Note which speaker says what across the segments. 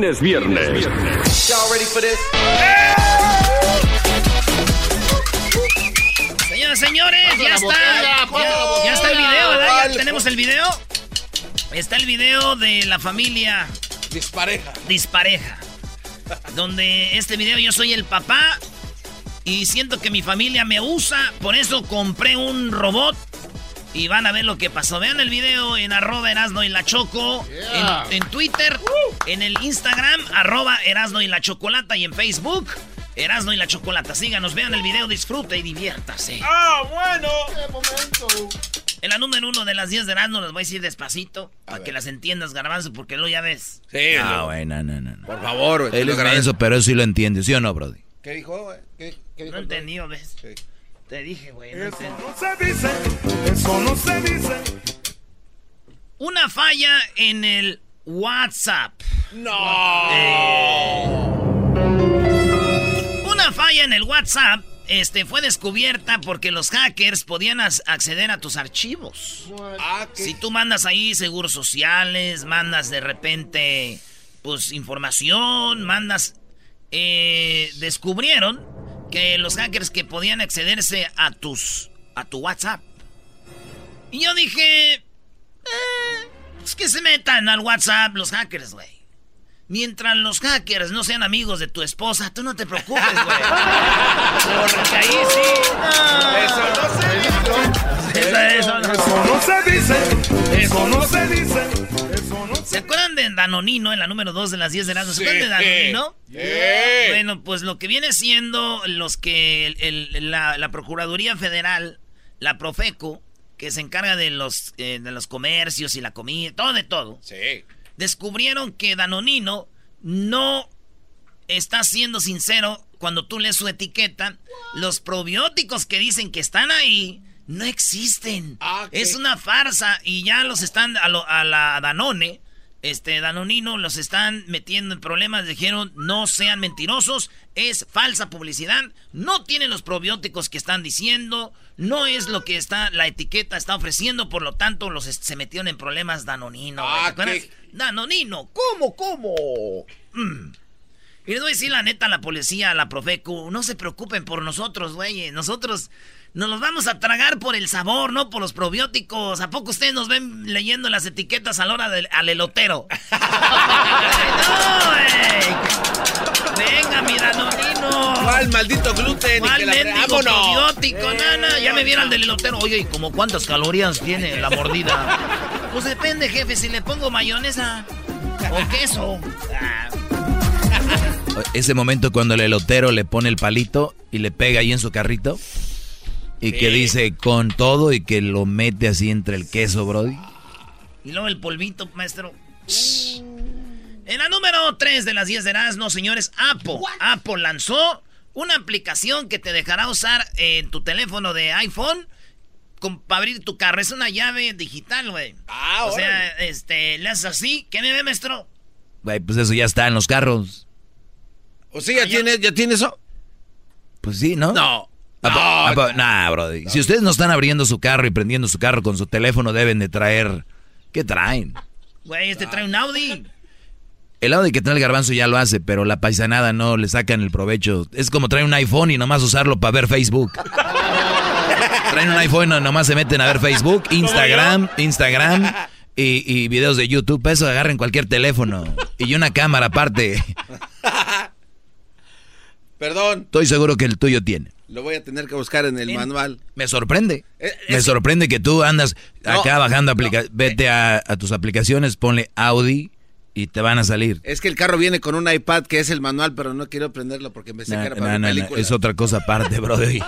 Speaker 1: Fin es viernes.
Speaker 2: Señoras y señores, ya está. Ya, ya está el video, ¿verdad? Ya tenemos el video. Está el video de la familia
Speaker 3: Dispareja.
Speaker 2: dispareja. Donde este video yo soy el papá y siento que mi familia me usa, por eso compré un robot y van a ver lo que pasó. Vean el video en arroba Erasno y la Choco,
Speaker 3: Yeah.
Speaker 2: en, en Twitter, en el Instagram, arroba Erasno y la Chocolata y en Facebook, Erasno y la Chocolata. Síganos, vean el video, disfrute y diviértase.
Speaker 3: Ah, bueno. Qué momento.
Speaker 2: En la número uno de las 10 de Erasmo les voy a decir despacito, para que las entiendas, garbanzo, porque luego ya ves.
Speaker 4: Sí,
Speaker 5: Ah, güey, no, no, no. no.
Speaker 4: Por favor, güey.
Speaker 5: Él
Speaker 4: lo
Speaker 5: es pero eso sí lo entiende, ¿sí o no, Brody?
Speaker 4: ¿Qué dijo, güey? ¿Qué, qué dijo?
Speaker 2: No
Speaker 4: el
Speaker 2: entendí, ¿ves?
Speaker 4: Sí.
Speaker 2: Te dije, güey. no entendí.
Speaker 6: no se dice, eso no se dice.
Speaker 2: Una falla en el WhatsApp.
Speaker 4: ¡No!
Speaker 2: Una falla en el WhatsApp este, fue descubierta porque los hackers podían acceder a tus archivos.
Speaker 4: Ah.
Speaker 2: Si tú mandas ahí seguros sociales, mandas de repente, pues, información, mandas... eh, descubrieron que los hackers que podían accederse a tus... a tu WhatsApp. Y yo dije... Eh, pues que se metan al WhatsApp los hackers, güey. Mientras los hackers no sean amigos de tu esposa, tú no te preocupes, güey. Porque ahí sí. no.
Speaker 4: Eso no se dice.
Speaker 2: Eso, eso no.
Speaker 6: Eso no se dice, eso no se dice,
Speaker 2: ¿Se acuerdan de Danonino en la número 2 de las 10 de las? ¿Se acuerdan de Danonino?
Speaker 4: Sí.
Speaker 2: Bueno, pues lo que viene siendo los que el- el- la, la Procuraduría Federal, la Profeco, que se encarga de los, eh, de los comercios y la comida, todo de todo,
Speaker 4: Sí.
Speaker 2: descubrieron que Danonino no está siendo sincero cuando tú lees su etiqueta. Los probióticos que dicen que están ahí no existen.
Speaker 4: Ah,
Speaker 2: es una farsa y ya los están a, lo- a la Danone. Este Danonino los están metiendo en problemas. Dijeron no sean mentirosos, es falsa publicidad. No tienen los probióticos que están diciendo, no es lo que está la etiqueta está ofreciendo. Por lo tanto, los se metieron en problemas Danonino.
Speaker 4: Ah.
Speaker 2: Danonino, ¿cómo, cómo? Mm. Y les voy a decir la neta a la policía, a la Profeco, no se preocupen por nosotros, güey. Nosotros nos los vamos a tragar por el sabor, no por los probióticos. ¿A poco ustedes nos ven leyendo las etiquetas a la hora del al elotero? ¡No, güey! Venga, mi Danonino.
Speaker 4: ¿Cuál maldito gluten?
Speaker 2: ¿Cuál mendigo
Speaker 4: ¡Vámonos!
Speaker 2: probiótico? Nana, ya me viera el del elotero. Oye, ¿y como cuántas calorías tiene la mordida? Pues depende, jefe, si le pongo mayonesa o queso.
Speaker 5: Ese momento cuando el elotero le pone el palito y le pega ahí en su carrito. Y que dice con todo y que lo mete así entre el queso, Brody.
Speaker 2: Y luego el polvito, maestro. En la número 3 de las 10 de no señores, Apple. Apple lanzó una aplicación que te dejará usar en tu teléfono de iPhone para abrir tu carro. Es una llave digital, güey.
Speaker 4: Ah,
Speaker 2: O sea,
Speaker 4: órale.
Speaker 2: este, le haces así. ¿Qué me ve, maestro?
Speaker 5: Güey, pues eso ya está en los carros.
Speaker 4: ¿O sí, ya tiene, ya tiene eso?
Speaker 5: Pues sí, ¿no?
Speaker 4: No.
Speaker 5: ¿A po-
Speaker 4: No,
Speaker 5: Nah, Brody. Si ustedes no están abriendo su carro y prendiendo su carro con su teléfono, deben de traer... ¿Qué traen?
Speaker 2: Güey, este trae un Audi.
Speaker 5: El de que trae el garbanzo ya lo hace, pero la paisanada no le sacan el provecho. Es como traer un iPhone y nomás usarlo para ver Facebook. Traen un iPhone y nomás se meten a ver Facebook, Instagram, Instagram y, y videos de YouTube. Para eso agarren cualquier teléfono. Y una cámara aparte.
Speaker 4: Perdón,
Speaker 5: Estoy seguro que el tuyo tiene.
Speaker 4: Lo voy a tener que buscar en el manual.
Speaker 5: Me sorprende.
Speaker 4: Eh,
Speaker 5: Me sorprende que tú andas acá bajando aplicaciones. Vete a, a tus aplicaciones, ponle Audi y te van a salir.
Speaker 4: Es que el carro viene con un iPad que es el manual, pero no quiero prenderlo porque me que era
Speaker 5: no,
Speaker 4: para
Speaker 5: no,
Speaker 4: películas.
Speaker 5: es otra cosa aparte, brother.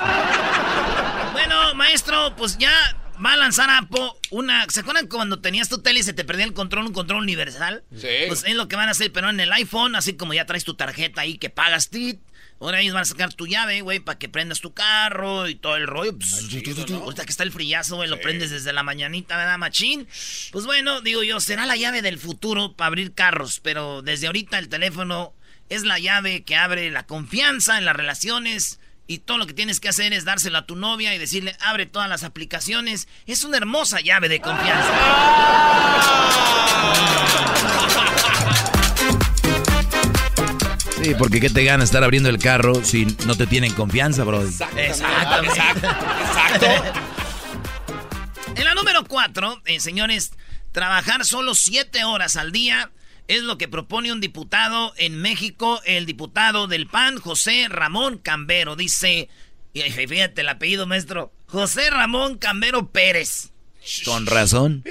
Speaker 2: Bueno, maestro, pues ya va a lanzar Apple una... ¿Se acuerdan cuando tenías tu tele y se te perdía el control, un control universal?
Speaker 4: Sí.
Speaker 2: Pues es lo que van a hacer, pero en el iPhone, así como ya traes tu tarjeta ahí que pagas tit, ahora ellos van a sacar tu llave, güey, para que prendas tu carro y todo el rollo. Ahorita que está el frillazo, güey, lo prendes desde la mañanita, ¿verdad, machín? Pues bueno, digo yo, será la llave del futuro para abrir carros, pero desde ahorita el teléfono es la llave que abre la confianza en las relaciones. Y todo lo que tienes que hacer es dársela a tu novia y decirle, abre todas las aplicaciones. Es una hermosa llave de confianza.
Speaker 5: Sí, porque ¿qué te gana estar abriendo el carro si no te tienen confianza, bro?
Speaker 2: Exactamente.
Speaker 4: Exacto.
Speaker 2: En la número cuatro, eh, señores, trabajar solo siete horas al día es lo que propone un diputado en México, el diputado del PAN, José Ramón Cambero. Dice, y fíjate el apellido, maestro, José Ramón Cambero Pérez.
Speaker 5: Con razón.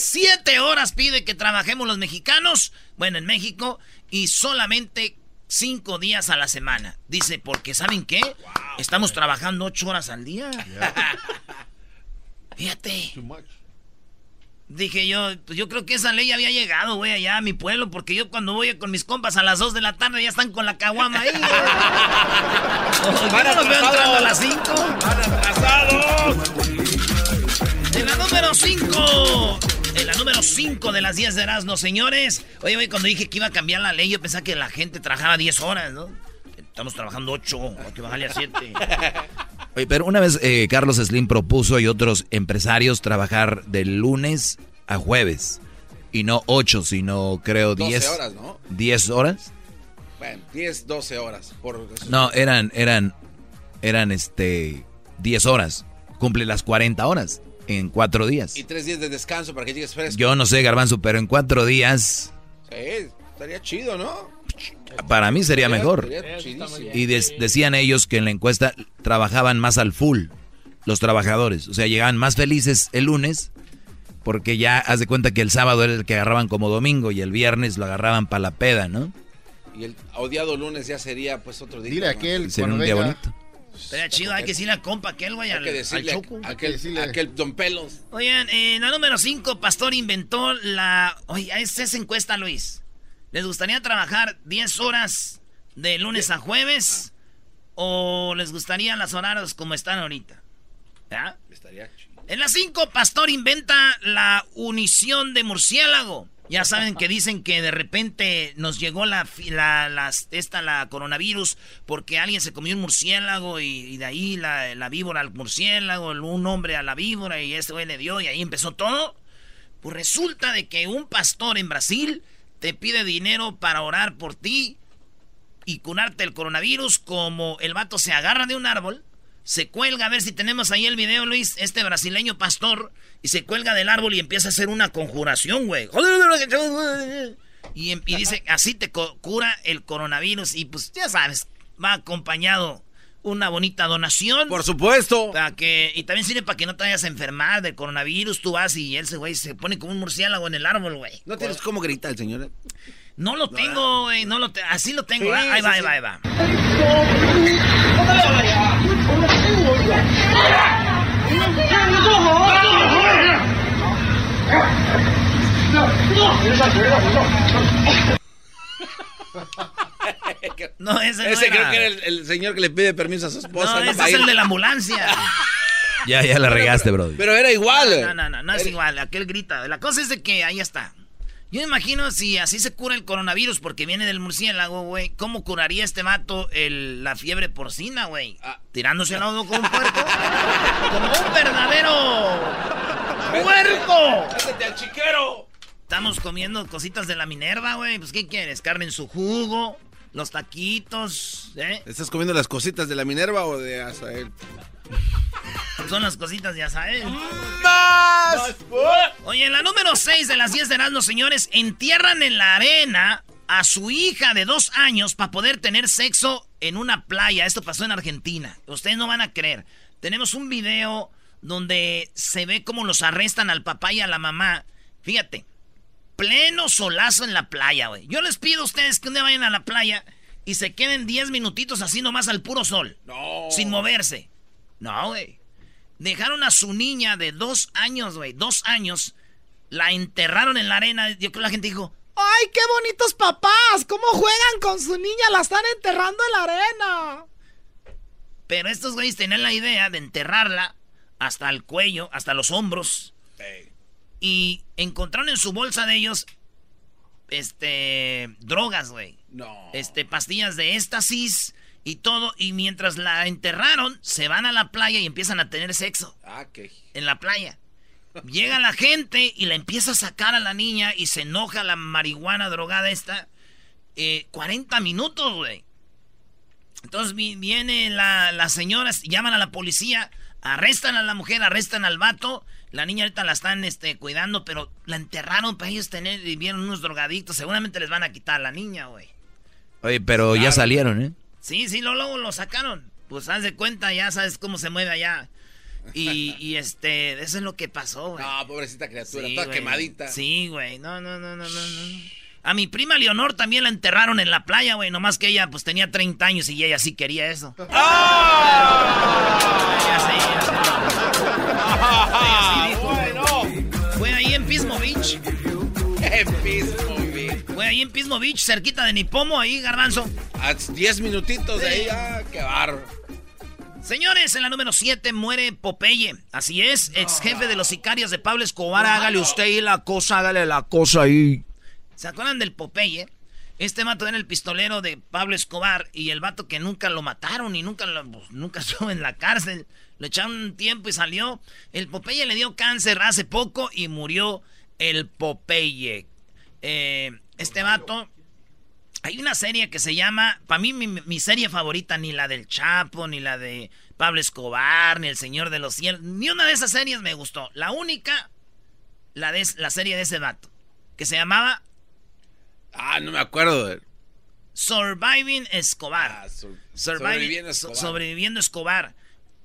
Speaker 2: Siete horas pide que trabajemos los mexicanos, bueno, en México, y solamente cinco días a la semana. Dice, porque ¿saben qué? Estamos trabajando ocho horas al día. Fíjate. Dije yo, pues yo creo que esa ley había llegado, güey, allá a mi pueblo, porque yo cuando voy con mis compas a las dos de la tarde ya están con la caguama ahí. güey. Yo no los veo entrando a las cinco. En la número 5. En la número 5 de las 10 de Erasmo, señores. Oye, güey, cuando dije que iba a cambiar la ley, yo pensaba que la gente trabajaba 10 horas, ¿no? Estamos trabajando 8, hay que bajarle a 7.
Speaker 5: Oye, pero una vez eh, Carlos Slim propuso y otros empresarios trabajar de lunes a jueves. Y no 8, sino creo
Speaker 4: 12
Speaker 5: 10.
Speaker 4: horas, ¿no?
Speaker 5: 10 horas.
Speaker 4: Bueno, 10, 12 horas. Por...
Speaker 5: No, eran, eran, eran este 10 horas. Cumple las 40 horas en 4 días.
Speaker 4: Y tres días de descanso para que llegues fresco.
Speaker 5: Yo no sé, Garbanzo, pero en 4 días
Speaker 4: Sí, estaría chido, ¿no?
Speaker 5: para mí sería mejor. Y decían ellos que en la encuesta trabajaban más al full los trabajadores. O sea, llegaban más felices el lunes porque ya haz de cuenta que el sábado era el que agarraban como domingo y el viernes lo agarraban para la peda, ¿no?
Speaker 4: Y el odiado lunes ya sería pues otro día.
Speaker 7: Dile a
Speaker 4: ¿no?
Speaker 7: aquel
Speaker 5: Sería un día bonito.
Speaker 2: Estaría chido, hay que decirle a compa aquel, güey,
Speaker 4: Hay
Speaker 2: al,
Speaker 4: que
Speaker 2: al
Speaker 4: decirle
Speaker 2: Choco.
Speaker 4: a, aquel,
Speaker 7: decirle.
Speaker 4: aquel Don Pelos.
Speaker 2: Oigan, en la número 5, Pastor inventó la... Oye, es esa encuesta, Luis. ¿Les gustaría trabajar 10 horas de lunes a jueves? ¿O les gustarían las horarios como están ahorita? ¿Ya?
Speaker 4: Estaría chido.
Speaker 2: En la 5, Pastor inventa la unición de murciélago. Ya saben que dicen que de repente nos llegó la, la, las- esta, la coronavirus porque alguien se comió un murciélago y, y de ahí la, la víbora al murciélago, un hombre a la víbora y este güey le dio y ahí empezó todo. Pues resulta de que un pastor en Brasil te pide dinero para orar por ti y curarte el coronavirus como el vato se agarra de un árbol, se cuelga, a ver si tenemos ahí el video, Luis, este brasileño pastor, y se cuelga del árbol y empieza a hacer una conjuración, güey. Y, em- y dice, así te cura el coronavirus y pues ya sabes, va acompañado una bonita donación.
Speaker 4: Por supuesto.
Speaker 2: Para que, y también sirve para que no te vayas a enfermar del coronavirus. Tú vas y ese güey se pone como un murciélago en el árbol, güey.
Speaker 4: No tienes cómo gritar el señor. ¿eh?
Speaker 2: No lo tengo, güey. No lo te- así lo tengo.
Speaker 4: Sí,
Speaker 2: ahí
Speaker 4: sí,
Speaker 2: va, ahí
Speaker 4: sí.
Speaker 2: va, ahí va. No, ese no
Speaker 4: creo que era el, el señor que le pide permiso a su esposa.
Speaker 2: No,
Speaker 4: ¿no?
Speaker 2: ese es
Speaker 4: ir.
Speaker 2: el de la ambulancia.
Speaker 5: Ya, ya la regaste, bro.
Speaker 4: Pero era igual.
Speaker 2: No, no, no, no es igual. Aquel grita. La cosa es de que ahí está. Yo me imagino si así se cura el coronavirus porque viene del murciélago, güey. ¿Cómo curaría este vato el, la fiebre porcina, güey?
Speaker 4: Ah.
Speaker 2: Tirándose al lado como un puerco. como un verdadero puerco.
Speaker 4: ¡Pásate al chiquero!
Speaker 2: Estamos comiendo cositas de la Minerva, güey. Pues, ¿qué quieres? Carne en su jugo, los taquitos, ¿eh?
Speaker 4: ¿Estás comiendo las cositas de la Minerva o de Azael?
Speaker 2: Son las cositas de Azael. ¡Más! Oye, en la número 6 de las 10 de Erasmus, señores, entierran en la arena a su hija de dos años para poder tener sexo en una playa. Esto pasó en Argentina. Ustedes no van a creer. Tenemos un video donde se ve cómo los arrestan al papá y a la mamá. Fíjate, pleno solazo en la playa, güey. Yo les pido a ustedes que un día vayan a la playa y se queden 10 minutitos así nomás al puro sol. No. Sin moverse. No, güey. Dejaron a su niña de dos años, güey. Dos años. La enterraron en la arena. Yo creo que la gente dijo,
Speaker 7: ¡Ay, qué bonitos papás! ¿Cómo juegan con su niña? La están enterrando en la arena.
Speaker 2: Pero estos güeyes tenían la idea de enterrarla hasta el cuello, hasta los hombros. Y encontraron en su bolsa de ellos, este, drogas, güey. No. Este, pastillas de éxtasis y todo. Y mientras la enterraron, se van a la playa y empiezan a tener sexo. Ah, qué. En la playa. Llega la gente y la empieza a sacar a la niña y se enoja la marihuana drogada esta. 40 eh, minutos, güey. Entonces viene la, las señoras, llaman a la policía, arrestan a la mujer, arrestan al vato. La niña ahorita la están este, cuidando, pero la enterraron para ellos tener, y vieron unos drogadictos. Seguramente les van a quitar a la niña, güey.
Speaker 5: Oye, pero ya salieron, ¿eh?
Speaker 2: Sí, sí, luego lo sacaron. Pues haz de cuenta, ya sabes cómo se mueve allá. Y, este, eso es lo que pasó, güey.
Speaker 4: No, pobrecita criatura, toda quemadita.
Speaker 2: Sí, güey. No, no, no, no, no, no. A mi prima Leonor también la enterraron en la playa, güey. Nomás que ella, pues, tenía 30 años y ella sí quería eso. ¡Ah! Fue ahí en Pismo Beach.
Speaker 4: En Pismo Beach.
Speaker 2: Fue ahí en Pismo Beach, cerquita de Nipomo, ahí, garbanzo.
Speaker 4: A 10 minutitos de ahí, ah, qué barro.
Speaker 2: Señores, en la número 7 muere Popeye. Así es, ex jefe de los sicarios de Pablo Escobar. Hágale usted ahí la cosa, hágale la cosa ahí. ¿Se acuerdan del Popeye? Este vato era el pistolero de Pablo Escobar y el vato que nunca lo mataron y nunca, lo, pues, nunca estuvo en la cárcel. Le echaron un tiempo y salió. El Popeye le dio cáncer hace poco y murió el Popeye. Eh, este vato hay una serie que se llama, para mí mi, serie favorita, ni la del Chapo, ni la de Pablo Escobar, ni El Señor de los Cielos, ni una de esas series me gustó. La única, la, de, la serie de ese vato, que se llamaba...
Speaker 4: Ah, no me acuerdo.
Speaker 2: Surviving Escobar. Ah, sobreviviendo Escobar. sobreviviendo Escobar.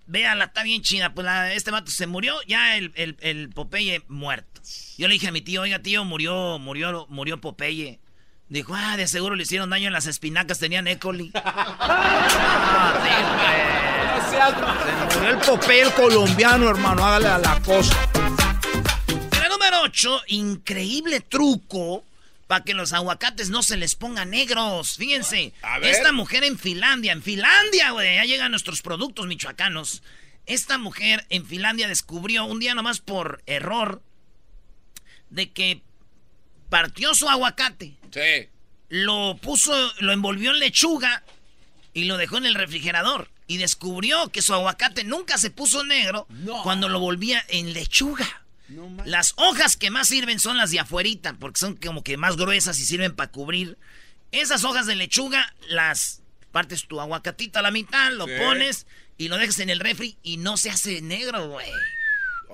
Speaker 2: Véala, está bien china. Pues este vato se murió, ya el, el, Popeye muerto. Yo le dije a mi tío, oiga tío, murió, murió, murió Popeye. Dijo, ah, de seguro le hicieron daño en las espinacas, tenían écoli. Se murió el papel colombiano, hermano, hágale a la cosa. La número 8, increíble truco para que los aguacates no se les pongan negros. Fíjense, esta mujer en Finlandia, en Finlandia, güey, ya llegan nuestros productos michoacanos. Esta mujer en Finlandia descubrió un día nomás por error de que partió su aguacate. Sí. Lo puso, lo envolvió en lechuga y lo dejó en el refrigerador. Y descubrió que su aguacate nunca se puso negro cuando lo volvía en lechuga. Las hojas que más sirven son las de afuerita, porque son como que más gruesas y sirven para cubrir. Esas hojas de lechuga las partes tu aguacatito a la mitad, lo pones y lo dejas en el refri y no se hace negro, güey.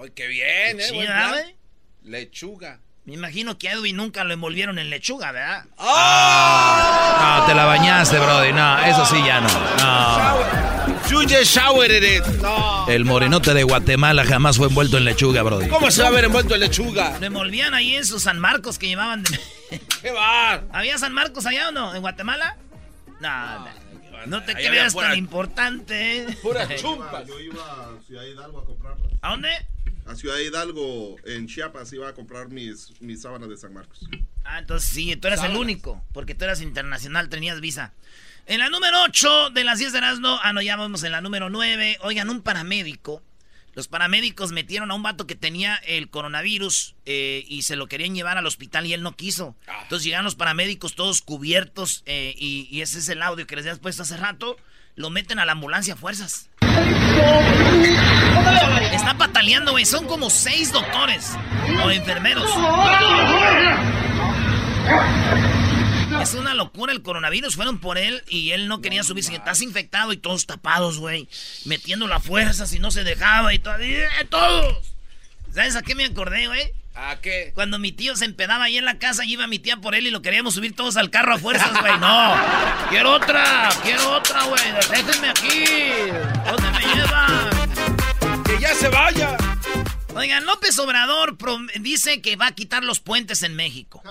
Speaker 4: Ay, qué bien, eh, Lechuga.
Speaker 2: Me imagino que a Edwin nunca lo envolvieron en lechuga, ¿verdad?
Speaker 5: ¡Oh! No, te la bañaste, Brody. No, eso sí ya no. No.
Speaker 4: Showered it.
Speaker 5: No. El morenote de Guatemala jamás fue envuelto en lechuga, Brody.
Speaker 4: ¿Cómo se va a haber envuelto en lechuga?
Speaker 2: Lo envolvían ahí en sus San Marcos que llevaban. De...
Speaker 4: ¿Qué va?
Speaker 2: ¿Había San Marcos allá o no? ¿En Guatemala? No, no. No te creas tan importante.
Speaker 4: Pura chumpa.
Speaker 8: Yo iba a Ciudad Hidalgo a comprarla.
Speaker 2: ¿A dónde?
Speaker 8: a Ciudad Hidalgo, en Chiapas, iba a comprar mis, mis sábanas de San Marcos.
Speaker 2: Ah, entonces sí, tú eras el único, porque tú eras internacional, tenías visa. En la número 8 de las 10 de Erasmo, ah, no, ya vamos en la número 9. Oigan, un paramédico. Los paramédicos metieron a un vato que tenía el coronavirus eh, y se lo querían llevar al hospital y él no quiso. Ah. Entonces llegaron los paramédicos todos cubiertos eh, y, y, ese es el audio que les había puesto hace rato. Lo meten a la ambulancia a fuerzas. Está bataleando, güey. Son como seis doctores o enfermeros. Es una locura el coronavirus. Fueron por él y él no quería subirse. Estás infectado y todos tapados, güey. Metiendo la fuerza si no se dejaba y todo. ¡Eh, todos. ¿Sabes a qué me acordé, güey?
Speaker 4: ¿A qué?
Speaker 2: Cuando mi tío se empedaba ahí en la casa y iba mi tía por él y lo queríamos subir todos al carro a fuerzas, güey. No. Quiero otra, quiero otra, güey. Déjenme aquí. ¿Dónde me llevan?
Speaker 4: ¡Que ya se vaya!
Speaker 2: Oigan, López Obrador dice que va a quitar los puentes en México.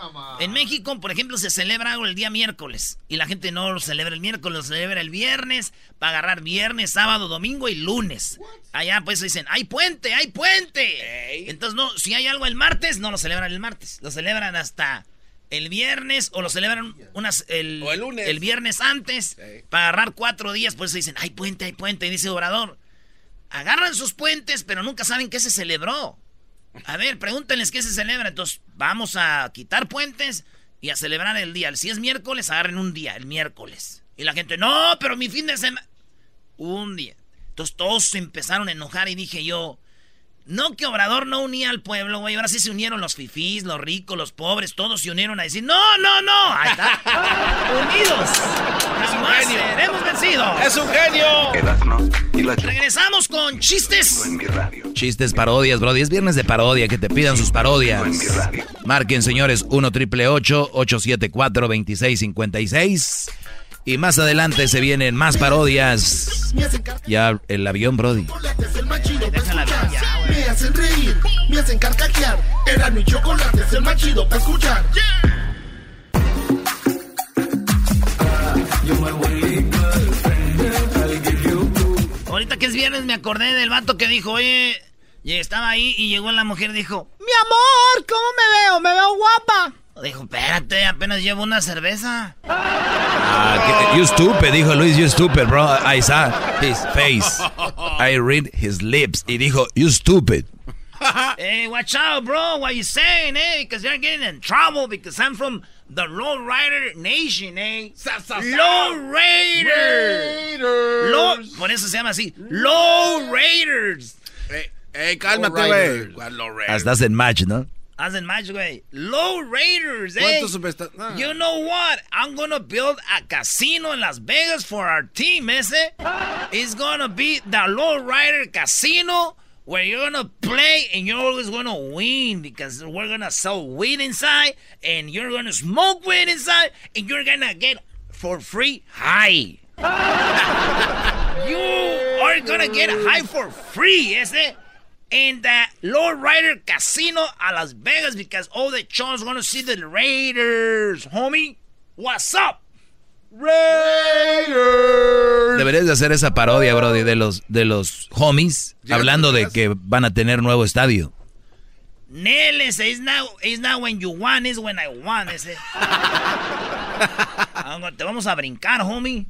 Speaker 2: En México, por ejemplo, se celebra algo el día miércoles. Y la gente no lo celebra el miércoles, lo celebra el viernes. Para agarrar viernes, sábado, domingo y lunes. Allá pues dicen, hay puente, hay puente. Entonces, no, si hay algo el martes, no lo celebran el martes. Lo celebran hasta el viernes o lo celebran unas el,
Speaker 4: O el lunes.
Speaker 2: el viernes antes. Para agarrar cuatro días, pues dicen, hay puente, hay puente. Y dice Obrador, agarran sus puentes, pero nunca saben qué se celebró. A ver, pregúntenles qué se celebra. Entonces, vamos a quitar puentes y a celebrar el día. Si es miércoles, agarren un día, el miércoles. Y la gente, no, pero mi fin de semana. Un día. Entonces todos se empezaron a enojar y dije yo, no que Obrador no unía al pueblo, güey. Ahora sí se unieron los fifís, los ricos, los pobres, todos se unieron a decir, no, no, no. Ahí está. Unidos. Jamás seremos vencidos.
Speaker 4: ¡Es un genio!
Speaker 2: Regresamos con chistes.
Speaker 5: Chistes, parodias, Brody. Es viernes de parodia, que te pidan sus parodias. Marquen, señores, 1 triple 874 2656 Y más adelante se vienen más parodias. Ya el avión, Brody.
Speaker 2: Déjala ya,
Speaker 3: hacen reír, me hacen carcajear. Era mi chocolate, es el más chido para escuchar.
Speaker 2: Ahorita que es viernes me acordé del vato que dijo, oye, estaba ahí y llegó la mujer y dijo,
Speaker 7: Mi amor, ¿cómo me veo? ¿Me veo guapa?
Speaker 2: Dijo, espérate, apenas llevo una cerveza.
Speaker 5: Ah, que- you stupid, dijo Luis, you stupid, bro. I saw his face. I read his lips. Y dijo, you stupid.
Speaker 2: Hey, watch out, bro. What you saying, eh? Because you're getting in trouble because I'm from the Low Rider Nation, eh? Low Raiders. Low, por eso se llama así. Low Raiders.
Speaker 4: Ey, ey, cálmate, güey. ¿Cuál lo re-
Speaker 5: Hasta hacen match, ¿no?
Speaker 2: Hacen match, güey. Low Raiders, eh?
Speaker 4: ¿Cuántos superstar- Ah.
Speaker 2: You know what? I'm gonna build a casino in Las Vegas for our team, ese. It's gonna be the Low Rider Casino where you're gonna play and you're always gonna win because we're gonna sell weed inside and you're gonna smoke weed inside and you're gonna get for free high. you are gonna get high for free, ese. In the Low Rider Casino a Las Vegas because all the chons gonna see the Raiders, homie. What's up?
Speaker 5: Deberías de hacer esa parodia, Brody, de los, de los homies, hablando de que van a tener nuevo estadio.
Speaker 2: Nel, ese, it's not, it's not when you want, it's when I want, ese. Te vamos a brincar, homie.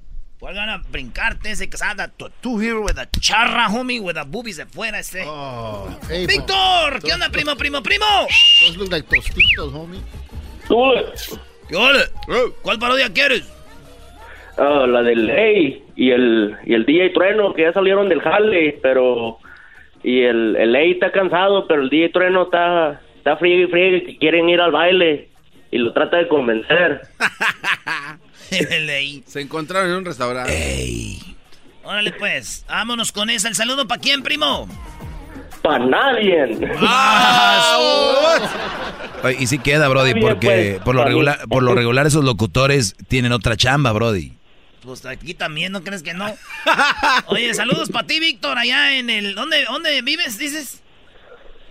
Speaker 2: We're gonna brincarte ese the tattoo here with a charra, homie, with the boobies de fuera, ese.
Speaker 9: Oh, hey,
Speaker 2: Víctor, ¿qué onda, primo, primo, primo?
Speaker 9: Those look like tostitos, homie.
Speaker 2: ¿Qué onda? ¿Cuál parodia quieres?
Speaker 10: Ah, la del Ley y el, y el DJ Trueno que ya salieron del jale, pero y el, el Ley está cansado, pero el DJ Trueno está, está friegue y friegue que quieren ir al baile y lo trata de convencer.
Speaker 4: Se encontraron en un restaurante.
Speaker 2: Órale, pues, vámonos con esa. ¿El saludo para quién, primo?
Speaker 10: ¡Para nadie!
Speaker 5: Oye, Y sí queda, Brody, porque
Speaker 10: pues,
Speaker 5: por lo
Speaker 10: está bien.
Speaker 5: regular, por lo regular esos locutores tienen otra chamba, Brody.
Speaker 2: Pues aquí también, ¿no crees que no? Oye, saludos para ti, Víctor, allá en el... ¿Dónde, dónde vives, dices?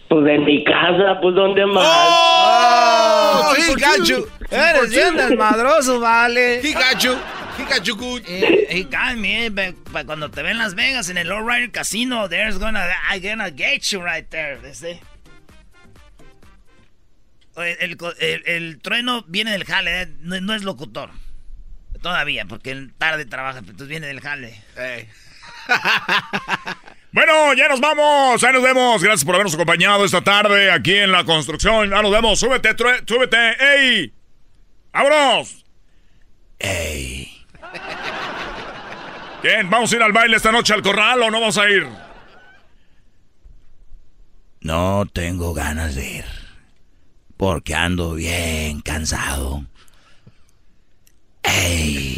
Speaker 10: Pues en mi casa, pues ¿dónde más?
Speaker 4: ¡Oh! Pikachu.
Speaker 7: Eres bien desmadroso, vale.
Speaker 4: Pikachu. Pikachu. good.
Speaker 2: Eh, hey, God, man, but- but cuando te ven en Las Vegas en el Low Rider Casino, there's gonna, I gonna get you right there, ¿viste? El, co- el- el trueno viene del jale, eh, no, no es locutor. Todavía, porque él tarde trabaja, pero entonces viene del jale.
Speaker 4: Ey.
Speaker 3: Bueno, ya nos vamos. Ahí nos vemos. Gracias por habernos acompañado esta tarde aquí en la construcción. Ya nos vemos. Súbete, súbete. ¡Ey! ¡Vámonos!
Speaker 5: Ey.
Speaker 3: ¿Quién? ¿Vamos a ir al baile esta noche al corral o no vamos a ir?
Speaker 5: No tengo ganas de ir. Porque ando bien cansado. ¡Ey!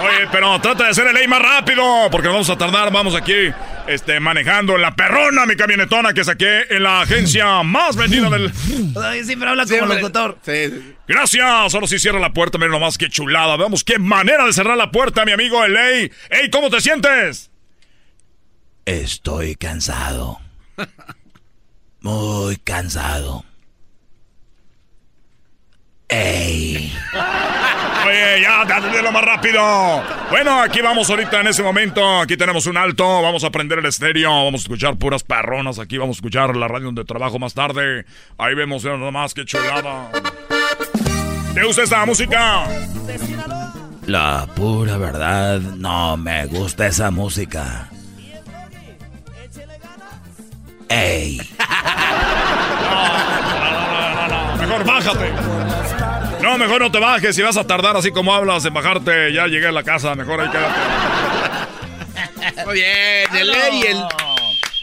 Speaker 11: Oye, pero trata de hacer el ley más rápido, porque vamos a tardar. Vamos aquí este, manejando la perrona, mi camionetona que saqué en la agencia más vendida del.
Speaker 2: Siempre habla como locutor.
Speaker 11: Gracias. Ahora sí cierra la puerta. Miren nomás qué chulada. Veamos qué manera de cerrar la puerta, mi amigo el ley. ¡Ey, ¿cómo te sientes?
Speaker 5: Estoy cansado. Muy cansado. ¡Ey!
Speaker 11: Oye, ya, dale lo más rápido. Bueno, aquí vamos ahorita en ese momento. Aquí tenemos un alto. Vamos a prender el estéreo. Vamos a escuchar puras perronas. Aquí vamos a escuchar la radio donde trabajo más tarde. Ahí vemos nada más que chulada. ¿Te gusta esta música?
Speaker 5: La pura verdad, no me gusta esa música. ¡Ey!
Speaker 11: Mejor bájate. No, mejor no te bajes. Si vas a tardar así como hablas en bajarte, ya llegué a la casa. Mejor ahí quédate.
Speaker 4: Muy bien, el ley el.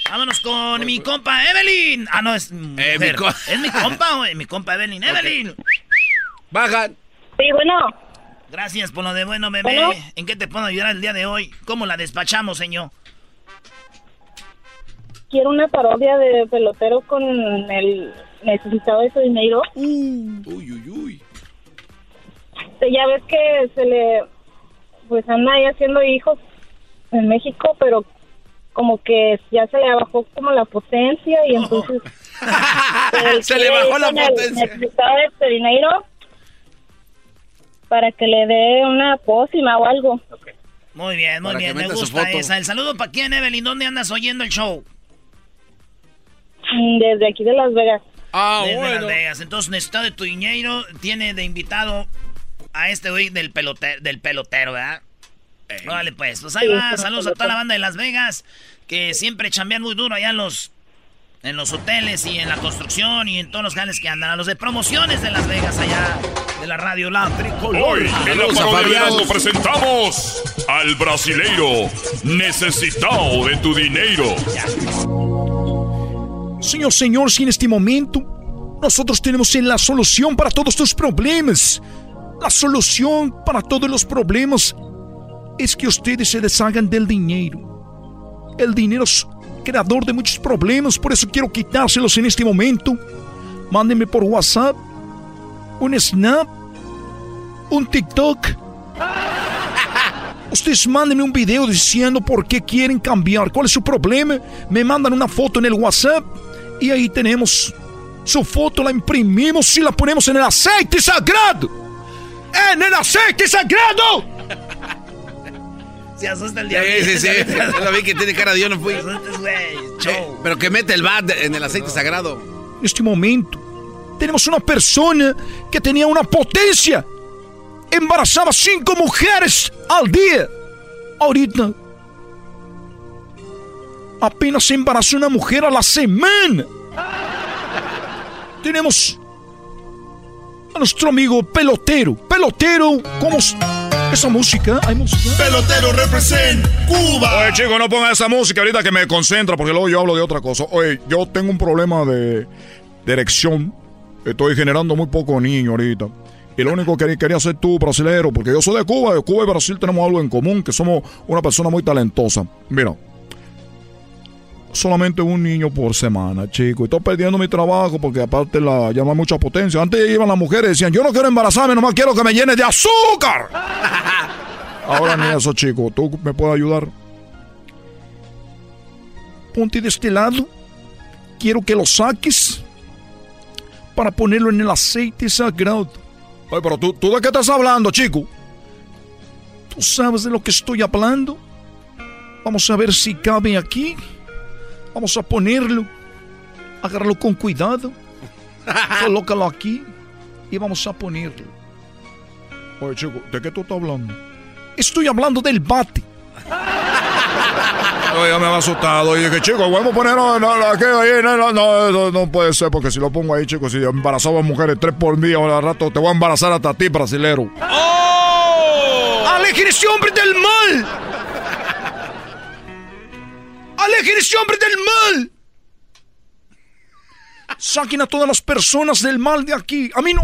Speaker 2: Vámonos con mi compa Evelyn. Ah, no, es
Speaker 4: Eh, mi co-
Speaker 2: ¿Es mi compa o mi compa Evelyn? Evelyn.
Speaker 4: Bajan.
Speaker 12: Sí, bueno.
Speaker 2: Gracias por lo de bueno, bebé.
Speaker 12: Bueno.
Speaker 2: ¿En qué te puedo ayudar el día de hoy? ¿Cómo la despachamos, señor?
Speaker 12: Quiero una parodia de pelotero con el necesitado de su dinero.
Speaker 4: Uy, uy, uy.
Speaker 12: Ya ves que se le, pues anda ahí haciendo hijos en México, pero como que ya se le bajó como la potencia y entonces...
Speaker 4: Se le bajó la
Speaker 12: con el
Speaker 4: potencia.
Speaker 12: Necesitado de su dinero para que le dé una pócima o algo.
Speaker 2: Muy bien, muy
Speaker 4: Para
Speaker 2: bien. Me gusta esa. El saludo para quién, Evelyn. ¿Dónde andas oyendo el show?
Speaker 12: Mm, Desde aquí de Las Vegas.
Speaker 4: Ah,
Speaker 2: Desde
Speaker 4: bueno.
Speaker 2: Las Vegas. Entonces, necesitado de tu dinero. Tiene de invitado a este güey del pelotero, del pelotero ¿verdad? Vale, pues. Pues ahí va. Saludos a toda la banda de Las Vegas. Que siempre chambean muy duro allá en los, en los hoteles y en la construcción y en todos los jales que andan. A los de promociones de Las Vegas allá. De la radio La Tricolor.
Speaker 11: Hoy en la parodia presentamos al brasileiro necesitado de tu dinero.
Speaker 6: Señor, señor, si en este momento nosotros tenemos la solución para todos tus problemas. La solución para todos los problemas es que ustedes se deshagan del dinero. El dinero es creador de muchos problemas, por eso quiero quitárselos en este momento. Mándenme por WhatsApp un Snap, un TikTok. Ustedes mándenme un video diciendo por qué quieren cambiar, cuál es su problema. Me mandan una foto en el WhatsApp y ahí tenemos su foto, la imprimimos y la ponemos en el aceite sagrado. ¡En el aceite sagrado!
Speaker 2: Se asusta el
Speaker 4: Sí,
Speaker 2: diablo.
Speaker 4: sí, sí. Yo lo vi que tiene cara de yo no fui. Eh,
Speaker 2: Show.
Speaker 4: pero que mete el bat en el aceite sagrado.
Speaker 6: En este momento tenemos una persona que tenía una potencia. Embarazaba cinco mujeres al día. Ahorita apenas se embarazó una mujer a la semana. Tenemos a nuestro amigo pelotero. Pelotero, ¿cómo es esa música? ¿Hay música?
Speaker 3: Pelotero represent Cuba.
Speaker 11: Oye, chico, no ponga esa música ahorita que me concentra porque luego yo hablo de otra cosa. Oye, yo tengo un problema de, de erección. Estoy generando muy poco niño ahorita. Y lo único que quería hacer tú, brasilero, porque yo soy de Cuba. De Cuba y Brasil tenemos algo en común, que somos una persona muy talentosa. Mira, solamente un niño por semana, chico. Y estoy perdiendo mi trabajo porque aparte la llama mucha potencia. Antes iban las mujeres y decían, yo no quiero embarazarme, nomás quiero que me llene de azúcar. Ahora ni eso, chico. ¿Tú me puedes ayudar?
Speaker 6: Ponte de este lado. Quiero que lo saques para ponerlo en el aceite sagrado.
Speaker 11: Oye, pero tú, ¿tú de qué estás hablando, chico?
Speaker 6: ¿Tú sabes de lo que estoy hablando? Vamos a ver si cabe aquí. Vamos a ponerlo. Agárralo con cuidado. Colócalo aquí. Y vamos a ponerlo.
Speaker 11: Oye, chico, ¿de qué tú estás hablando?
Speaker 6: Estoy hablando del bate.
Speaker 11: Oye, me ha asustado. Y dije, chico, vamos a poner no, no, no, no, no, no, no, no puede ser, porque si lo pongo ahí, chico, si embarazaba a mujeres tres por día, ahora rato te voy a embarazar hasta a ti, brasilero.
Speaker 6: ¡Alejen ese hombre del mal! ¡Alejen ese hombre del mal! Saquen a todas las personas del mal de aquí. A mí no.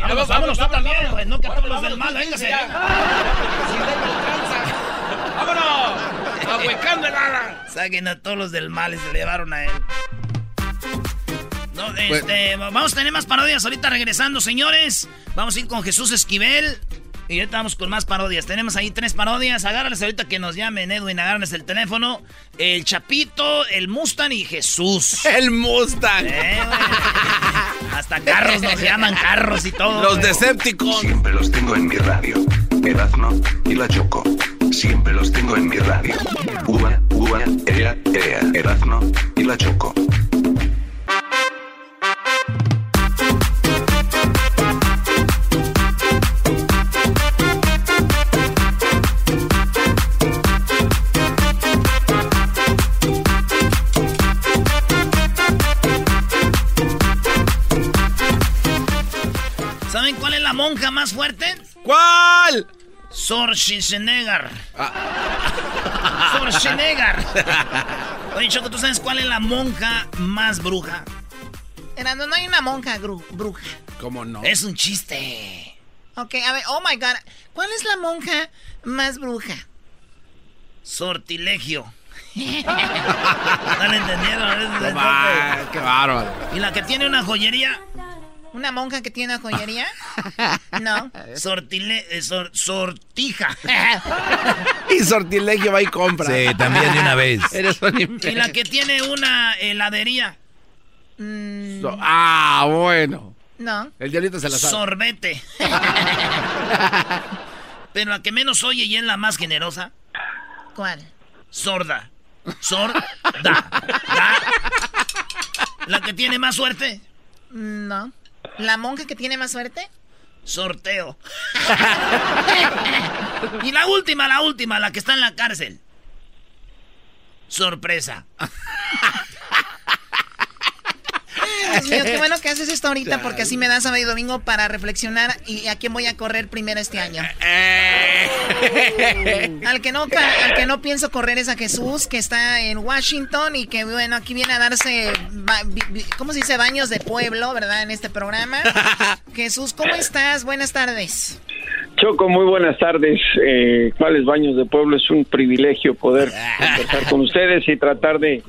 Speaker 2: vámonos, vámonos, tú también, güey. No que a todos los del mal, véngase.
Speaker 3: ¡Vámonos! ¡Ahuecando nada!
Speaker 2: Saquen a todos los del mal y se le llevaron a él. No, este, vamos a tener más parodias ahorita regresando, señores. Vamos a ir con Jesús Esquivel. Y ahorita vamos con más parodias. Tenemos ahí tres parodias. Agárrales ahorita que nos llamen, Edwin. Agárrales el teléfono. El Chapito, el Mustang y Jesús.
Speaker 4: El Mustang.
Speaker 2: Eh, Hasta carros nos llaman, carros y todo.
Speaker 4: Los. Decepticons.
Speaker 13: Siempre los tengo en mi radio. Erazno y la Choco. Siempre los tengo en mi radio. Uva, uva, ea, ea. Erazno y la Choco.
Speaker 2: ¿Saben cuál es la monja más fuerte?
Speaker 4: ¿Cuál?
Speaker 2: Sor Schwarzenegger. Sor Schwarzenegger. Oye, Choco, ¿tú sabes cuál es la monja más bruja?
Speaker 7: Era, no, no hay una monja bruja.
Speaker 4: ¿Cómo no?
Speaker 2: Es un chiste.
Speaker 7: Ok, a ver, oh my god. ¿Cuál es la monja más bruja?
Speaker 2: Sortilegio. ¿No entendieron?
Speaker 4: No qué bárbaro.
Speaker 2: ¿Y la que tiene una joyería?
Speaker 7: ¿Una monja que tiene una joyería? no.
Speaker 2: Sortile eh, sor- sortija.
Speaker 4: Y sortilegio va y compra.
Speaker 5: Sí, también de una vez.
Speaker 4: Eres un
Speaker 2: ¿Y la que tiene una heladería?
Speaker 4: So- ah, bueno.
Speaker 7: No.
Speaker 4: El diablito se la sabe.
Speaker 2: Sorbete. Pero la que menos oye y es la más generosa.
Speaker 7: ¿Cuál?
Speaker 2: Sorda. Sorda. Da. La que tiene más suerte.
Speaker 7: No. ¿La monja que tiene más suerte?
Speaker 2: Sorteo. y la última, la última, la que está en la cárcel. Sorpresa.
Speaker 7: Dios mío, qué bueno que haces esto ahorita porque así me da sábado y domingo para reflexionar y a quién voy a correr primero este año. al que no al que no pienso correr es a Jesús que está en Washington y que bueno aquí viene a darse ¿cómo se dice? baños de pueblo, ¿verdad? En este programa. Jesús, ¿cómo estás? Buenas tardes.
Speaker 14: Choco, muy buenas tardes. Eh, ¿Cuáles baños de pueblo? Es un privilegio poder conversar con ustedes y tratar de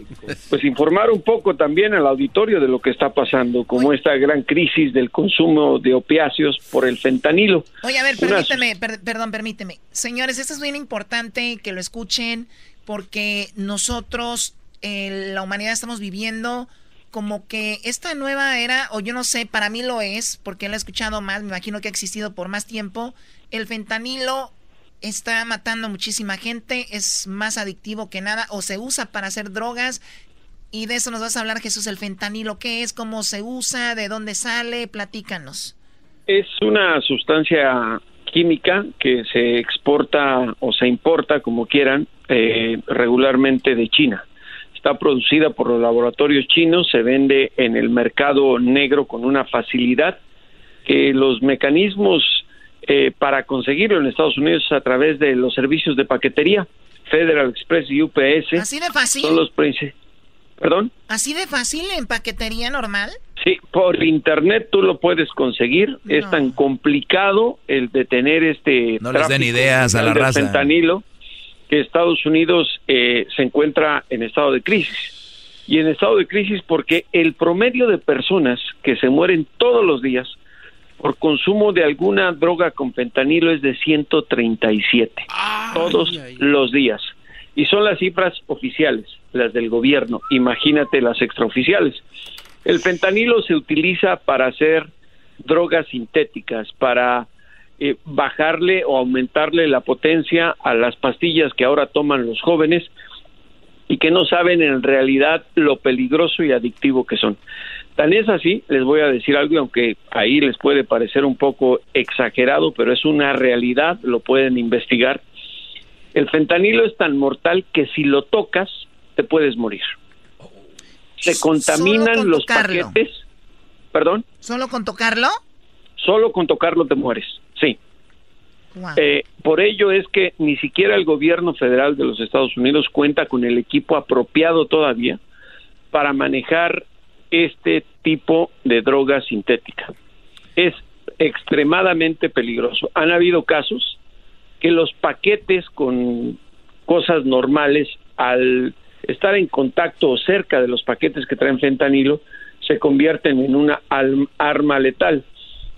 Speaker 14: pues informar un poco también al auditorio de lo que está pasando, como esta gran crisis del consumo de opiáceos por el fentanilo.
Speaker 7: Oye, a ver,
Speaker 14: Una-
Speaker 7: permíteme, per- perdón, permíteme. Señores, esto es bien importante que lo escuchen porque nosotros, eh, la humanidad, estamos viviendo como que esta nueva era, o yo no sé, para mí lo es, porque lo he escuchado más, me imagino que ha existido por más tiempo. El fentanilo está matando muchísima gente, es más adictivo que nada, o se usa para hacer drogas. Y de eso nos vas a hablar, Jesús, el fentanilo. ¿Qué es? ¿Cómo se usa? ¿De dónde sale? Platícanos.
Speaker 14: Es una sustancia química que se exporta o se importa, como quieran, eh, regularmente de China. Está producida por los laboratorios chinos, se vende en el mercado negro con una facilidad que los mecanismos eh, para conseguirlo en Estados Unidos es a través de los servicios de paquetería, Federal Express y UPS.
Speaker 7: ¿Así de fácil?
Speaker 14: Son los ¿Perdón?
Speaker 7: ¿Así de fácil en paquetería normal?
Speaker 14: Sí, por internet tú lo puedes conseguir. Es tan complicado el de tener este
Speaker 5: No les den
Speaker 14: tráfico
Speaker 5: ideas a la raza.
Speaker 14: fentanilo que Estados Unidos eh, se encuentra en estado de crisis. Y en estado de crisis porque el promedio de personas que se mueren todos los días por consumo de alguna droga con fentanilo es de 137 todos los días. Y son las cifras oficiales, las del gobierno. Imagínate las extraoficiales. El fentanilo se utiliza para hacer drogas sintéticas, para eh, bajarle o aumentarle la potencia a las pastillas que ahora toman los jóvenes y que no saben en realidad lo peligroso y adictivo que son. Tan es así, les voy a decir algo, y aunque ahí les puede parecer un poco exagerado, pero es una realidad, lo pueden investigar. El fentanilo es tan mortal que si lo tocas, te puedes morir. Se contaminan
Speaker 7: con
Speaker 14: los
Speaker 7: tocarlo.
Speaker 14: paquetes. ¿Perdón?
Speaker 7: ¿Solo con tocarlo?
Speaker 14: Solo con tocarlo te mueres, sí.
Speaker 7: Wow.
Speaker 14: Eh, por ello es que ni siquiera el gobierno federal de los Estados Unidos cuenta con el equipo apropiado todavía para manejar este tipo de droga sintética. Es extremadamente peligroso. Han habido casos que los paquetes con cosas normales, al estar en contacto o cerca de los paquetes que traen fentanilo, se convierten en una arma letal.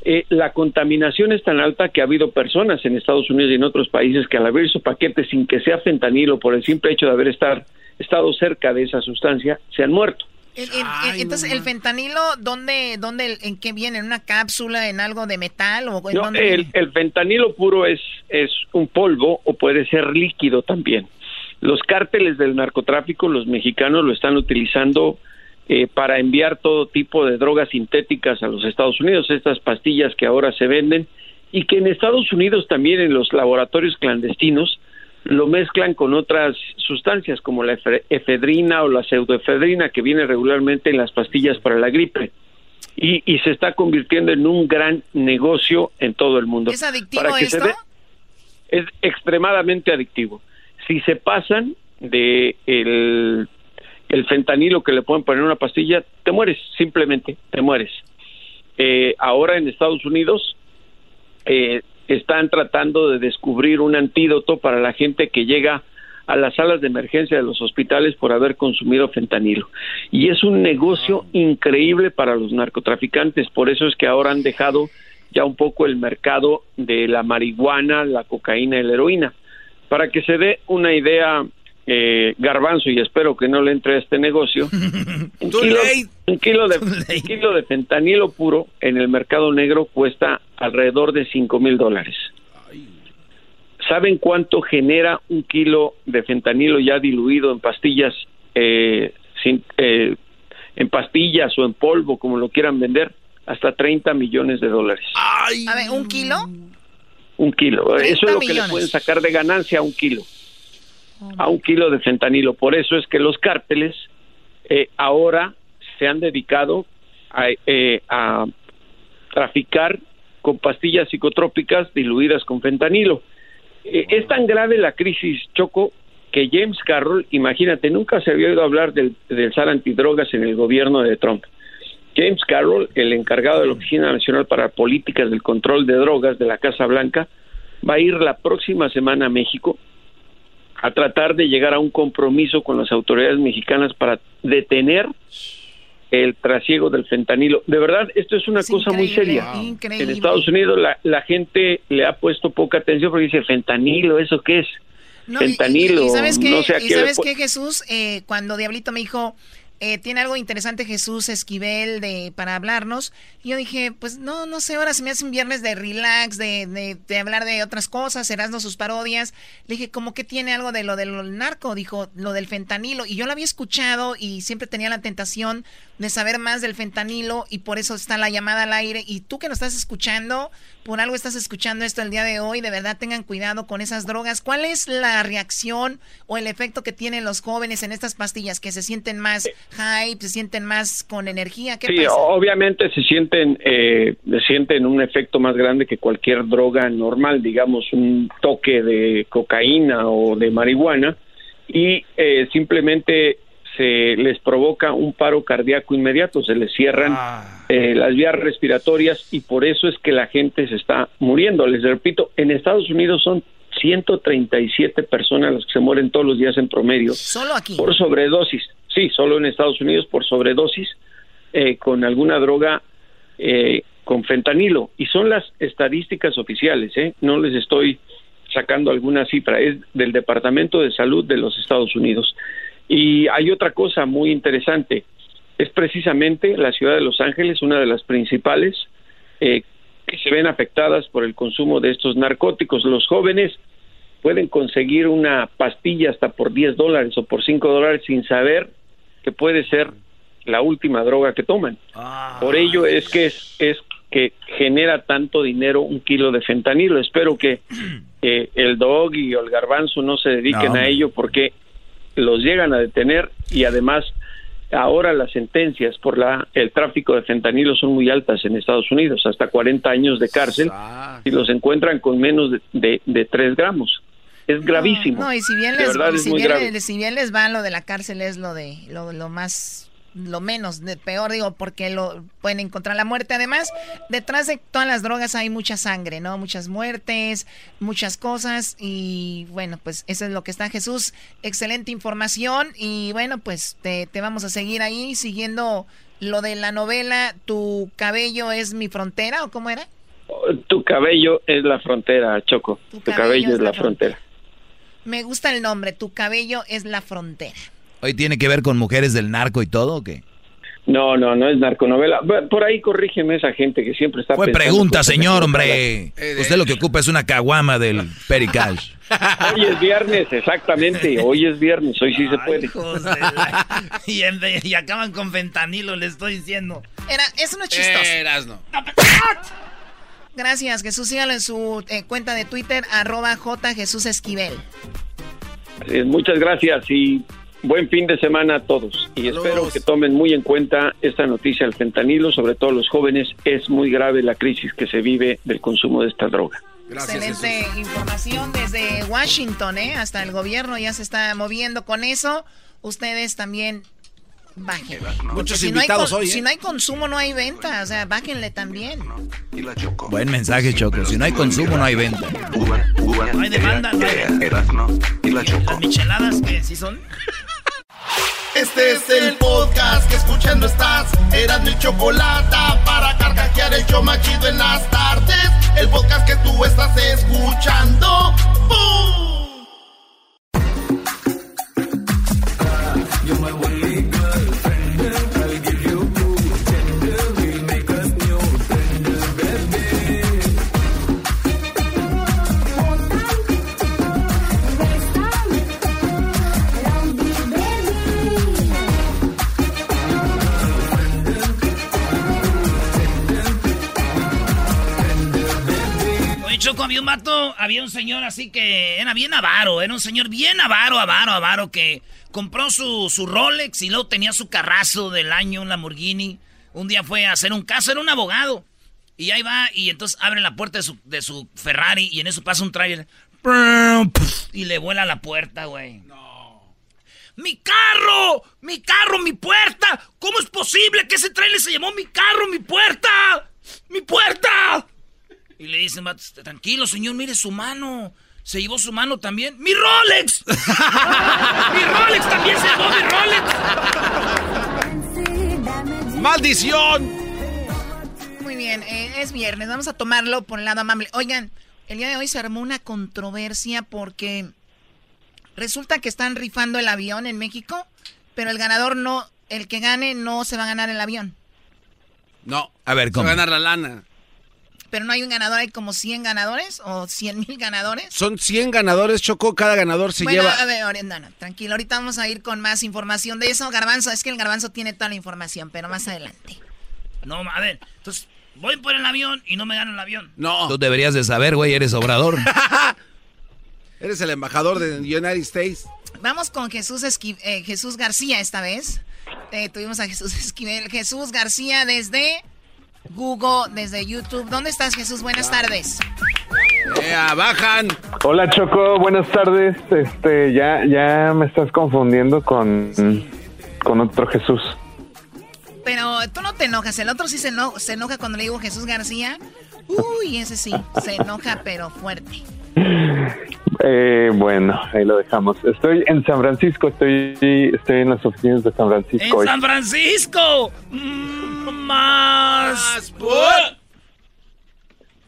Speaker 14: Eh, la contaminación es tan alta que ha habido personas en Estados Unidos y en otros países que al abrir su paquete sin que sea fentanilo por el simple hecho de haber estar, estado cerca de esa sustancia, se han muerto.
Speaker 7: entonces, ¿el fentanilo dónde, dónde, en qué viene? ¿En una cápsula, en algo de metal? O
Speaker 14: no, el, el, fentanilo puro es, es un polvo o puede ser líquido también. Los cárteles del narcotráfico, los mexicanos lo están utilizando eh, para enviar todo tipo de drogas sintéticas a los Estados Unidos, estas pastillas que ahora se venden y que en Estados Unidos también en los laboratorios clandestinos lo mezclan con otras sustancias como la efedrina o la pseudoefedrina que viene regularmente en las pastillas para la gripe. Y, y, se está convirtiendo en un gran negocio en todo el mundo.
Speaker 7: ¿Es adictivo esto?
Speaker 14: es extremadamente adictivo. Si se pasan de el el fentanilo que le pueden poner en una pastilla, te mueres, simplemente te mueres. Eh, ahora en Estados Unidos eh, están tratando de descubrir un antídoto para la gente que llega a las salas de emergencia de los hospitales por haber consumido fentanilo. Y es un negocio increíble para los narcotraficantes, por eso es que ahora han dejado ya un poco el mercado de la marihuana, la cocaína y la heroína. Para que se dé una idea eh, garbanzo y espero que no le entre a este negocio, un, kilo, de, kilo de fentanilo puro en el mercado negro cuesta alrededor de 5 mil dólares. ¿Saben cuánto genera un kilo de fentanilo ya diluido en pastillas, eh, eh, en pastillas o en polvo, como lo quieran vender? Hasta 30 millones de dólares.
Speaker 7: A ver, ¿un kilo?
Speaker 14: Un kilo. Eso es lo que le pueden sacar de ganancia a un kilo a un kilo de fentanilo. Por eso es que los cárteles eh, ahora se han dedicado a, eh, a, traficar con pastillas psicotrópicas diluidas con fentanilo. Eh, es tan grave la crisis, Choco, que James Carroll, imagínate, nunca se había oído hablar del, del SAR antidrogas en el gobierno de Trump. James Carroll, el encargado de la Oficina Nacional para Políticas del Control de Drogas de la Casa Blanca, va a ir la próxima semana a México a tratar de llegar a un compromiso con las autoridades mexicanas para detener el trasiego del fentanilo. De verdad, esto es una cosa muy seria. En Estados Unidos la, la, gente le ha puesto poca atención porque dice, fentanilo, ¿eso qué es? fentanilo,
Speaker 7: y, sabes qué, no sé ¿y sabes qué, Jesús? Eh, cuando Diablito me dijo, eh, tiene algo interesante Jesús Esquivel de, para hablarnos. Y yo dije, pues no, no sé, ahora se me hace un viernes de relax, de, de, hablar de otras cosas, Erasmo sus parodias. Le dije, ¿cómo que tiene algo de lo del narco? Dijo, lo del fentanilo. Y yo lo había escuchado y siempre tenía la tentación de saber más del fentanilo y por eso está la llamada al aire. Y tú que nos estás escuchando, por algo estás escuchando esto el día de hoy, de verdad tengan cuidado con esas drogas. ¿Cuál es la reacción o el efecto que tienen los jóvenes en estas pastillas? ¿Que se sienten más hype, se sienten más con energía? ¿Qué
Speaker 14: sí, obviamente se sienten, eh, sienten un efecto más grande que cualquier droga normal, digamos un toque de cocaína o de marihuana y eh, simplemente se les provoca un paro cardíaco inmediato, se les cierran ah. eh, las vías respiratorias y por eso es que la gente se está muriendo. Les repito, en Estados Unidos son 137 personas las que se mueren todos los días en promedio.
Speaker 7: Solo aquí.
Speaker 14: Por sobredosis. Sí, solo en Estados Unidos por sobredosis eh, con alguna droga eh, con fentanilo. Y son las estadísticas oficiales, ¿eh? No les estoy sacando alguna cifra, es del Departamento de Salud de los Estados Unidos. Y hay otra cosa muy interesante, es precisamente la ciudad de Los Ángeles, una de las principales eh, que se ven afectadas por el consumo de estos narcóticos. Los jóvenes pueden conseguir una pastilla hasta por 10 dólares o por 5 dólares sin saber que puede ser la última droga que toman. Por ello es que es, es que genera tanto dinero un kilo de fentanilo. Espero que el dog y el garbanzo no se dediquen a ello porque los llegan a detener y además ahora las sentencias por la el tráfico de fentanilo son muy altas en Estados Unidos, hasta 40 años de cárcel y los encuentran con menos de, de, 3 gramos. Es gravísimo.
Speaker 7: No, y si bien, les, si, bien, si bien les va lo de la cárcel es lo de lo, lo más lo menos, de peor, digo, porque lo pueden encontrar la muerte. Además, detrás de todas las drogas hay mucha sangre, ¿no? Muchas muertes, muchas cosas. Y bueno, pues eso es lo que está Jesús. Excelente información. Y bueno, pues te, te vamos a seguir ahí siguiendo lo de la novela. ¿Tu cabello es mi frontera o cómo era?
Speaker 14: Tu cabello es la frontera, Choco. Tu, cabello, es la frontera.
Speaker 7: Me gusta el nombre, tu cabello es la frontera.
Speaker 5: ¿Hoy tiene que ver con mujeres del narco y todo o qué?
Speaker 14: No, no, no es narconovela. Por ahí corrígeme esa gente que siempre está
Speaker 5: Fue pregunta, señor, hombre. Usted lo que ocupa es una caguama del Pericash.
Speaker 14: Hoy es viernes, exactamente. Hoy es viernes, hoy sí se puede.
Speaker 2: y, acaban con fentanilo, le estoy diciendo.
Speaker 7: Era, eso no es chistoso.
Speaker 4: Eras no.
Speaker 7: Gracias, Jesús. Sígalo en su eh, cuenta de Twitter, arroba J Jesús Esquivel.
Speaker 14: muchas gracias y buen fin de semana a todos. Y espero que tomen muy en cuenta esta noticia del fentanilo, sobre todo los jóvenes. Es muy grave la crisis que se vive del consumo de esta droga.
Speaker 7: Excelente información desde Washington, ¿eh? Hasta el gobierno ya se está moviendo con eso. Ustedes también Bajen.
Speaker 4: Muchos invitados hoy.
Speaker 7: Si ¿eh? no hay consumo, no hay venta. O sea, bájenle también.
Speaker 5: Buen mensaje, Choco. Si no hay consumo, no hay venta.
Speaker 2: no hay demanda, no hay. Las micheladas que sí son.
Speaker 3: Este es el podcast que escuchando estás. Eran mi chocolate para carcajear el yo machido en las tardes. El podcast que tú estás escuchando. ¡Bum!
Speaker 2: Choco, había un vato, había un señor así que era bien avaro, era un señor bien avaro, avaro, avaro, que compró su, su Rolex y luego tenía su carrazo del año, un Lamborghini. Un día fue a hacer un caso, era un abogado. Y ahí va, y entonces abre la puerta de su, de su Ferrari y en eso pasa un trailer. Y le vuela la puerta, güey. No. ¡Mi carro! ¡Mi carro, mi puerta! ¿Cómo es posible que ese trailer se llamó mi carro, mi puerta? ¡Mi puerta! Y le dicen, tranquilo, señor, mire su mano. Se llevó su mano también. ¡Mi Rolex! ¡Mi Rolex también se llevó mi
Speaker 4: Rolex! ¡Maldición!
Speaker 7: Muy bien, eh, es viernes. Vamos a tomarlo por el lado amable. Oigan, el día de hoy se armó una controversia porque resulta que están rifando el avión en México, pero el ganador no, el que gane no se va a ganar el avión.
Speaker 4: No.
Speaker 5: A ver, ¿cómo?
Speaker 4: Se va a ganar la lana.
Speaker 7: Pero no hay un ganador, hay como 100 ganadores o 100 mil ganadores.
Speaker 4: Son 100 ganadores, Choco, cada ganador se
Speaker 7: bueno,
Speaker 4: lleva...
Speaker 7: a ver, no, tranquilo, ahorita vamos a ir con más información de eso. Garbanzo, es que el Garbanzo tiene toda la información, pero más adelante.
Speaker 2: No, a ver, entonces voy por el avión y no me gano el avión.
Speaker 4: No.
Speaker 5: Tú deberías de saber, güey, eres obrador.
Speaker 4: eres el embajador de United States.
Speaker 7: Vamos con Jesús, eh, Jesús García esta vez. Eh, tuvimos a Jesús Esquivel. Jesús García desde Google, desde YouTube. ¿Dónde estás, Jesús? Buenas tardes.
Speaker 4: bajan.
Speaker 15: Hola, Choco. Buenas tardes. Este, ya, ya me estás confundiendo con, con otro Jesús.
Speaker 7: Pero tú no te enojas. El otro sí se, se enoja cuando le digo Jesús García. Uy, ese sí, se enoja, pero fuerte.
Speaker 15: Eh, bueno, ahí lo dejamos. Estoy en San Francisco, estoy, estoy en las oficinas de San Francisco.
Speaker 2: ¡En San Francisco! ¡Más!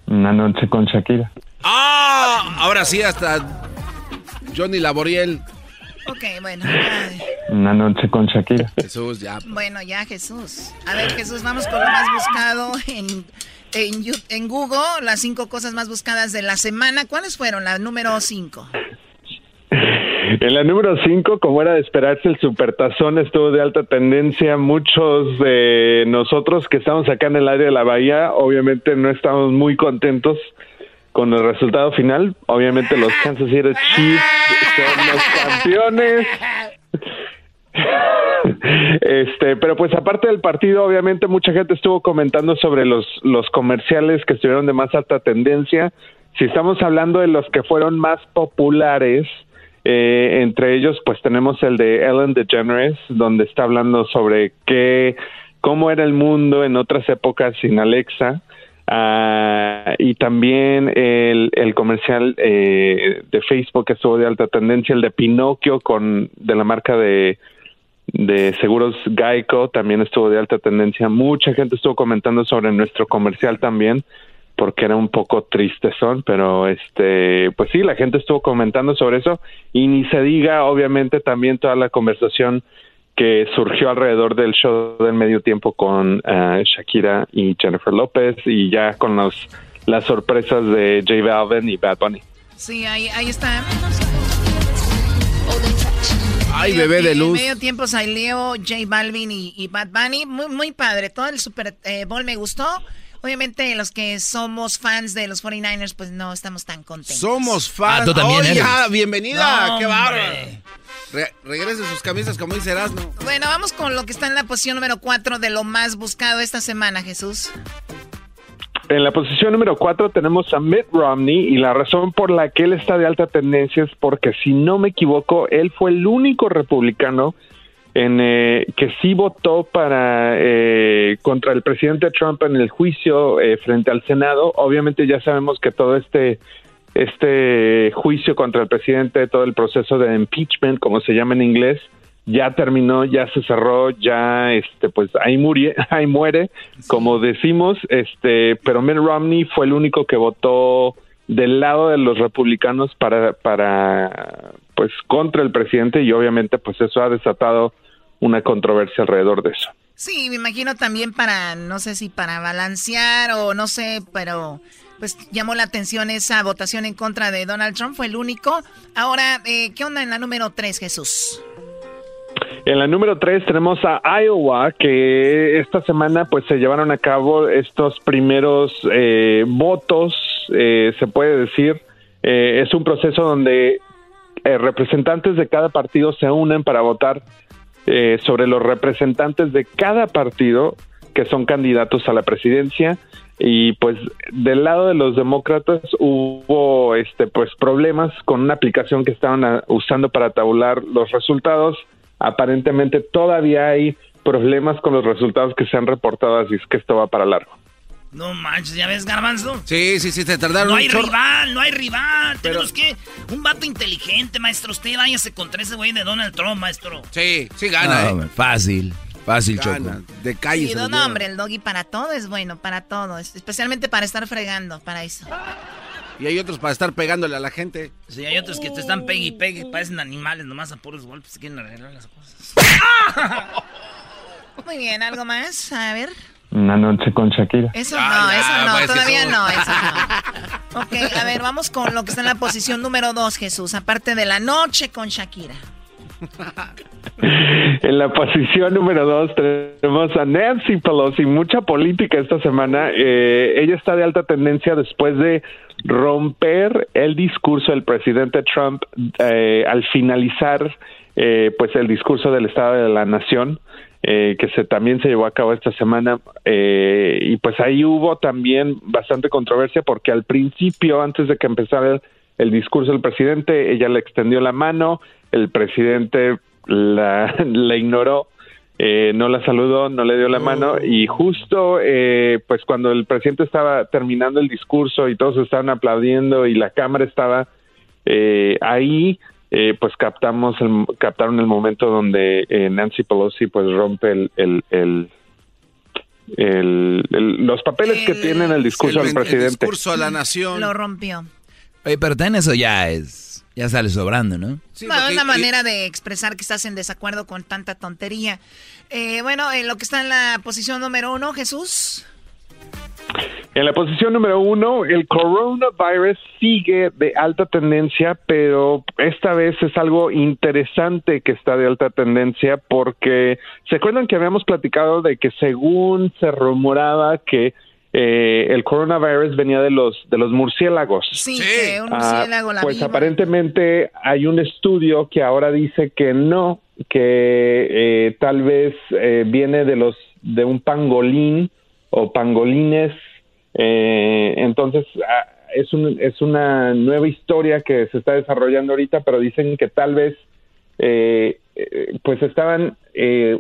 Speaker 15: Una noche con Shakira.
Speaker 4: ¡Ah! Ahora sí, hasta Johnny Laboriel.
Speaker 7: Ok, bueno.
Speaker 15: Una noche con Shakira.
Speaker 4: Jesús, ya.
Speaker 7: Bueno, ya, Jesús. A ver, Jesús, vamos con lo más buscado en en, en Google las cinco cosas más buscadas de la semana. ¿Cuáles fueron? La número cinco.
Speaker 15: En la número 5, como era de esperarse, el supertazón estuvo de alta tendencia. Muchos de nosotros que estamos acá en el área de la bahía, obviamente no estamos muy contentos con el resultado final. Obviamente los Kansas City Chiefs son los campeones. Este, pero pues aparte del partido, obviamente mucha gente estuvo comentando sobre los, los comerciales que estuvieron de más alta tendencia. Si estamos hablando de los que fueron más populares eh, entre ellos, pues tenemos el de Ellen DeGeneres, donde está hablando sobre qué, cómo era el mundo en otras épocas sin Alexa. Ah, y también el, el comercial eh, de Facebook que estuvo de alta tendencia, el de Pinocchio con de la marca de, de seguros Geico también estuvo de alta tendencia. Mucha gente estuvo comentando sobre nuestro comercial también porque era un poco triste son, pero este, pues sí, la gente estuvo comentando sobre eso y ni se diga, obviamente, también toda la conversación que surgió alrededor del show del medio tiempo con eh, Shakira y Jennifer López y ya con los las sorpresas de J Balvin y Bad Bunny.
Speaker 7: Sí, ahí, ahí está.
Speaker 4: Ay, bebé de luz.
Speaker 7: En medio tiempo salió J Balvin y, y Bad Bunny. Muy, muy padre. Todo el Super eh, Bowl me gustó. Obviamente los que somos fans de los 49ers, pues no estamos tan contentos.
Speaker 4: Somos fans.
Speaker 5: Ah, tú también
Speaker 4: Oye,
Speaker 5: eres.
Speaker 4: ya, bienvenida.
Speaker 7: No,
Speaker 4: Qué bárbaro. Re- regresen sus camisas como dice Erasmo.
Speaker 7: Bueno, vamos con lo que está en la posición número 4 de lo más buscado esta semana, Jesús.
Speaker 15: En la posición número 4 tenemos a Mitt Romney y la razón por la que él está de alta tendencia es porque, si no me equivoco, él fue el único republicano en eh, que sí votó para eh, contra el presidente Trump en el juicio eh, frente al Senado. Obviamente ya sabemos que todo este este juicio contra el presidente, todo el proceso de impeachment, como se llama en inglés, ya terminó, ya se cerró, ya este pues ahí muere, ahí muere, como decimos, este, pero Mitt Romney fue el único que votó del lado de los republicanos para para pues contra el presidente y obviamente pues eso ha desatado una controversia alrededor de eso.
Speaker 7: Sí, me imagino también para, no sé si para balancear o no sé, pero pues llamó la atención esa votación en contra de Donald Trump, fue el único. Ahora, eh, ¿qué onda en la número 3, Jesús?
Speaker 15: En la número 3 tenemos a Iowa, que esta semana pues se llevaron a cabo estos primeros eh, votos, eh, se puede decir. Eh, es un proceso donde eh, representantes de cada partido se unen para votar eh, sobre los representantes de cada partido que son candidatos a la presidencia y pues del lado de los demócratas hubo este pues problemas con una aplicación que estaban ah, usando para tabular los resultados aparentemente todavía hay problemas con los resultados que se han reportado así es que esto va para largo
Speaker 2: No manches, ¿ya ves, Garbanzo?
Speaker 4: Sí, sí, sí, se tardaron
Speaker 2: No hay
Speaker 4: chorro.
Speaker 2: rival, no hay rival. Tenemos que. Un vato inteligente, maestro. Usted váyase contra ese güey de Donald Trump, maestro.
Speaker 4: Sí, sí
Speaker 5: No, hombre, fácil, fácil,
Speaker 4: Gana,
Speaker 5: Choco.
Speaker 4: De calle.
Speaker 7: Sí, no, hombre, el doggy para todo es bueno, para todo, es- especialmente para estar fregando, para eso.
Speaker 4: Y hay otros para estar pegándole a la gente.
Speaker 2: Sí, hay otros que te están pegue y pegue, parecen animales, nomás a puros golpes quieren arreglar las cosas.
Speaker 7: Muy bien, ¿algo más? A ver.
Speaker 15: una noche con Shakira
Speaker 7: Eso
Speaker 4: Ah,
Speaker 7: no, eso no,
Speaker 4: pues,
Speaker 7: todavía
Speaker 4: eso.
Speaker 7: no, eso no. Ok, a ver, vamos con lo que está en la posición número 2, Jesús, aparte de la noche con Shakira.
Speaker 15: En la posición número dos tenemos a Nancy Pelosi, mucha política esta semana. Eh, ella está de alta tendencia después de romper el discurso del presidente Trump eh, al finalizar eh, pues el discurso del Estado de la Nación. eh, que se también se llevó a cabo esta semana eh, y pues ahí hubo también bastante controversia porque al principio antes de que empezara el, el discurso del presidente ella le extendió la mano el presidente la, la ignoró, eh, no la saludó, no le dio la mano y justo eh, pues cuando el presidente estaba terminando el discurso y todos estaban aplaudiendo y la cámara estaba eh, ahí, eh, pues captamos el, captaron el momento donde eh, Nancy Pelosi pues rompe el, el, el- el- el- los papeles que tiene en el discurso
Speaker 4: El-
Speaker 15: del
Speaker 4: el
Speaker 15: presidente.
Speaker 4: discurso a la nación.
Speaker 7: Lo rompió.
Speaker 5: Oye, pero también eso ya es, ya sale sobrando, ¿no?
Speaker 7: no, es una manera de expresar que estás en desacuerdo con tanta tontería. Eh, bueno, eh, lo que está en la posición número uno, Jesús.
Speaker 15: En la posición número uno, el coronavirus sigue de alta tendencia, pero esta vez es algo interesante que está de alta tendencia porque se acuerdan que habíamos platicado de que según se rumoraba que eh, el coronavirus venía de los de los murciélagos.
Speaker 7: Sí, que un
Speaker 15: Ah,
Speaker 7: murciélago la
Speaker 15: pues aparentemente hay un estudio que ahora dice que no, que eh, tal vez eh, viene de los de un pangolín o pangolines. Eh, entonces ah, es un, es una nueva historia que se está desarrollando ahorita, pero dicen que tal vez eh, eh, pues estaban, eh,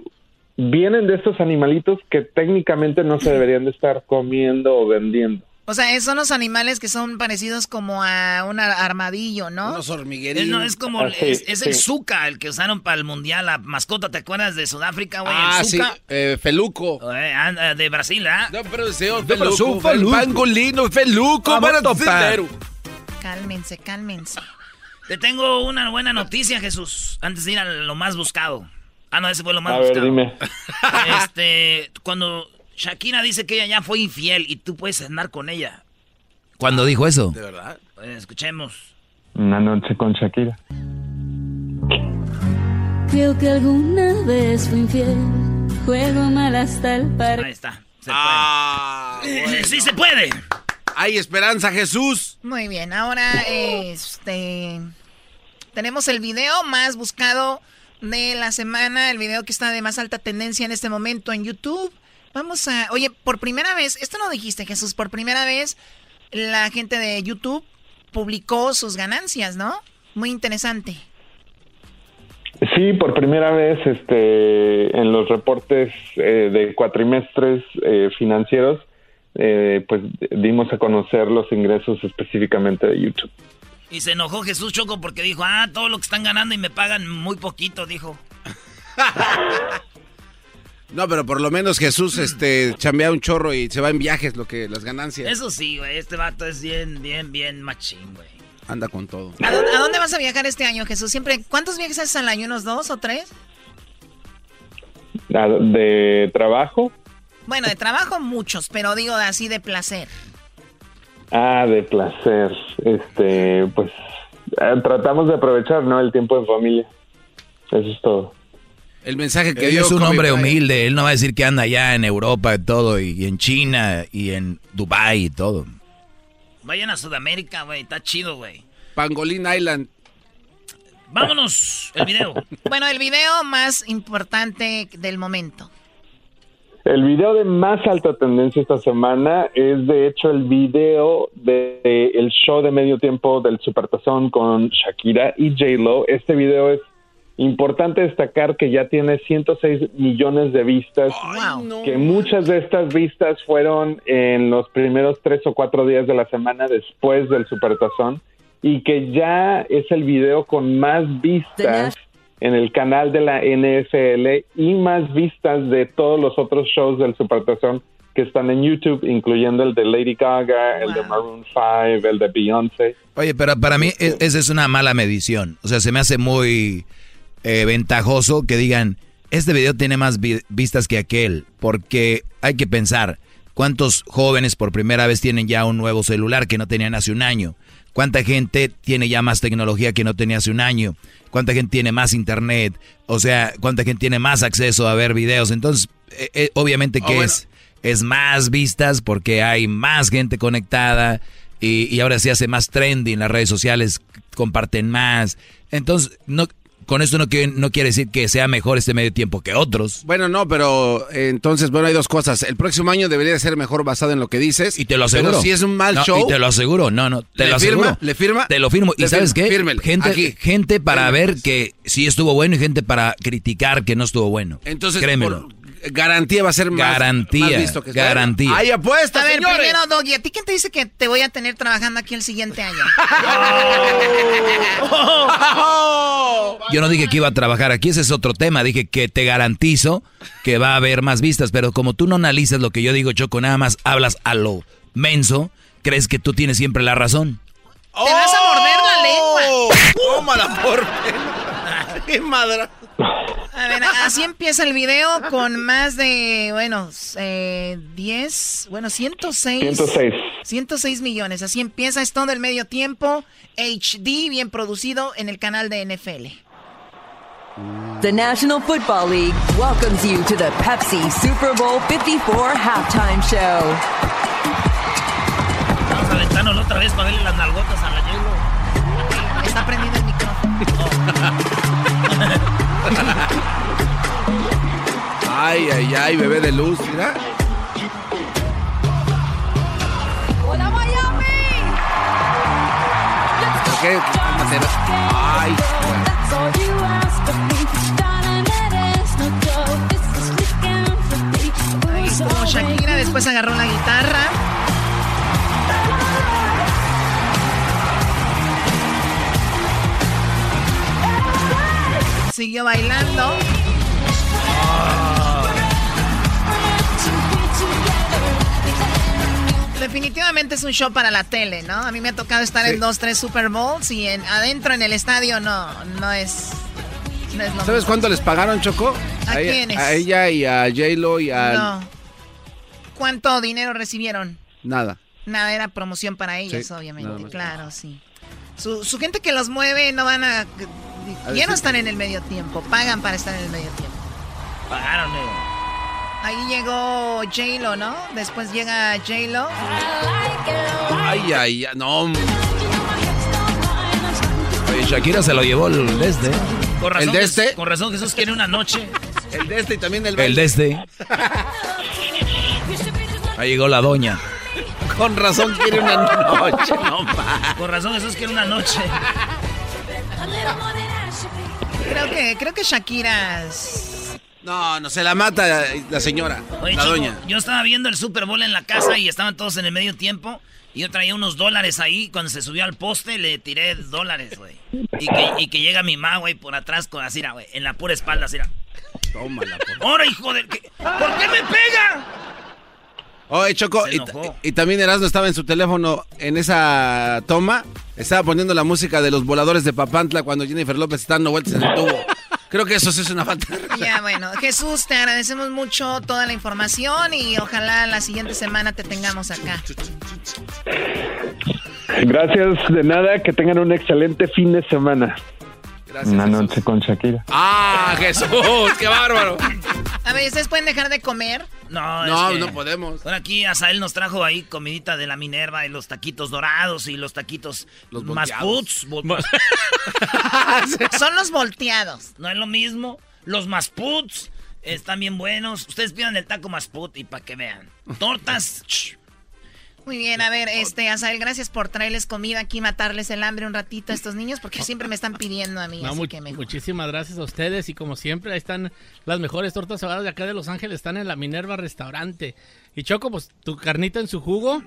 Speaker 15: vienen de estos animalitos que técnicamente no se deberían de estar comiendo o vendiendo.
Speaker 7: O sea, son los animales que son parecidos como a un ar- armadillo, ¿no?
Speaker 4: Unos
Speaker 2: Es,
Speaker 4: hormiguerillos.
Speaker 2: no, es como,
Speaker 15: Ah, sí,
Speaker 2: es, es el
Speaker 15: sí.
Speaker 2: Zuka, el que usaron para el mundial, la mascota, ¿te acuerdas de Sudáfrica, güey?
Speaker 4: Ah,
Speaker 2: el
Speaker 4: sí. Eh, Feluco.
Speaker 2: Eh, anda, de Brasil, ¿ah?
Speaker 4: No, pero señor
Speaker 5: pero
Speaker 4: Feluco.
Speaker 5: su Feluco.
Speaker 4: El pangolino, Feluco. Para
Speaker 5: a topar.
Speaker 7: Cálmense, cálmense.
Speaker 2: Te tengo una buena noticia, Jesús, antes de ir a lo más buscado. Ah, no, ese fue lo más
Speaker 15: A ver,
Speaker 2: buscado.
Speaker 15: dime.
Speaker 2: Este, cuando Shakira dice que ella ya fue infiel y tú puedes andar con ella.
Speaker 5: ¿Cuándo dijo eso?
Speaker 4: De verdad.
Speaker 2: Pues, escuchemos.
Speaker 15: Una noche con Shakira.
Speaker 16: Creo que alguna vez fui infiel. Juego mal hasta el par.
Speaker 2: Ahí está. Se
Speaker 4: Ah,
Speaker 2: puede.
Speaker 4: bueno.
Speaker 2: Sí se puede.
Speaker 4: Hay esperanza, Jesús.
Speaker 7: Muy bien, ahora este tenemos el video más buscado de la semana, el video que está de más alta tendencia en este momento en YouTube. Vamos a, oye, por primera vez, esto no dijiste Jesús, por primera vez la gente de YouTube publicó sus ganancias, ¿no? Muy interesante.
Speaker 15: Sí, por primera vez este, en los reportes eh, de cuatrimestres eh, financieros, eh, pues dimos a conocer los ingresos específicamente de YouTube.
Speaker 2: Y se enojó Jesús Choco porque dijo, ah, todo lo que están ganando y me pagan muy poquito, dijo.
Speaker 4: No, pero por lo menos Jesús este, chambea un chorro y se va en viajes, lo que las ganancias.
Speaker 2: Eso sí, güey, este vato es bien, bien, bien machín, güey.
Speaker 4: Anda con todo.
Speaker 7: ¿A dónde, a dónde vas a viajar este año, Jesús? Siempre, ¿cuántos viajes haces al año? ¿Unos dos o tres?
Speaker 15: De trabajo,
Speaker 7: Bueno, de trabajo muchos, pero digo así de placer.
Speaker 15: Ah, de placer, este, pues eh, tratamos de aprovechar, ¿no? El tiempo en familia. Eso es todo.
Speaker 4: El mensaje que
Speaker 5: Él
Speaker 4: dio
Speaker 5: es un
Speaker 4: Kobe
Speaker 5: hombre
Speaker 4: Bryant.
Speaker 5: humilde, él no va a decir que anda allá en Europa y todo, y, y en China, y en Dubai y todo.
Speaker 2: Vayan a Sudamérica, güey, está chido, güey.
Speaker 4: Pangolin Island.
Speaker 2: Vámonos, el video.
Speaker 7: Bueno, el video más importante del momento.
Speaker 15: El video de más alta tendencia esta semana es de hecho el video del de, el show de medio tiempo del Supertazón con Shakira y J-Lo. Este video es importante destacar que ya tiene 106 millones de vistas, que muchas de estas vistas fueron en los primeros tres o cuatro días de la semana después del Supertazón y que ya es el video con más vistas en el canal de la NFL y más vistas de todos los otros shows del Supertazón que están en YouTube, incluyendo el de Lady Gaga, el de Maroon 5, el de Beyoncé.
Speaker 5: Oye, pero para mí esa es una mala medición. O sea, se me hace muy eh, ventajoso que digan, este video tiene más vi- vistas que aquel, porque hay que pensar, ¿cuántos jóvenes por primera vez tienen ya un nuevo celular que no tenían hace un año? ¿Cuánta gente tiene ya más tecnología que no tenía hace un año? ¿Cuánta gente tiene más internet? O sea, ¿cuánta gente tiene más acceso a ver videos? Entonces, eh, eh, obviamente que
Speaker 4: bueno.
Speaker 5: es, es más vistas porque hay más gente conectada y, y ahora se hace más trendy en las redes sociales, comparten más. Entonces, no, con esto no quiere, no quiere decir que sea mejor este medio tiempo que otros.
Speaker 4: Bueno, no, pero eh, entonces, bueno, hay dos cosas. El próximo año debería ser mejor basado en lo que dices.
Speaker 5: Y te lo aseguro.
Speaker 4: Pero si es un mal
Speaker 5: No,
Speaker 4: show.
Speaker 5: Y te lo aseguro, no, no, te
Speaker 4: ¿Le
Speaker 5: lo
Speaker 4: firma?
Speaker 5: aseguro.
Speaker 4: ¿Le firma?
Speaker 5: Te lo firmo. ¿Y sabes
Speaker 4: firma.
Speaker 5: qué? Gente,
Speaker 4: Aquí.
Speaker 5: gente para ver que sí estuvo bueno y gente para criticar que no estuvo bueno.
Speaker 4: Entonces,
Speaker 5: Créemelo.
Speaker 4: por- garantía va a ser más,
Speaker 5: Garantía,
Speaker 4: más visto que
Speaker 5: garantía.
Speaker 4: Hay apuestas,
Speaker 7: A ver,
Speaker 4: señores.
Speaker 7: primero, Doggy, ¿a ti quién te dice que te voy a tener trabajando aquí el siguiente año?
Speaker 5: Yo no dije que iba a trabajar aquí, ese es otro tema. Dije que te garantizo que va a haber más vistas, pero como tú no analizas lo que yo digo, Choco, nada más hablas a lo menso, crees que tú tienes siempre la razón.
Speaker 7: Te vas a morder la lengua.
Speaker 4: Tómala por ¡Qué madre!
Speaker 7: A ver, así empieza el video con más de, bueno, eh, 10, bueno, 106.
Speaker 15: 106.
Speaker 7: 106 millones. Así empieza, es todo el medio tiempo. HD, bien producido en el canal de NFL.
Speaker 17: The National Football League welcomes you to the Pepsi Super Bowl 54 halftime show.
Speaker 2: Vamos a aventarnos otra vez para verle las nalgotas a la.
Speaker 7: Está prendido el
Speaker 4: ay, ay, ay, bebé de luz, mira.
Speaker 17: ¡Hola, Miami!
Speaker 4: ¿Por qué? ¡Ay!
Speaker 7: Como Shakira después agarró la guitarra siguió bailando. Definitivamente es un show para la tele, ¿no? A mí me ha tocado estar en dos, tres Super Bowls y en, adentro en el estadio no, no es, no es lo
Speaker 4: ¿Sabes
Speaker 7: mismo.
Speaker 4: cuánto les pagaron, Choco?
Speaker 7: ¿A
Speaker 4: ella-
Speaker 7: quiénes?
Speaker 4: A ella y a J-Lo y a...
Speaker 7: No. ¿Cuánto dinero recibieron?
Speaker 4: Nada.
Speaker 7: Nada, era promoción para ellos,
Speaker 4: Sí,
Speaker 7: obviamente. Claro, sí. Su, su gente que los mueve no van a... Ya
Speaker 4: decir-
Speaker 7: no están en el medio tiempo, pagan para estar en el medio tiempo.
Speaker 2: Pagaron,
Speaker 7: Ahí llegó J-Lo, ¿no? Después llega J-Lo.
Speaker 4: Ay, ay, ay, no.
Speaker 5: Oye, Shakira se lo llevó el desde.
Speaker 2: Con razón,
Speaker 4: ¿El de este?
Speaker 2: Con razón Jesús quiere una noche.
Speaker 4: El de este y también el
Speaker 5: El desde. Ahí llegó la doña.
Speaker 4: Con razón quiere una noche, no más.
Speaker 2: Con razón Jesús quiere una noche.
Speaker 7: Creo que, creo que Shakira...
Speaker 4: No, no, se la mata la señora,
Speaker 2: Oye,
Speaker 4: la doña.
Speaker 2: yo estaba viendo el Super Bowl en la casa y estaban todos en el medio tiempo. Y yo traía unos dólares ahí. Cuando se subió al poste, le tiré dólares, güey. Y que, y que llega mi ma, güey, por atrás, con así, güey, en la pura espalda, así.
Speaker 4: Tómala, por
Speaker 2: ¡Ahora, hijo de... ¿qué? ¿Por qué me pega?
Speaker 4: Oye, Choco, y, también Erasmo estaba en su teléfono en esa toma. Estaba poniendo la música de los voladores de Papantla cuando Jennifer López está dando vueltas en el tubo. Creo que eso sí es una falta.
Speaker 7: Ya, bueno, Jesús, te agradecemos mucho toda la información y ojalá la siguiente semana te tengamos acá.
Speaker 15: Gracias de nada, que tengan un excelente fin de semana.
Speaker 4: Gracias,
Speaker 15: Una
Speaker 4: Jesús.
Speaker 15: noche con Shakira.
Speaker 4: ¡Ah, Jesús! ¡Qué bárbaro!
Speaker 7: A ver, ¿ustedes pueden dejar de comer?
Speaker 2: No,
Speaker 4: No,
Speaker 2: es que-
Speaker 4: no podemos.
Speaker 2: Bueno, aquí Asael nos trajo ahí comidita de la Minerva y los taquitos dorados y los taquitos
Speaker 4: Los
Speaker 2: más puts.
Speaker 7: Son los volteados.
Speaker 2: no es lo mismo. Los más puts están bien buenos. Ustedes pidan el taco más put y para que vean. Tortas.
Speaker 7: Muy bien, a ver, este, Asael, gracias por traerles comida aquí, matarles el hambre un ratito a estos niños, porque siempre me están pidiendo a mí,
Speaker 18: No,
Speaker 7: así
Speaker 18: mu-
Speaker 7: que
Speaker 18: muchísimas gracias a ustedes y como siempre ahí están las mejores tortas ahogadas de acá de Los Ángeles, están en la Minerva Restaurante. Y Choco, pues tu carnita en su jugo.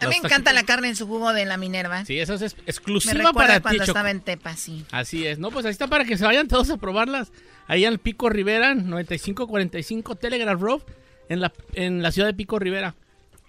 Speaker 7: A mí me encanta la carne en su jugo de la Minerva.
Speaker 18: Sí, eso es ex-
Speaker 7: me
Speaker 18: exclusiva
Speaker 7: recuerda
Speaker 18: para ti, Choco.
Speaker 7: estaba en Tepa, sí.
Speaker 18: Así es, no, pues ahí está para que se vayan todos a probarlas. Ahí en el Pico Rivera, 9545 Telegraph Road, en la, en la ciudad de Pico Rivera.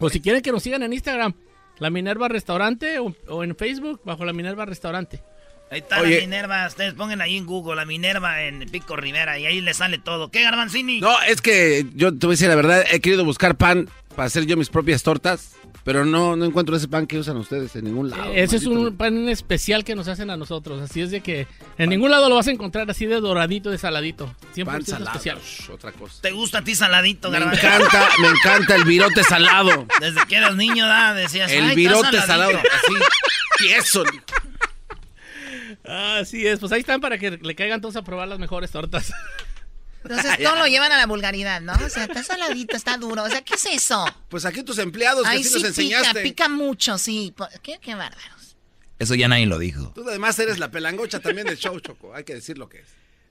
Speaker 18: O si quieren que nos sigan en Instagram, la Minerva Restaurante, o, o en Facebook, bajo la Minerva Restaurante.
Speaker 2: Ahí está
Speaker 4: Oye.
Speaker 2: la Minerva. Ustedes pongan ahí en Google la Minerva en Pico Rivera y ahí les sale todo. ¿Qué, Garbanzini?
Speaker 4: No, es que yo te voy a decir la verdad, he querido buscar pan para hacer yo mis propias tortas, pero no, no encuentro ese pan que usan ustedes en ningún lado.
Speaker 18: Ese es un pan especial que nos hacen a nosotros. Así es de que en ningún lado lo vas a encontrar así de doradito, de saladito. 100%
Speaker 4: pan salado,
Speaker 18: especial.
Speaker 4: otra cosa.
Speaker 2: ¿Te gusta a ti saladito,
Speaker 4: Me
Speaker 2: Garbanzo?
Speaker 4: encanta, me encanta el virote salado.
Speaker 2: Desde que eras niño, ¿da? Decías,
Speaker 4: El
Speaker 2: "Ay, está
Speaker 4: virote
Speaker 2: saladito".
Speaker 4: salado, así, tieso.
Speaker 18: Así es, pues ahí están para que le caigan todos a probar las mejores tortas.
Speaker 7: Entonces todo lo llevan a la vulgaridad, ¿no? O sea, está saladito, está duro. O sea, ¿qué es eso?
Speaker 4: Pues aquí tus empleados que
Speaker 7: Ay,
Speaker 4: sí
Speaker 7: sí
Speaker 4: nos
Speaker 7: pica,
Speaker 4: enseñaste.
Speaker 7: pica mucho, sí. Po- Qué, qué bárbaros.
Speaker 5: Eso ya nadie lo dijo.
Speaker 4: Tú además eres la pelangocha también del show, Choco. Hay que decir lo que es.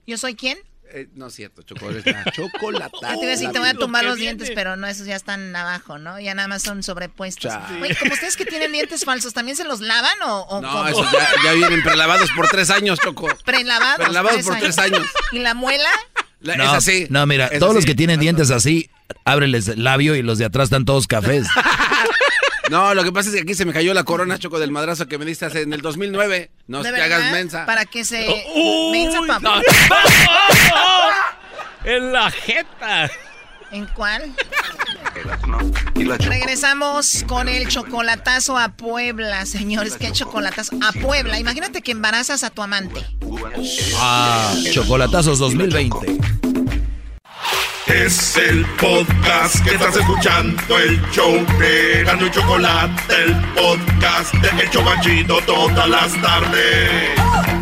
Speaker 7: ¿Yo soy quién?
Speaker 4: Eh, no es cierto, Choco, eres la chocolata.
Speaker 7: Ya te iba a decir, te voy a tumbar
Speaker 18: que
Speaker 7: los
Speaker 18: viene.
Speaker 7: dientes, pero no, esos ya están abajo, ¿no? Ya nada más son sobrepuestos. Oye, como ustedes que tienen dientes falsos, ¿también se los lavan o, o
Speaker 4: No,
Speaker 7: cómo?
Speaker 4: esos ya, ya vienen prelavados por tres años, Choco.
Speaker 7: Prelavados.
Speaker 4: Prelavados por tres años.
Speaker 7: ¿Y la muela?
Speaker 4: La-
Speaker 5: No,
Speaker 4: es así.
Speaker 5: no, mira,
Speaker 4: Es
Speaker 5: todos los que tienen dientes así, ábreles el labio y los de atrás están todos cafés.
Speaker 4: No, lo que pasa es que aquí se me cayó la corona, Choco, del madrazo que me diste hace en el 2009. No
Speaker 7: ¿De
Speaker 4: te
Speaker 7: verdad?
Speaker 4: hagas mensa.
Speaker 7: Para que se...
Speaker 18: Uy,
Speaker 7: mensa,
Speaker 18: no.
Speaker 7: papá.
Speaker 18: en la jeta.
Speaker 7: ¿En cuál? Regresamos con el chocolatazo a Puebla, señores. ¿Qué chocolatazo? A Puebla. Imagínate que embarazas a tu amante.
Speaker 5: Ah, Chocolatazos 2020.
Speaker 3: Es el podcast que estás escuchando, el show de Gano y Chocolate, el podcast de El Chobachito todas las tardes.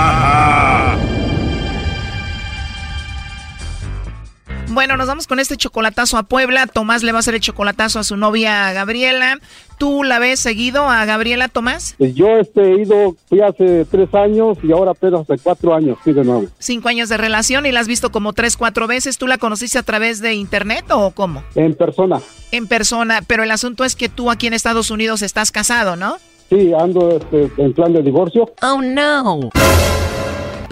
Speaker 7: Bueno, nos vamos con este chocolatazo a Puebla. Tomás le va a hacer el chocolatazo a su novia Gabriela. ¿Tú la ves seguido a Gabriela, Tomás?
Speaker 19: Pues yo este, he ido, fui hace tres años y ahora apenas hace cuatro años, sí, de nuevo.
Speaker 7: Cinco años de relación y la has visto como tres, cuatro veces. ¿Tú la conociste a través de internet o cómo?
Speaker 19: En persona.
Speaker 7: En persona, pero el asunto es que tú aquí en Estados Unidos estás casado, ¿no?
Speaker 19: Sí, ando este, en plan de divorcio.
Speaker 7: Oh, no.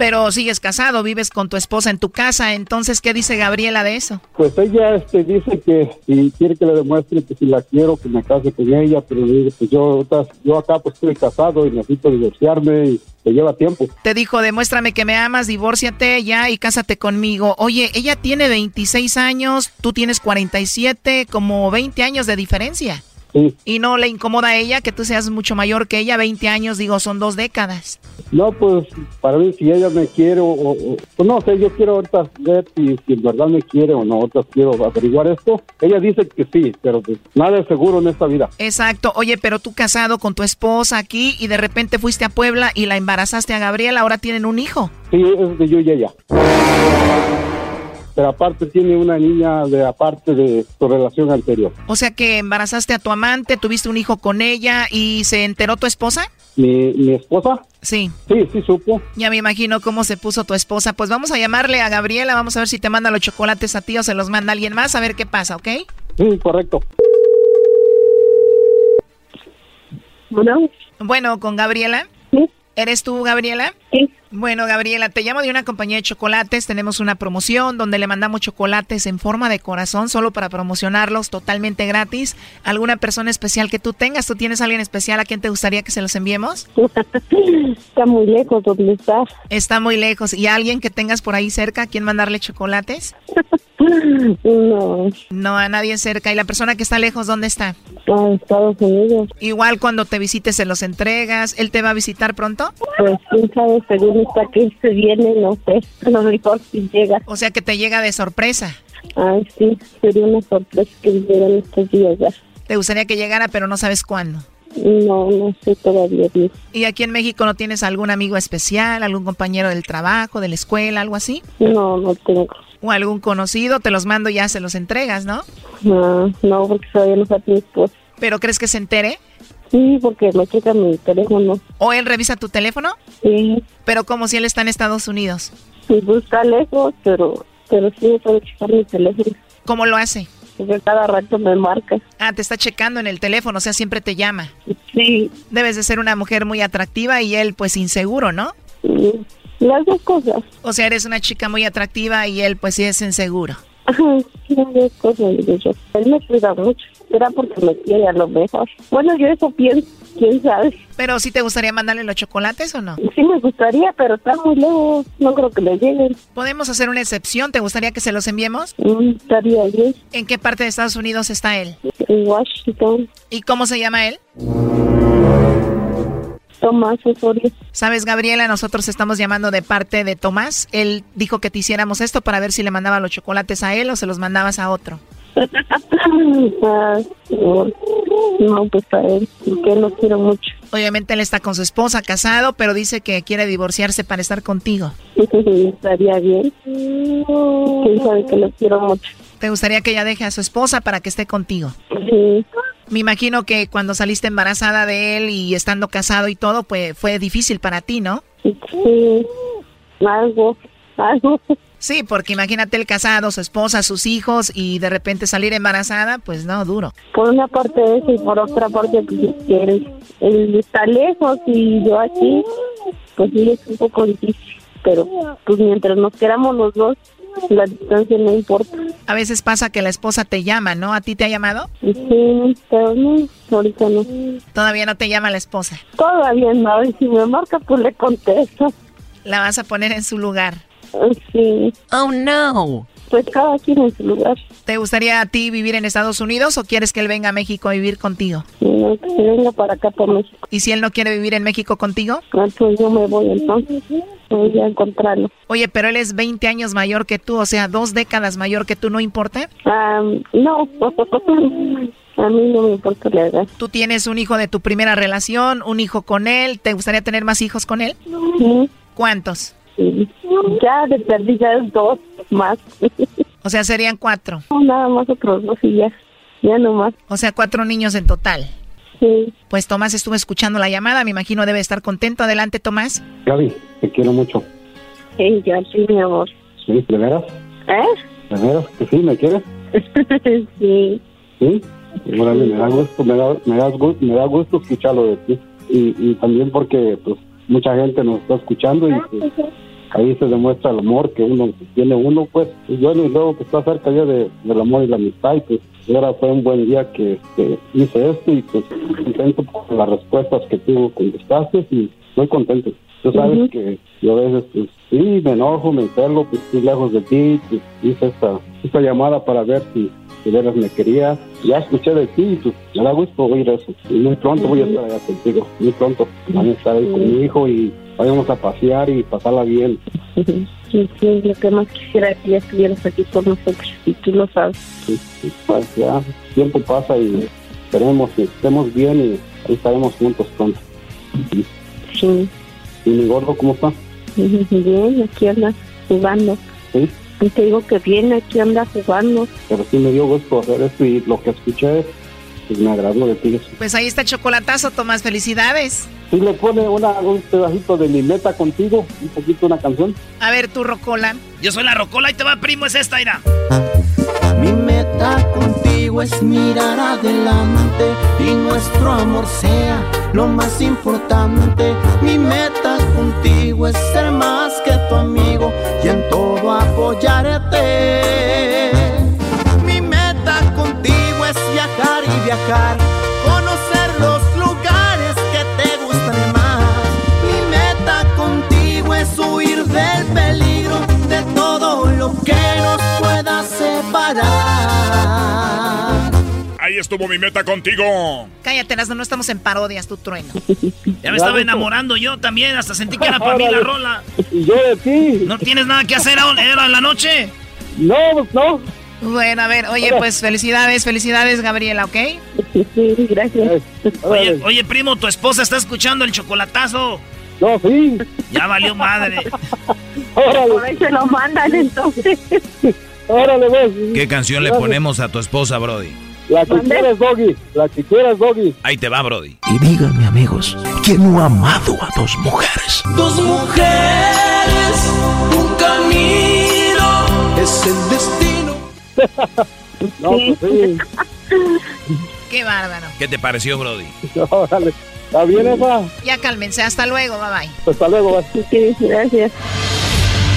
Speaker 7: Pero sigues casado, vives con tu esposa en tu casa, entonces, ¿qué dice Gabriela de eso?
Speaker 19: Pues ella este, dice que si quiere que le demuestre que si la quiero, que me case con ella, pero pues yo, yo acá pues estoy casado y necesito divorciarme y te lleva tiempo.
Speaker 7: Te dijo, demuéstrame que me amas, divórciate ya y cásate conmigo. Oye, ella tiene 26 años, tú tienes 47, como 20 años de diferencia. ¿Y no le incomoda a ella que tú seas mucho mayor que ella? 20 años, digo, son dos décadas.
Speaker 19: No, pues para ver si ella me quiere o, pues no sé, yo quiero ahorita ver si, si, en verdad me quiere o no, ahorita quiero averiguar esto. Ella dice que sí, pero pues nada es seguro en esta vida.
Speaker 7: Exacto, oye, pero tú casado con tu esposa aquí y de repente fuiste a Puebla y la embarazaste a Gabriela, ahora tienen un hijo.
Speaker 19: Sí, es de yo y ella pero aparte tiene una niña de aparte de su relación anterior.
Speaker 7: O sea que embarazaste a tu amante, tuviste un hijo con ella y se enteró tu esposa?
Speaker 19: ¿Mi, mi esposa?
Speaker 7: Sí.
Speaker 19: Sí, sí supo.
Speaker 7: Ya me imagino cómo se puso tu esposa. Pues vamos a llamarle a Gabriela, vamos a ver si te manda los chocolates a ti o se los manda alguien más, a ver qué pasa, ¿ok?
Speaker 19: Sí, correcto.
Speaker 7: Bueno. Bueno, con Gabriela. ¿Eres tú, Gabriela?
Speaker 12: Sí.
Speaker 7: Bueno, Gabriela, te llamo de una compañía de chocolates. Tenemos una promoción donde le mandamos chocolates en forma de corazón solo para promocionarlos totalmente gratis. ¿Alguna persona especial que tú tengas? ¿Tú tienes alguien especial a quien te gustaría que se los enviemos?
Speaker 12: Está muy lejos donde estás.
Speaker 7: Está muy lejos. ¿Y alguien que tengas por ahí cerca a quien mandarle chocolates?
Speaker 12: no.
Speaker 7: No, a nadie cerca. ¿Y la persona que está lejos, dónde está?
Speaker 12: En Estados Unidos.
Speaker 7: Igual cuando te visites se los entregas. ¿Él te va a visitar pronto?
Speaker 12: Pues quién sabe, según está que se viene, no sé. A lo mejor si llega.
Speaker 7: O sea que te llega de sorpresa.
Speaker 12: Ay, sí, sería una sorpresa que llegara en estos días ya.
Speaker 7: Te gustaría que llegara, pero no sabes cuándo.
Speaker 12: No, no sé todavía bien.
Speaker 7: ¿Y aquí en México no tienes algún amigo especial, algún compañero del trabajo, de la escuela, algo así?
Speaker 12: No, no tengo.
Speaker 7: ¿O algún conocido? Te los mando y ya se los entregas, ¿no?
Speaker 12: No, no, porque todavía no sabe mi esposa.
Speaker 7: ¿Pero crees que se entere?
Speaker 12: Sí, porque me checa mi teléfono.
Speaker 7: ¿O él revisa tu teléfono?
Speaker 12: Sí.
Speaker 7: ¿Pero como si él está en Estados Unidos?
Speaker 12: Sí, pues está lejos, pero, pero sí me puede checar mi teléfono.
Speaker 7: ¿Cómo lo hace?
Speaker 12: Porque cada rato me marca.
Speaker 7: Ah, te está checando en el teléfono, o sea, siempre te llama.
Speaker 12: Sí.
Speaker 7: Debes de ser una mujer muy atractiva y él, pues, inseguro, ¿no?
Speaker 12: Sí. Las dos cosas.
Speaker 7: O sea, eres una chica muy atractiva y él, pues, sí es inseguro.
Speaker 12: Ajá, cosas, digo yo. Él me cuida mucho. Será porque me quiere a lo mejor. Bueno, yo eso pienso, quién sabe.
Speaker 7: Pero sí te gustaría mandarle los chocolates o no?
Speaker 12: Sí me gustaría, pero está muy lejos. No creo que le lleguen.
Speaker 7: Podemos hacer una excepción. ¿Te gustaría que se los enviemos?
Speaker 12: Mm, estaría bien.
Speaker 7: ¿En qué parte de Estados Unidos está él?
Speaker 12: En Washington.
Speaker 7: ¿Y cómo se llama él?
Speaker 12: Tomás Osorio.
Speaker 7: Sabes, Gabriela, nosotros estamos llamando de parte de Tomás. Él dijo que te hiciéramos esto para ver si le mandaba los chocolates a él o se los mandabas a otro.
Speaker 12: Ah, no, no, pues a él, que lo quiero mucho.
Speaker 7: Obviamente él está con su esposa, casado, pero dice que quiere divorciarse para estar contigo.
Speaker 12: Estaría bien. Quién sabe que lo quiero mucho.
Speaker 7: ¿Te gustaría que ella deje a su esposa para que esté contigo?
Speaker 12: Sí.
Speaker 7: Me imagino que cuando saliste embarazada de él y estando casado y todo, pues fue difícil para ti, ¿no?
Speaker 12: Sí, algo, algo.
Speaker 7: Sí, porque imagínate el casado, su esposa, sus hijos y de repente salir embarazada, pues no, duro.
Speaker 12: Por una parte eso y por otra parte pues, que él, él está lejos y yo aquí, pues sí es un poco difícil. Pero pues mientras nos queramos los dos, la distancia no importa.
Speaker 7: A veces pasa que la esposa te llama, ¿no? ¿A ti te ha llamado?
Speaker 12: Sí, pero no, ahorita no.
Speaker 7: Todavía no te llama la esposa.
Speaker 12: Todavía no, y si me marca pues le contesto.
Speaker 7: La vas a poner en su lugar.
Speaker 12: Sí.
Speaker 7: Oh, no.
Speaker 12: Pues cada quien en su lugar.
Speaker 7: ¿Te gustaría a ti vivir en Estados Unidos o quieres que él venga a México a vivir contigo?
Speaker 12: No, que venga para acá, por México.
Speaker 7: ¿Y si él no quiere vivir en México contigo?
Speaker 12: Ah, pues yo me voy entonces. Voy a encontrarlo.
Speaker 7: Oye, pero él es 20 años mayor que tú, o sea, dos décadas mayor que tú, ¿no importa?
Speaker 12: Ah, no. A mí no me importa la edad.
Speaker 7: Tú tienes un hijo de tu primera relación, un hijo con él. ¿Te gustaría tener más hijos con él?
Speaker 12: Sí.
Speaker 7: ¿Cuántos?
Speaker 12: Sí. Ya de perdida dos más.
Speaker 7: O sea, serían cuatro.
Speaker 12: No, nada más otros dos y ya. Ya nomás.
Speaker 7: O sea, cuatro niños en total.
Speaker 12: Sí.
Speaker 7: Pues Tomás estuvo escuchando la llamada, me imagino debe estar contento. Adelante, Tomás.
Speaker 19: Gaby, te quiero mucho.
Speaker 12: Sí, ya sí, mi amor.
Speaker 19: ¿Sí? ¿De veras?
Speaker 12: ¿Eh?
Speaker 19: ¿De veras? ¿Que sí? ¿Me quieres?
Speaker 12: sí.
Speaker 19: ¿Sí? Órale, me da gusto, me da, me da gusto, me da gusto escucharlo de ti. Y, y también porque, pues, mucha gente nos está escuchando y pues, ahí se demuestra el amor que uno tiene uno, pues. Y bueno, y luego que está cerca ya de, del amor y la amistad y pues ahora fue un buen día que este, hice esto y pues contento por las respuestas que tú contestaste y muy contento. Tú sabes que yo a veces, pues, sí, me enojo, me pelo, pues estoy lejos de ti, pues hice esta, esta llamada para ver si, si veras me querías. Ya escuché de ti, y, pues me da gusto oír eso. Y muy pronto voy a estar allá contigo, muy pronto. Van a estar ahí con mi hijo y vayamos a pasear y pasarla bien.
Speaker 12: Sí, sí, lo que más quisiera es que ya estuvieras aquí con nosotros y tú lo sabes.
Speaker 19: Sí, sí, pues ya, el tiempo pasa y esperemos que estemos bien y ahí estaremos juntos pronto.
Speaker 12: Sí.
Speaker 19: ¿Y mi gordo cómo está?
Speaker 12: Bien, aquí anda jugando.
Speaker 19: Sí,
Speaker 12: Y te digo que bien, aquí anda jugando.
Speaker 19: pero sí me dio gusto hacer esto y lo que escuché, pues me agradó de ti.
Speaker 7: Pues ahí está el chocolatazo, Tomás. Felicidades.
Speaker 19: Si le pone una, un pedacito de mi meta contigo, un poquito una canción.
Speaker 7: A ver, tu Rocola.
Speaker 2: Yo soy la rocola y te va, primo, es esta, ira.
Speaker 20: Mi meta contigo es mirar adelante y nuestro amor sea lo más importante. Mi meta contigo es ser más que tu amigo y en todo apoyarte. Viajar conocer los lugares que te gustan más. Mi meta contigo es huir del peligro, de todo lo que nos pueda separar.
Speaker 11: Ahí estuvo mi meta contigo.
Speaker 7: Cállate, Erasmo, no estamos en parodias, tu trueno.
Speaker 2: Ya me estaba enamorando yo también, hasta sentí que era para mí la rola.
Speaker 19: Y yo de ti.
Speaker 2: ¿No tienes nada que hacer ahora era en la noche?
Speaker 19: No, no.
Speaker 7: Bueno, a ver, oye, pues felicidades, felicidades, Gabriela, ¿ok?
Speaker 12: Sí, gracias.
Speaker 2: Oye, oye, primo, tu esposa está escuchando el chocolatazo.
Speaker 19: No, sí.
Speaker 2: Ya valió madre.
Speaker 12: Por ahí se lo mandan entonces.
Speaker 19: Órale, pues.
Speaker 5: ¿Qué canción le ponemos a tu esposa, Brody?
Speaker 19: La que quieras, Doggy. La que quieras, Doggy.
Speaker 5: Ahí te va, Brody.
Speaker 20: Y díganme, amigos, ¿quién no ha amado a dos mujeres? Dos mujeres, un camino, es el destino.
Speaker 19: No, pues sí.
Speaker 7: Qué bárbaro.
Speaker 5: ¿Qué te pareció, Brody?
Speaker 19: Órale. ¿Está bien esa?
Speaker 7: Ya cálmense, hasta luego, bye bye.
Speaker 19: Hasta luego.
Speaker 12: Sí, gracias.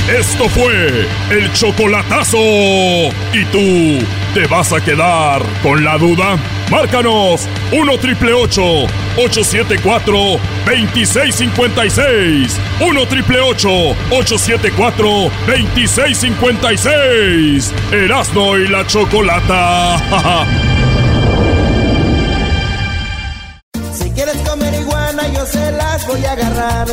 Speaker 11: Esto fue el chocolatazo. ¿Y tú te vas a quedar con la duda? Márcanos 1 triple 874 2656. 1 triple 874 2656. Erasno y la chocolata.
Speaker 20: Si quieres comer iguana, yo se las voy a agarrar.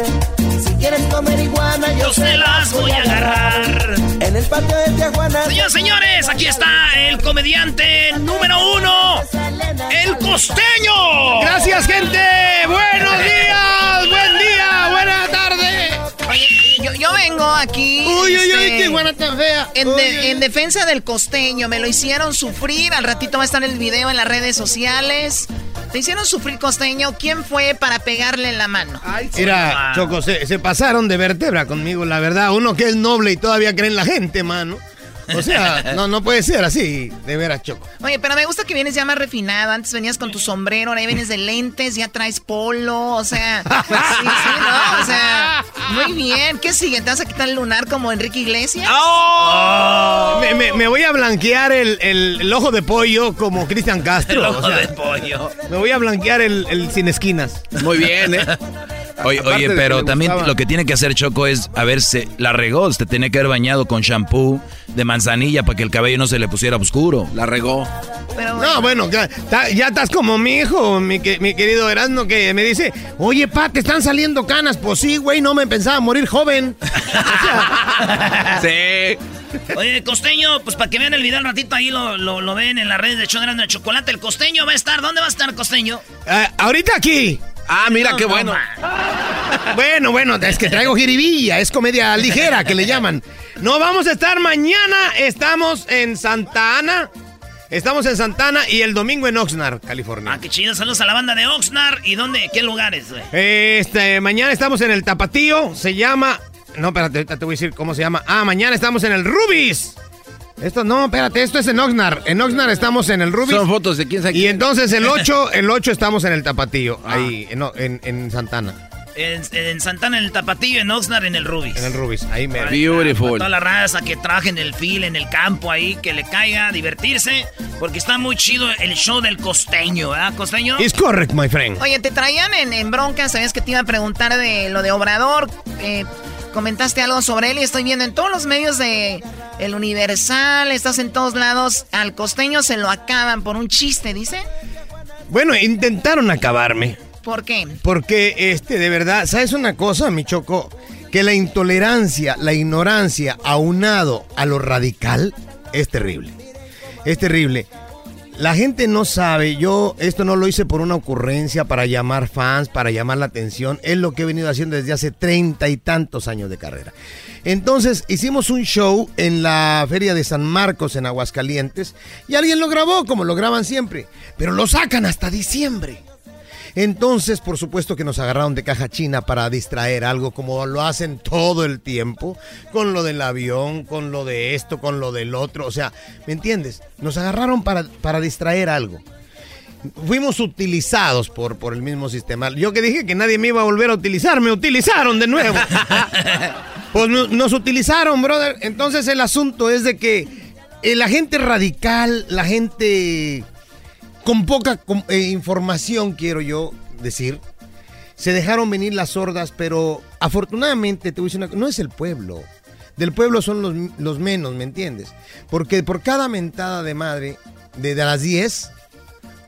Speaker 20: Si quieres comer iguana, yo,
Speaker 2: Yo se las voy a agarrar.
Speaker 20: En el patio de Tijuana.
Speaker 2: Señores, señores, aquí está el comediante número uno, el costeño.
Speaker 21: Gracias, gente. Buenos días, buen día, buena tarde.
Speaker 7: Oye, yo, yo vengo aquí.
Speaker 21: Uy, uy, uy,
Speaker 7: este,
Speaker 21: qué buena tan fea.
Speaker 7: En,
Speaker 21: Uy,
Speaker 7: de-
Speaker 21: uy,
Speaker 7: en defensa del costeño, me lo hicieron sufrir. Al ratito va a estar el video en las redes sociales. Te hicieron sufrir costeño. ¿Quién fue para pegarle en la mano?
Speaker 21: Mira, Choco, se, se pasaron de vértebra conmigo, la verdad. Uno que es noble y todavía cree en la gente, mano. O sea, no, no puede ser así, de veras, Choco.
Speaker 7: Oye, pero me gusta que vienes ya más refinado. Antes venías con tu sombrero, ahora vienes de lentes, ya traes polo. O sea, sí, sí, ¿no? O sea, muy bien. ¿Qué sigue? ¿Te vas a quitar el lunar como Enrique Iglesias?
Speaker 21: Me, me- me voy a blanquear el, el- el ojo de pollo como Cristian Castro.
Speaker 2: El
Speaker 21: o
Speaker 2: ojo
Speaker 21: sea,
Speaker 2: de pollo.
Speaker 21: Me voy a blanquear el, el sin esquinas.
Speaker 4: Muy bien, ¿eh?
Speaker 5: Oye, oye, pero también
Speaker 21: gustaba.
Speaker 5: lo que tiene que hacer Choco es, a ver, se la regó, se tenía que haber bañado con shampoo de manzanilla para que el cabello no se le pusiera oscuro.
Speaker 4: La regó.
Speaker 21: No, bueno, ya, estás como mi hijo, mi, que- mi querido Erasmo, que me dice, oye, pa, te están saliendo canas. Pues sí, güey, no me pensaba morir joven.
Speaker 4: Sí.
Speaker 2: Oye, costeño, pues para que vean el video un ratito ahí lo, lo, lo ven en las redes de Chodras de Chocolate. El costeño va a estar. ¿Dónde va a estar costeño?
Speaker 21: Eh, ahorita aquí.
Speaker 4: Ah, mira
Speaker 2: No,
Speaker 4: qué
Speaker 2: no,
Speaker 4: bueno.
Speaker 21: Bueno, bueno, es que traigo jiribilla, es comedia ligera que le llaman. No vamos a estar mañana, estamos en Santa Ana. Estamos en Santana y el domingo en Oxnard, California.
Speaker 2: Ah, qué chido. Saludos a la banda de Oxnard. ¿Y dónde? ¿Qué lugares, güey?
Speaker 21: Este, mañana estamos en el Tapatío. Se llama. No, espérate, ahorita te voy a decir cómo se llama. Ah, mañana estamos en el Rubis. Esto, no, espérate, esto es en Oxnard. En Oxnard estamos en el Rubis.
Speaker 4: Son fotos de quién sabe
Speaker 21: Y
Speaker 4: quién.
Speaker 21: entonces el 8, el 8 estamos en el Tapatío, ahí, en, en, en Santana.
Speaker 2: En, en Santana, en el Tapatillo, en Oxnard, en el Rubis.
Speaker 21: En el Rubis, ahí me.
Speaker 4: Beautiful.
Speaker 2: Toda la raza que traje en el fil, en el campo ahí, que le caiga a divertirse, porque está muy chido el show del costeño, ¿verdad, costeño?
Speaker 21: It's correct, my friend.
Speaker 7: Oye, te traían en, en bronca, sabes que te iba a preguntar de lo de Obrador. eh, comentaste algo sobre él y estoy viendo en todos los medios de El Universal, estás en todos lados. Al costeño se lo acaban por un chiste, dice.
Speaker 21: Bueno, intentaron acabarme.
Speaker 7: ¿Por qué?
Speaker 21: Porque, este, de verdad, ¿sabes una cosa, mi choco? Que la intolerancia, la ignorancia, aunado a lo radical, es terrible. Es terrible. La gente no sabe, yo esto no lo hice por una ocurrencia para llamar fans, para llamar la atención, es lo que he venido haciendo desde hace treinta y tantos años de carrera. Entonces hicimos un show en la feria de San Marcos en Aguascalientes y alguien lo grabó como lo graban siempre, pero lo sacan hasta diciembre. Entonces, por supuesto que nos agarraron de caja china para distraer algo como lo hacen todo el tiempo, con lo del avión, con lo de esto, con lo del otro. O sea, ¿me entiendes? Nos agarraron para, para distraer algo. Fuimos utilizados por, por el mismo sistema. Yo que dije que nadie me iba a volver a utilizar, me utilizaron de nuevo. Pues no- nos utilizaron, brother. Entonces el asunto es de que eh, la gente radical, la gente con poca eh, información, quiero yo decir, se dejaron venir las sordas, pero afortunadamente, te voy a decir una no es el pueblo. Del pueblo son los, los menos, ¿me entiendes? Porque por cada mentada de madre, de, de las 10,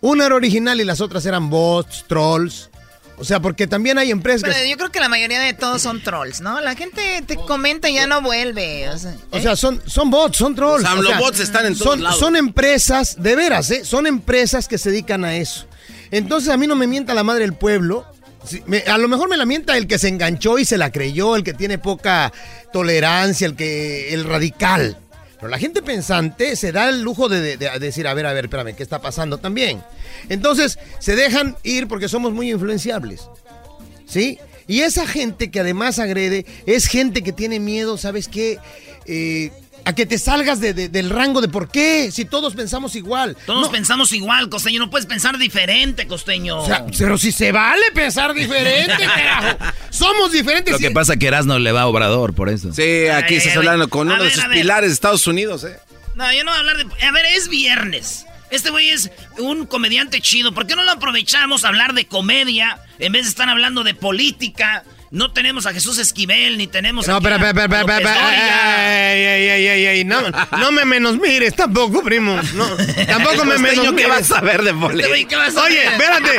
Speaker 21: una era original y las otras eran bots, trolls. O sea, porque también hay empresas
Speaker 7: Pero
Speaker 21: que...
Speaker 7: yo creo que la mayoría de todos son trolls, ¿no? La gente te comenta y ya no vuelve. O sea,
Speaker 21: O sea, son, son bots, son trolls.
Speaker 4: Los
Speaker 21: O sea,
Speaker 4: AMLO-bots están en todos
Speaker 21: son,
Speaker 4: lados.
Speaker 21: Son empresas, de veras, ¿eh? Son empresas que se dedican a eso. Entonces a mí no me mienta la madre del pueblo. Sí, me- a lo mejor me la mienta el que se enganchó y se la creyó, el que tiene poca tolerancia, el que el radical. Pero la gente pensante se da el lujo de, de- de decir, a ver, a ver, espérame, ¿qué está pasando también? Entonces se dejan ir porque somos muy influenciables. ¿Sí? Y esa gente que además agrede es gente que tiene miedo, ¿sabes qué? Eh, a que te salgas de- de- del rango de por qué, si todos pensamos igual.
Speaker 2: Todos
Speaker 21: No,
Speaker 2: pensamos igual, costeño. No puedes pensar diferente, costeño.
Speaker 21: o sea, pero si se vale pensar diferente, carajo. Somos diferentes.
Speaker 5: Lo que pasa es que Erasmo le va a Obrador, por eso.
Speaker 4: Sí, aquí estás hablando con uno de sus pilares de Estados Unidos, ¿eh?
Speaker 2: No, yo no voy a hablar de... A ver, es viernes. Este güey es un comediante chido. ¿Por qué no lo aprovechamos a hablar de comedia en vez de estar hablando de política? No tenemos a Jesús Esquivel, ni tenemos
Speaker 21: No,
Speaker 2: a
Speaker 21: espera, espera,
Speaker 2: López
Speaker 21: espera,
Speaker 2: Dóriga.
Speaker 21: ey, ey, ey, ey, ey, no, no me menos mires tampoco, primo. No, tampoco me menos
Speaker 4: Costeño, ¿qué
Speaker 21: mires.
Speaker 4: vas a ver de
Speaker 2: Este? ¿qué vas a
Speaker 21: Oye, espérate.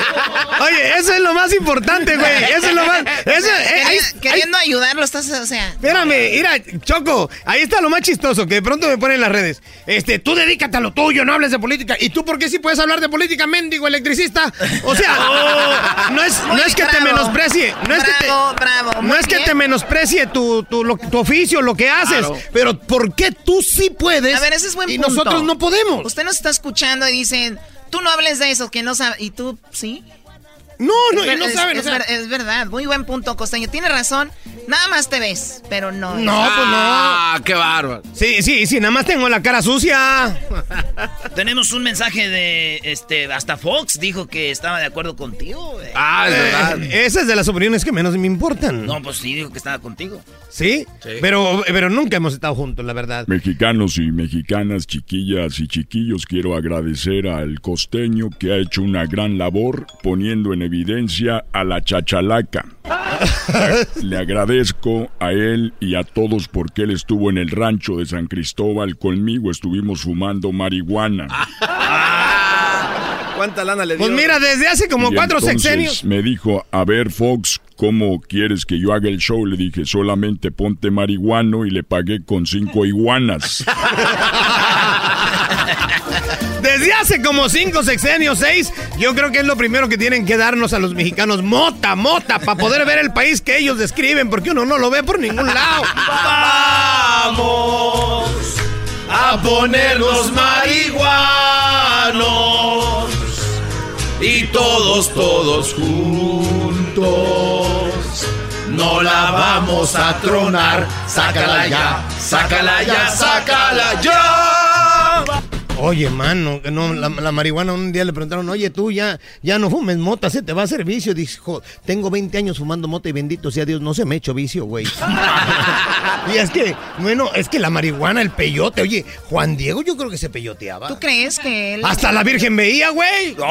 Speaker 21: Oye, eso es lo más importante, güey. Eso es lo más. Eso, eh, ahí-
Speaker 7: queri- queriendo ayudarlo, estás, o sea...
Speaker 21: Espérame, mira, Choco, ahí está lo más chistoso que de pronto me ponen en las redes. Este, tú dedícate a lo tuyo, no hables de política. ¿Y tú por qué sí puedes hablar de política, mendigo electricista? O sea, no es, no es que te
Speaker 7: bravo.
Speaker 21: menosprecie, no es que te,
Speaker 7: Bravo,
Speaker 21: no
Speaker 7: muy
Speaker 21: es que te menosprecie tu, tu, lo- tu oficio, lo que haces,
Speaker 4: Claro.
Speaker 21: pero ¿por qué tú sí puedes
Speaker 7: A ver, ese es buen
Speaker 21: y
Speaker 7: punto.
Speaker 21: nosotros no podemos?
Speaker 7: Usted nos está escuchando y dicen, tú no hables de eso, que no sabes. ¿Y tú sí?
Speaker 21: No, no,
Speaker 7: Es
Speaker 21: y no
Speaker 7: es-
Speaker 21: saben, o
Speaker 7: es,
Speaker 21: sea,
Speaker 7: ver- es verdad, muy buen punto, Costeño. Tiene razón, nada más te ves, pero no. es-
Speaker 21: No, pues no.
Speaker 4: Ah, qué bárbaro.
Speaker 21: Sí, sí, sí, nada más tengo la cara sucia.
Speaker 2: Tenemos un mensaje de, este, hasta Fox dijo que estaba de acuerdo contigo. güey.
Speaker 4: Ah, es verdad.
Speaker 21: Eh, esa es de las opiniones que menos me importan.
Speaker 2: No, pues sí, dijo que estaba contigo.
Speaker 21: ¿Sí? Pero, pero nunca hemos estado juntos, la verdad.
Speaker 11: Mexicanos y mexicanas, chiquillas y chiquillos, quiero agradecer al costeño que ha hecho una gran labor poniendo en evidencia a la chachalaca. Le agradezco a él y a todos porque él estuvo en el rancho de San Cristóbal conmigo, estuvimos fumando marihuana.
Speaker 4: ¿Cuánta lana le dio?
Speaker 21: Pues mira, desde hace como
Speaker 11: Y
Speaker 21: cuatro
Speaker 11: entonces
Speaker 21: sexenios.
Speaker 11: Me dijo, a ver Fox, ¿cómo quieres que yo haga el show? Le dije, solamente ponte marihuano y le pagué con cinco iguanas.
Speaker 21: Desde hace como cinco sexenios, seis, yo creo que es lo primero que tienen que darnos a los mexicanos. Mota, mota, para poder ver el país que ellos describen, porque uno no lo ve por ningún lado.
Speaker 3: Vamos a ponernos marihuanos y todos, todos juntos. No la vamos a tronar, sácala ya, sácala ya, sácala ya.
Speaker 21: Oye, mano, que no, la, la marihuana un día le preguntaron, oye, tú ya, ya no fumes mota, se te va a hacer vicio. Dijo, tengo 20 años fumando mota y bendito sea Dios, no se me ha hecho vicio, güey. y es que, bueno, es que la marihuana, el peyote, oye, Juan Diego yo creo que se peyoteaba.
Speaker 7: ¿Tú crees que él...
Speaker 21: Hasta la Virgen veía, güey.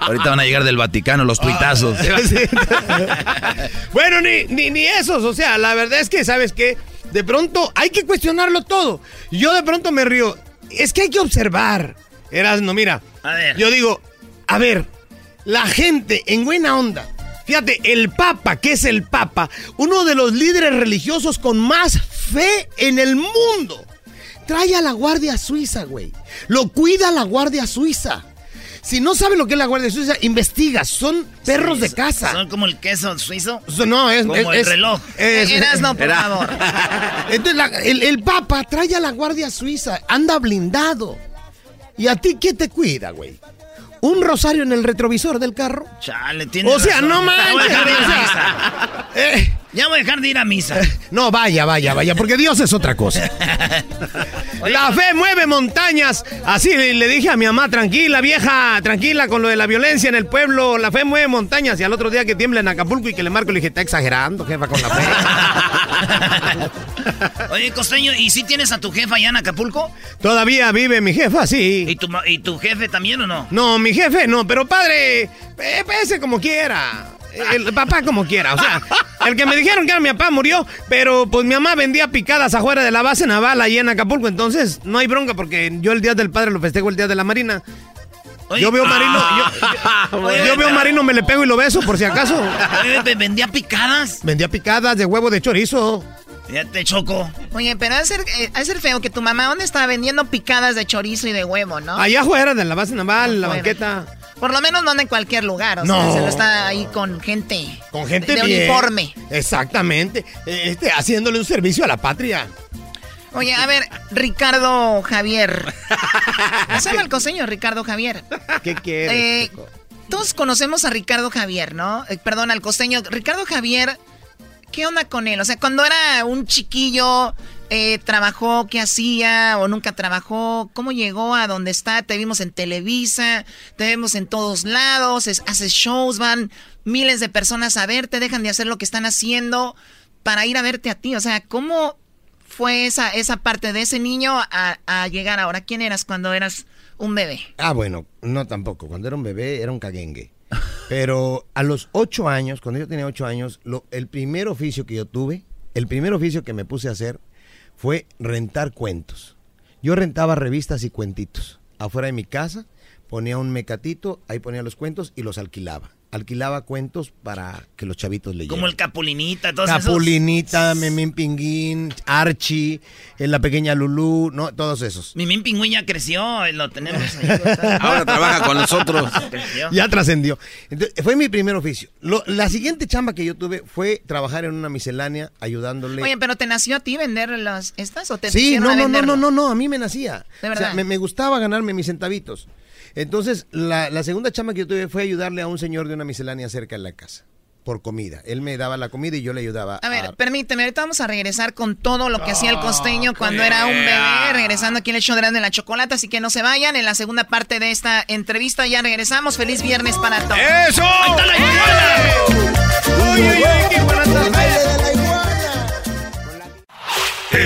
Speaker 5: Ahorita van a llegar del Vaticano los tuitazos.
Speaker 21: bueno, ni, ni, ni esos, o sea, la verdad es que, ¿sabes qué? De pronto hay que cuestionarlo todo. Yo de pronto me río. Es que hay que observar. Eras, no, mira.
Speaker 2: A ver.
Speaker 21: Yo digo, a ver, la gente en buena onda. Fíjate, el Papa, que es el Papa, uno de los líderes religiosos con más fe en el mundo, trae a la Guardia Suiza, güey. Lo cuida la Guardia Suiza. Si no sabe lo que es la Guardia Suiza, investiga. Son perros de casa.
Speaker 2: Son como el queso suizo.
Speaker 21: No, es
Speaker 2: Como
Speaker 21: es-
Speaker 2: el
Speaker 21: es-
Speaker 2: reloj.
Speaker 21: es-
Speaker 2: Erasno, por
Speaker 21: Era-
Speaker 2: favor.
Speaker 21: Entonces, la- el, el Papa trae a la Guardia Suiza, anda blindado. ¿Y a ti qué te cuida, güey? ¿Un rosario en el retrovisor del carro?
Speaker 2: Chale, tiene
Speaker 21: O sea,
Speaker 2: razón.
Speaker 21: no manches. Eh,
Speaker 2: Ya voy a dejar de ir a misa.
Speaker 21: no, vaya, vaya, vaya, porque Dios es otra cosa. La fe mueve montañas. Así le, dije a mi mamá, tranquila, vieja, tranquila con lo de la violencia en el pueblo. La fe mueve montañas. Y al otro día que tiembla en Acapulco y que le marco, le dije, está exagerando, jefa, con la fe.
Speaker 2: Oye, Costeño, ¿y si tienes a tu jefa allá en Acapulco?
Speaker 21: Todavía vive mi jefa, sí.
Speaker 2: ¿Y tu, ¿Y tu jefe también o no?
Speaker 21: No, mi jefe no, pero padre, eh, pese como quiera. El papá como quiera, o sea, el que me dijeron que era mi papá murió, pero pues mi mamá vendía picadas afuera de la base naval ahí en Acapulco, entonces no hay bronca porque yo el día del padre lo festejo el día de la marina. yo veo marino, yo, yo- yo veo marino, me le pego y lo beso por si acaso.
Speaker 2: Oye, ¿ve- ¿Vendía picadas?
Speaker 21: Vendía picadas de huevo de chorizo.
Speaker 2: Ya te choco.
Speaker 7: Oye, pero ha de ser, eh, ser feo que tu mamá, ¿dónde estaba vendiendo picadas de chorizo y de huevo, no?
Speaker 21: Allá afuera de la base naval, en la banqueta.
Speaker 7: Por lo menos no anda en cualquier lugar, o
Speaker 21: No.
Speaker 7: sea, se lo está ahí con gente.
Speaker 21: Con gente
Speaker 7: de, de
Speaker 21: bien.
Speaker 7: uniforme.
Speaker 21: Exactamente. Este, haciéndole un servicio a la patria.
Speaker 7: Oye, a ver, Ricardo Javier. ¿Se llama el costeño Ricardo Javier?
Speaker 21: ¿Qué quieres?
Speaker 7: Eh, todos conocemos a Ricardo Javier, ¿no? Eh, perdón, al costeño. Ricardo Javier, ¿qué onda con él? O sea, cuando era un chiquillo, eh, ¿trabajó? ¿Qué hacía? ¿O nunca trabajó? ¿Cómo llegó a donde está? Te vimos en Televisa, te vemos en todos lados, es- haces shows, van miles de personas a verte, dejan de hacer lo que están haciendo para ir a verte a ti. O sea, ¿cómo fue esa, esa parte de ese niño a, a llegar ahora? ¿Quién eras cuando eras un bebé?
Speaker 21: Ah, bueno, no tampoco. Cuando era un bebé era un caguengue. Pero a los ocho años, cuando yo tenía ocho años, lo- el primer oficio que yo tuve, el primer oficio que me puse a hacer fue rentar cuentos. Yo rentaba revistas y cuentitos. Afuera de mi casa ponía un mecatito, ahí ponía los cuentos y los alquilaba. Alquilaba cuentos para que los chavitos leyeran.
Speaker 2: Como el Capulinita, todos esos.
Speaker 21: Capulinita, Memín Pinguín, Archie, eh, la pequeña Lulú, no, todos esos.
Speaker 2: Mimín Pingüín ya creció, eh, lo tenemos ahí.
Speaker 21: Ahora trabaja con nosotros. Ya trascendió. Entonces, fue mi primer oficio. Lo- la siguiente chamba que yo tuve fue trabajar en una miscelánea ayudándole.
Speaker 7: Oye, pero ¿te nació a ti vender las estas o te
Speaker 21: sí, no,
Speaker 7: a
Speaker 21: no, no, no, no, no, a mí me nacía.
Speaker 7: De
Speaker 21: O sea,
Speaker 7: verdad.
Speaker 21: me, me gustaba ganarme mis centavitos. Entonces, la, la segunda chamba que yo tuve fue ayudarle a un señor de una miscelánea cerca de la casa. Por comida. Él me daba la comida y yo le ayudaba.
Speaker 7: A ver, permíteme, ahorita vamos a regresar con todo lo que hacía el costeño cuando era un bebé, regresando aquí en el show de Grande la Chocolata, así que no se vayan. En la segunda parte de esta entrevista ya regresamos. Feliz viernes para todos.
Speaker 3: ¡Eso!
Speaker 7: ¡Ahí está la iguana!
Speaker 3: ¡Uy, uy, uy! ¡Qué buena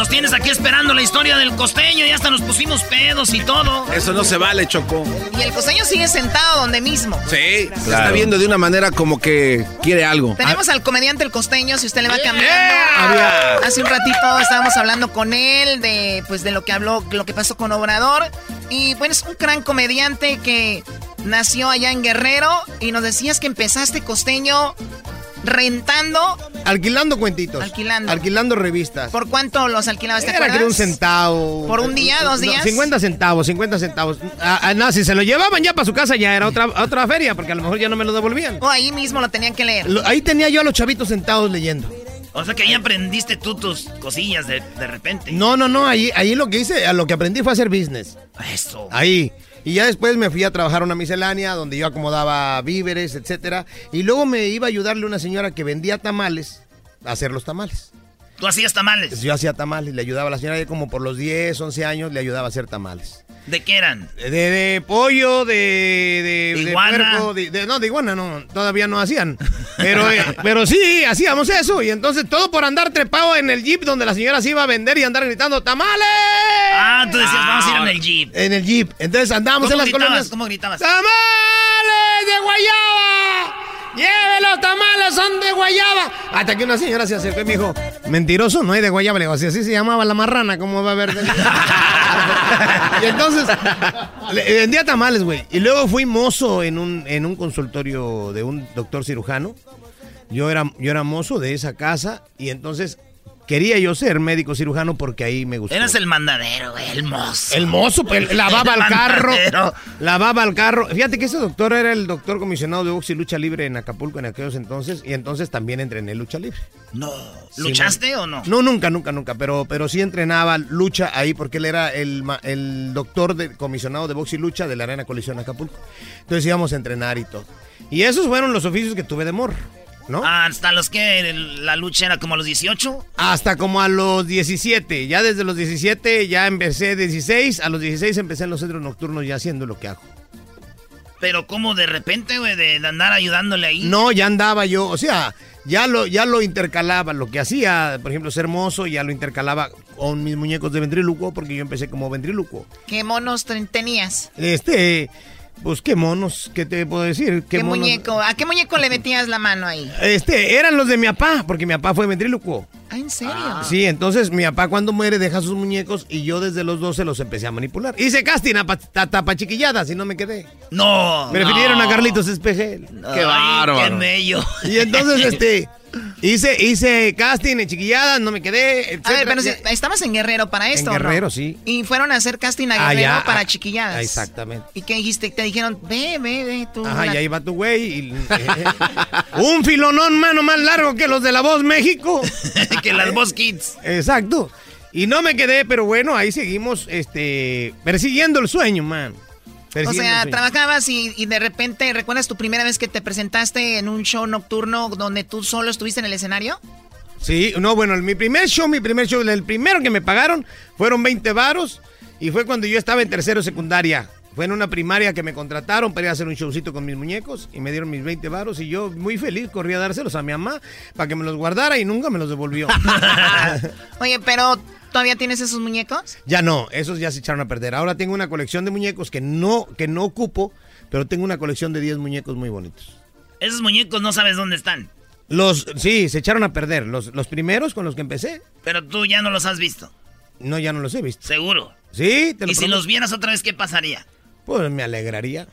Speaker 2: Nos tienes aquí esperando la historia del costeño y hasta nos pusimos pedos y todo.
Speaker 4: Eso no se vale, Choco.
Speaker 7: Y el costeño sigue sentado donde mismo.
Speaker 4: Sí, se está viendo de una manera como que quiere algo.
Speaker 7: Tenemos al comediante El Costeño, si usted le va cambiando.
Speaker 4: Había-
Speaker 7: Hace un ratito estábamos hablando con él de pues de lo que habló, lo que pasó con Obrador. Y bueno, es un gran comediante que nació allá en Guerrero. Y nos decías que empezaste Costeño rentando.
Speaker 21: Alquilando cuentitos.
Speaker 7: Alquilando.
Speaker 21: Alquilando revistas.
Speaker 7: ¿Por cuánto los alquilabas? ¿Te
Speaker 21: Era que
Speaker 7: acuerdas?
Speaker 21: era un centavo.
Speaker 7: ¿Por un día, dos
Speaker 21: No,
Speaker 7: días?
Speaker 21: 50 centavos, 50 centavos. Ah, ah, no, si se lo llevaban ya para su casa ya era otra, otra feria, porque a lo mejor ya no me lo devolvían.
Speaker 7: O ahí mismo lo tenían que leer.
Speaker 21: Lo- ahí tenía yo a los chavitos sentados leyendo.
Speaker 2: O sea que ahí aprendiste tú tus cosillas de, de repente.
Speaker 21: No, no, no, ahí, ahí lo que hice, a lo que aprendí fue hacer business.
Speaker 2: Eso.
Speaker 21: Ahí. Y ya después me fui a trabajar a una miscelánea donde yo acomodaba víveres, etcétera. Y luego me iba a ayudarle una señora que vendía tamales a hacer los tamales.
Speaker 2: Tú hacías tamales.
Speaker 21: Yo hacía tamales, le ayudaba a la señora como por los 10, 11 años, le ayudaba a hacer tamales.
Speaker 2: ¿De qué eran?
Speaker 21: De, de pollo, de, de,
Speaker 2: ¿De
Speaker 21: de
Speaker 2: iguana?
Speaker 21: puerco, de- no, de iguana no, todavía no hacían. Pero, eh, pero sí, hacíamos eso. Y entonces todo por andar trepado en el jeep donde la señora se iba a vender y andar gritando ¡Tamales!
Speaker 2: Ah, tú decías, vamos a ir en el jeep.
Speaker 21: En el jeep. Entonces andábamos
Speaker 2: ¿Cómo
Speaker 21: en las
Speaker 2: gritabas?
Speaker 21: colonias.
Speaker 2: ¿Cómo gritabas?
Speaker 21: ¡Tamales de guayaba! ¡Lleve los tamales, son de guayaba! Hasta que una señora se acercó y me dijo, mentiroso, no hay de guayaba. Le digo, así se llamaba la marrana, ¿cómo va a haber y entonces, vendía tamales, güey. Y luego fui mozo en un, en un consultorio de un doctor cirujano. Yo era, yo era mozo de esa casa y entonces quería yo ser médico cirujano porque ahí me gustó.
Speaker 2: Eras el mandadero, güey, el mozo.
Speaker 21: El mozo, pues, lavaba el carro. Lavaba el carro. Fíjate que ese doctor era el doctor comisionado de box y lucha libre en Acapulco en aquellos entonces. Y entonces también entrené lucha libre.
Speaker 2: No. ¿Luchaste o no?
Speaker 21: No, nunca, nunca, nunca. Pero, pero sí entrenaba lucha ahí porque él era el, el doctor de, comisionado de box y lucha de la Arena Colisión Acapulco. Entonces íbamos a entrenar y todo. Y esos fueron los oficios que tuve de morro, ¿no?
Speaker 2: Hasta los que la lucha era como a los 18.
Speaker 21: Hasta como a los 17. Ya desde los 17 ya empecé 16. A los 16 empecé en los centros nocturnos ya haciendo lo que hago.
Speaker 2: Pero como de repente, güey, de, andar ayudándole ahí.
Speaker 21: No, ya andaba yo, o sea, ya lo, ya lo intercalaba. Lo que hacía, por ejemplo, ser mozo, ya lo intercalaba con mis muñecos de ventrílocuo, porque yo empecé como ventrílocuo.
Speaker 7: ¿Qué monos ten- tenías?
Speaker 21: Este, pues qué monos, ¿qué te puedo decir?
Speaker 7: ¿Qué, muñeco? ¿A qué muñeco le metías la mano ahí?
Speaker 21: Este, eran los de mi papá, porque mi papá fue ventrílocuo.
Speaker 7: Ah, ¿en serio?
Speaker 21: Sí, entonces mi papá cuando muere deja sus muñecos y yo desde los 12 los empecé a manipular. Hice casting a pa- ta- tapa chiquilladas y no me quedé.
Speaker 2: No.
Speaker 21: Prefirieron
Speaker 2: no.
Speaker 21: a Carlitos Espejel.
Speaker 2: Qué bárbaro. Qué mello.
Speaker 21: Y entonces, este, hice, hice casting en chiquilladas, no me quedé,
Speaker 7: A ver, pero si- estabas en Guerrero para esto,
Speaker 21: En. Guerrero, sí.
Speaker 7: Y fueron a hacer casting a Guerrero para chiquilladas.
Speaker 21: Exactamente.
Speaker 7: ¿Y qué dijiste? Te dijeron, ve, ve, ve, tú.
Speaker 21: Ajá,
Speaker 7: la-
Speaker 21: y ahí va tu güey. y- eh, un filonón, mano, más largo que los de La Voz México.
Speaker 2: que las Voz Kids.
Speaker 21: Exacto. Y no me quedé, pero bueno, ahí seguimos, este, persiguiendo el sueño, man.
Speaker 7: O sea, trabajabas y, y de repente, ¿recuerdas tu primera vez que te presentaste en un show nocturno donde tú solo estuviste en el escenario?
Speaker 21: Sí, no, bueno, mi primer show, mi primer show, el primero que me pagaron fueron 20 varos y fue cuando yo estaba en tercero secundaria. Fue en una primaria que me contrataron para ir a hacer un showcito con mis muñecos y me dieron mis 20 varos y yo muy feliz corrí a dárselos a mi mamá para que me los guardara y nunca me los devolvió.
Speaker 7: Oye, pero ¿todavía tienes esos muñecos?
Speaker 21: ya no, esos ya se echaron a perder. Ahora tengo una colección de muñecos que no, que no ocupo, pero tengo una colección de 10 muñecos muy bonitos.
Speaker 2: Esos muñecos no sabes dónde están.
Speaker 21: Los, sí, se echaron a perder. Los, los primeros con los que empecé,
Speaker 2: Pero tú ya no los has visto.
Speaker 21: no, ya no los he visto.
Speaker 2: Seguro.
Speaker 21: Sí, te lo
Speaker 2: Y si los vieras otra vez, ¿qué pasaría?
Speaker 21: Pues me alegraría.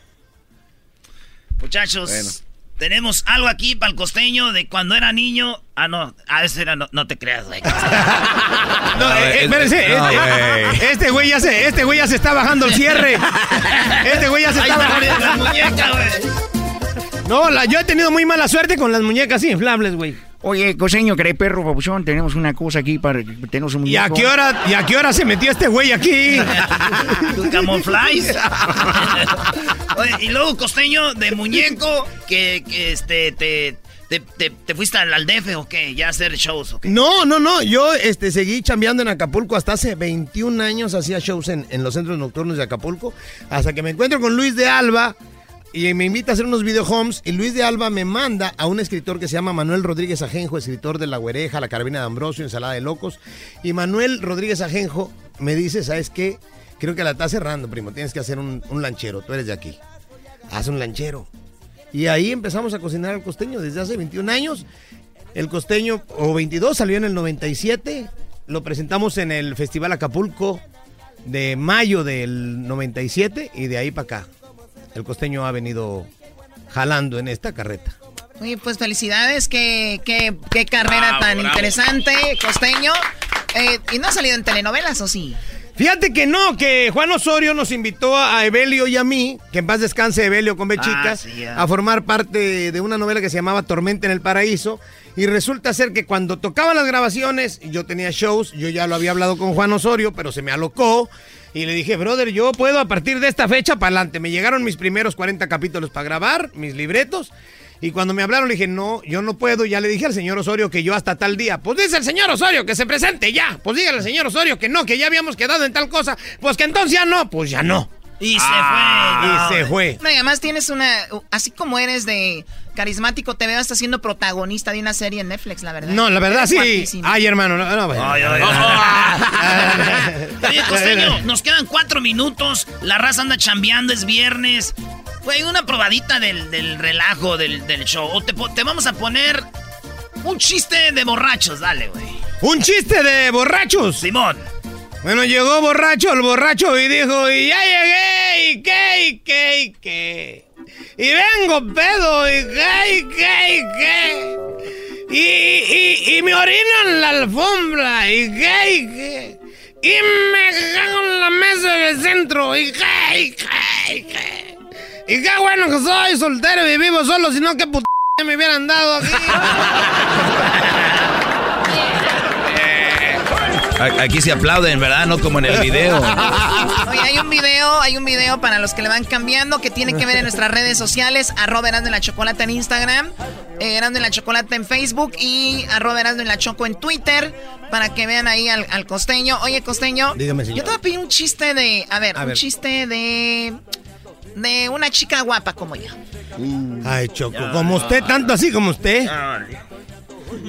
Speaker 2: Muchachos,
Speaker 21: Bueno.
Speaker 2: Tenemos algo aquí para el costeño de cuando era niño. Ah, no, a ese era, no, no te creas, güey.
Speaker 21: No, eh, espérense,
Speaker 2: No,
Speaker 21: este, este güey ya se, este güey ya se está bajando el cierre. Este güey ya se está bajando.
Speaker 2: la muñeca, güey.
Speaker 21: No, la- yo he tenido muy mala suerte con las muñecas inflables, güey.
Speaker 22: Oye, coseño, ¿querés perro, papuchón? Tenemos una cosa aquí para que tenemos un
Speaker 21: ¿Y a
Speaker 22: muñeco.
Speaker 21: qué hora, y a qué hora se metió este güey aquí?
Speaker 2: Tu camuflaje. Y luego costeño de muñeco que, este te, te, te, te fuiste al, DF o qué, ya hacer shows o.
Speaker 21: No, no, no. Yo este, seguí chambeando en Acapulco hasta hace 21 años. Hacía shows en, en los centros nocturnos de Acapulco. Hasta que me encuentro con Luis de Alba y me invita a hacer unos video homes y Luis de Alba me manda a un escritor que se llama Manuel Rodríguez Ajenjo, escritor de La Güereja, La Carabina de Ambrosio, Ensalada de Locos. Y Manuel Rodríguez Ajenjo me dice, ¿sabes qué? Creo que la está cerrando, primo. Tienes que hacer un, un lanchero. Tú eres de aquí. Haz un lanchero. Y ahí empezamos a cocinar el costeño desde hace 21 años. El costeño, o 22, salió en el 97. Lo presentamos en el Festival Acapulco de mayo del 97 y de ahí para acá. El costeño ha venido jalando en esta carreta.
Speaker 7: Oye, pues felicidades, qué, qué, qué carrera
Speaker 21: Bravo,
Speaker 7: tan
Speaker 21: bravo.
Speaker 7: interesante, costeño. Eh, ¿Y no ha salido en telenovelas o sí?
Speaker 21: Fíjate que no, que Juan Osorio nos invitó a Evelio y a mí, que en paz descanse Evelio con B
Speaker 2: Ah, sí,
Speaker 21: a formar parte de una novela que se llamaba Tormenta en el Paraíso. Y resulta ser que cuando tocaban las grabaciones, yo tenía shows, yo ya lo había hablado con Juan Osorio, pero se me alocó. Y le dije, brother, yo puedo a partir de esta fecha para adelante. Me llegaron mis primeros 40 capítulos para grabar, mis libretos. Y cuando me hablaron le dije, no, yo no puedo. Ya le dije al señor Osorio que yo hasta tal día. Pues dice el señor Osorio que se presente ya. Pues dígale al señor Osorio que no, que ya habíamos quedado en tal cosa. Pues que entonces ya no, pues ya no.
Speaker 2: Y se
Speaker 21: Ah,
Speaker 2: fue.
Speaker 21: Y se fue.
Speaker 7: No, y además tienes una, así como eres de carismático, te veo hasta siendo protagonista de una serie en Netflix, la verdad.
Speaker 21: No, la verdad
Speaker 7: Eres
Speaker 21: sí.
Speaker 7: guapísimo.
Speaker 21: Ay, hermano, no, no, bueno.
Speaker 2: Ay, ay, Oye, costeño, nos quedan cuatro minutos. La raza anda chambeando, es viernes. Güey, una probadita del, del relajo del, del show. O te, te vamos a poner un chiste de borrachos, dale, güey.
Speaker 21: Un chiste de borrachos.
Speaker 2: Simón.
Speaker 21: Bueno, llegó borracho el borracho y dijo, y ya llegué, y qué, y qué, y qué. Y vengo pedo, y qué, y qué, y qué. Y, y, y me orino en la alfombra, y qué, y qué. Y me cago en la mesa del centro, y qué, y qué, y qué. Y qué bueno que soy soltero y vivo solo, si no, qué puta me hubieran dado aquí.
Speaker 5: Aquí se aplauden, ¿verdad? No como en el video.
Speaker 7: Oye, hay un video, hay un video para los que le van cambiando que tiene que ver en nuestras redes sociales, arroba Erasmo y la Chocolata en Instagram, eh, Erasmo y la Chocolata en Facebook y arroba Erasmo y la Choco en Twitter para que vean ahí al, al costeño. Oye, costeño,
Speaker 21: Dígame,
Speaker 7: yo te voy a pedir un chiste de, a ver,
Speaker 21: A
Speaker 7: un
Speaker 21: ver.
Speaker 7: chiste de, de una chica guapa como yo.
Speaker 21: Ay, Choco, como usted, tanto así como usted.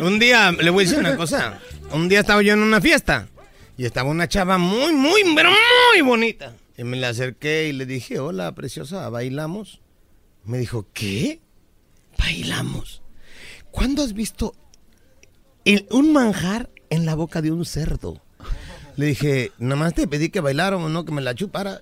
Speaker 21: Un día, le voy a decir una cosa. Un día estaba yo en una fiesta y estaba una chava muy, muy, pero muy bonita. Y me le acerqué y le dije, hola, preciosa, ¿bailamos? Me dijo, ¿qué? ¿Bailamos? ¿Cuándo has visto el- un manjar en la boca de un cerdo? Le dije, nada más te pedí que bailáramos, no que me la chupara.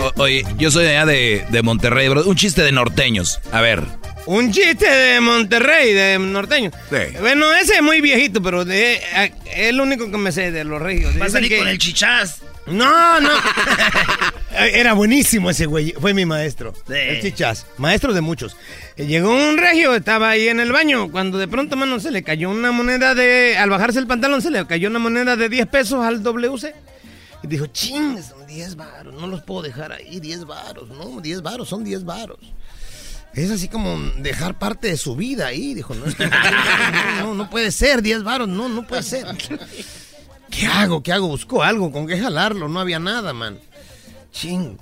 Speaker 5: O- oye, yo soy de allá de, de Monterrey, bro. Un chiste de norteños. A ver.
Speaker 21: Un chiste de Monterrey, de norteño. Bueno, ese es muy viejito, pero de, a- es el único que me sé de los regios.
Speaker 2: Va a salir
Speaker 21: que-
Speaker 2: con el chichás.
Speaker 21: No, no. Era buenísimo ese güey. Fue mi maestro.
Speaker 2: Sí.
Speaker 21: El chichás. Maestro de muchos. Eh, Llegó un regio, estaba ahí en el baño. Cuando de pronto, mano, se le cayó una moneda de. Al bajarse el pantalón, se le cayó una moneda de 10 pesos al WC. Y dijo, ching, son 10 varos. No los puedo dejar ahí, 10 varos. No, 10 varos, son 10 varos. Es así como dejar parte de su vida ahí. Dijo, no, es que no, no, no puede ser, 10 varos, no, no puede ser. ¿Qué hago? ¿Qué hago? Busco algo, con qué jalarlo. No había nada, man. Ching.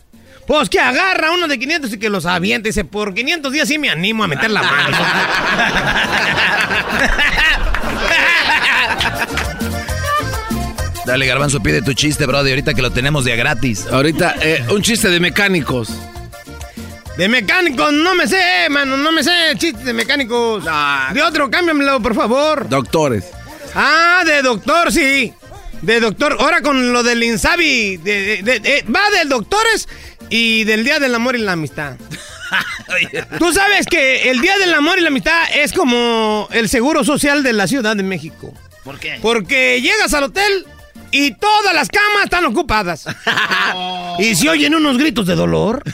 Speaker 21: Pues que agarra uno de 500 y que los aviente. Dice, por 500 días sí me animo a meter la mano.
Speaker 5: Dale, Garbanzo, pide tu chiste, bro, de ahorita que lo tenemos de a gratis.
Speaker 4: Ahorita, eh, un chiste de mecánicos.
Speaker 21: De mecánicos, no me sé, mano, no me sé chistes de mecánicos. De otro, cámbiamelo, por favor.
Speaker 4: Doctores.
Speaker 21: Ah, de doctor, sí. De doctor. Ahora con lo del Insabi. de- de- de- va del doctores y del Día del Amor y la Amistad. Tú sabes que el Día del Amor y la Amistad es como el seguro social de la Ciudad de México.
Speaker 2: ¿Por qué?
Speaker 21: Porque llegas al hotel y todas las camas están ocupadas. y se oyen unos gritos de dolor.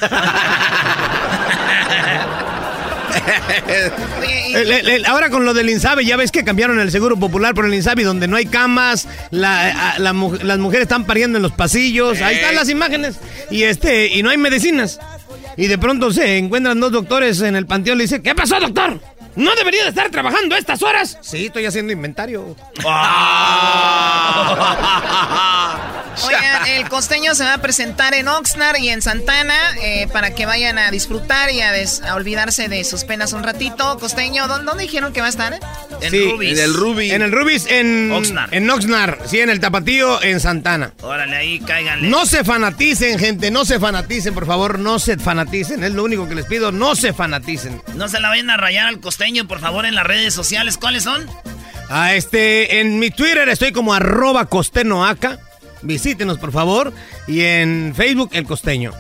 Speaker 21: El- el- el- ahora con lo del Insabi, ya ves que cambiaron el seguro popular por el Insabi, donde no hay camas, la- a- la mu- las mujeres están pariendo en los pasillos, ahí están las imágenes, y este, y no hay medicinas. Y de pronto se encuentran dos doctores en el panteón, le dice, ¿qué pasó, doctor? ¿No debería de estar trabajando a estas horas? Sí, estoy haciendo inventario.
Speaker 7: Oigan, el costeño se va a presentar en Oxnard y en Santana eh, para que vayan a disfrutar y a, des- a olvidarse de sus penas un ratito. Costeño, ¿dónde, dónde dijeron que va a estar? eh?
Speaker 21: Sí, En el Rubis. En el Rubis, en
Speaker 2: Oxnard.
Speaker 21: En Oxnard, sí, en el Tapatío, en Santana.
Speaker 2: Órale, ahí cáiganle.
Speaker 21: No se fanaticen, gente, no se fanaticen, por favor, no se fanaticen. Es lo único que les pido, no se fanaticen.
Speaker 2: No se la vayan a rayar al costeño, por favor, en las redes sociales. ¿Cuáles son?
Speaker 21: Ah, este, en mi Twitter estoy como arroba costenoaca. Visítenos, por favor. Y en Facebook, El Costeño.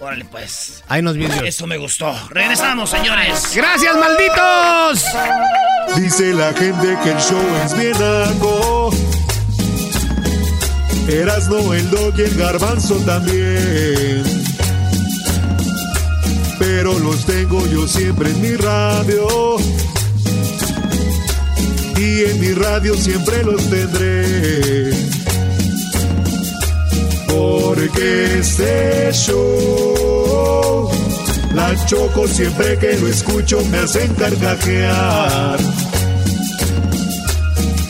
Speaker 2: Órale, pues.
Speaker 21: Ahí nos vemos.
Speaker 2: Eso me gustó. Regresamos, señores.
Speaker 21: ¡Gracias, malditos!
Speaker 23: Dice la gente que el show es bien naco. Erasno, el dog y el garbanzo también. Pero los tengo yo siempre en mi radio. Y en mi radio siempre los tendré. Porque este show, la choco siempre que lo escucho me hacen carcajear.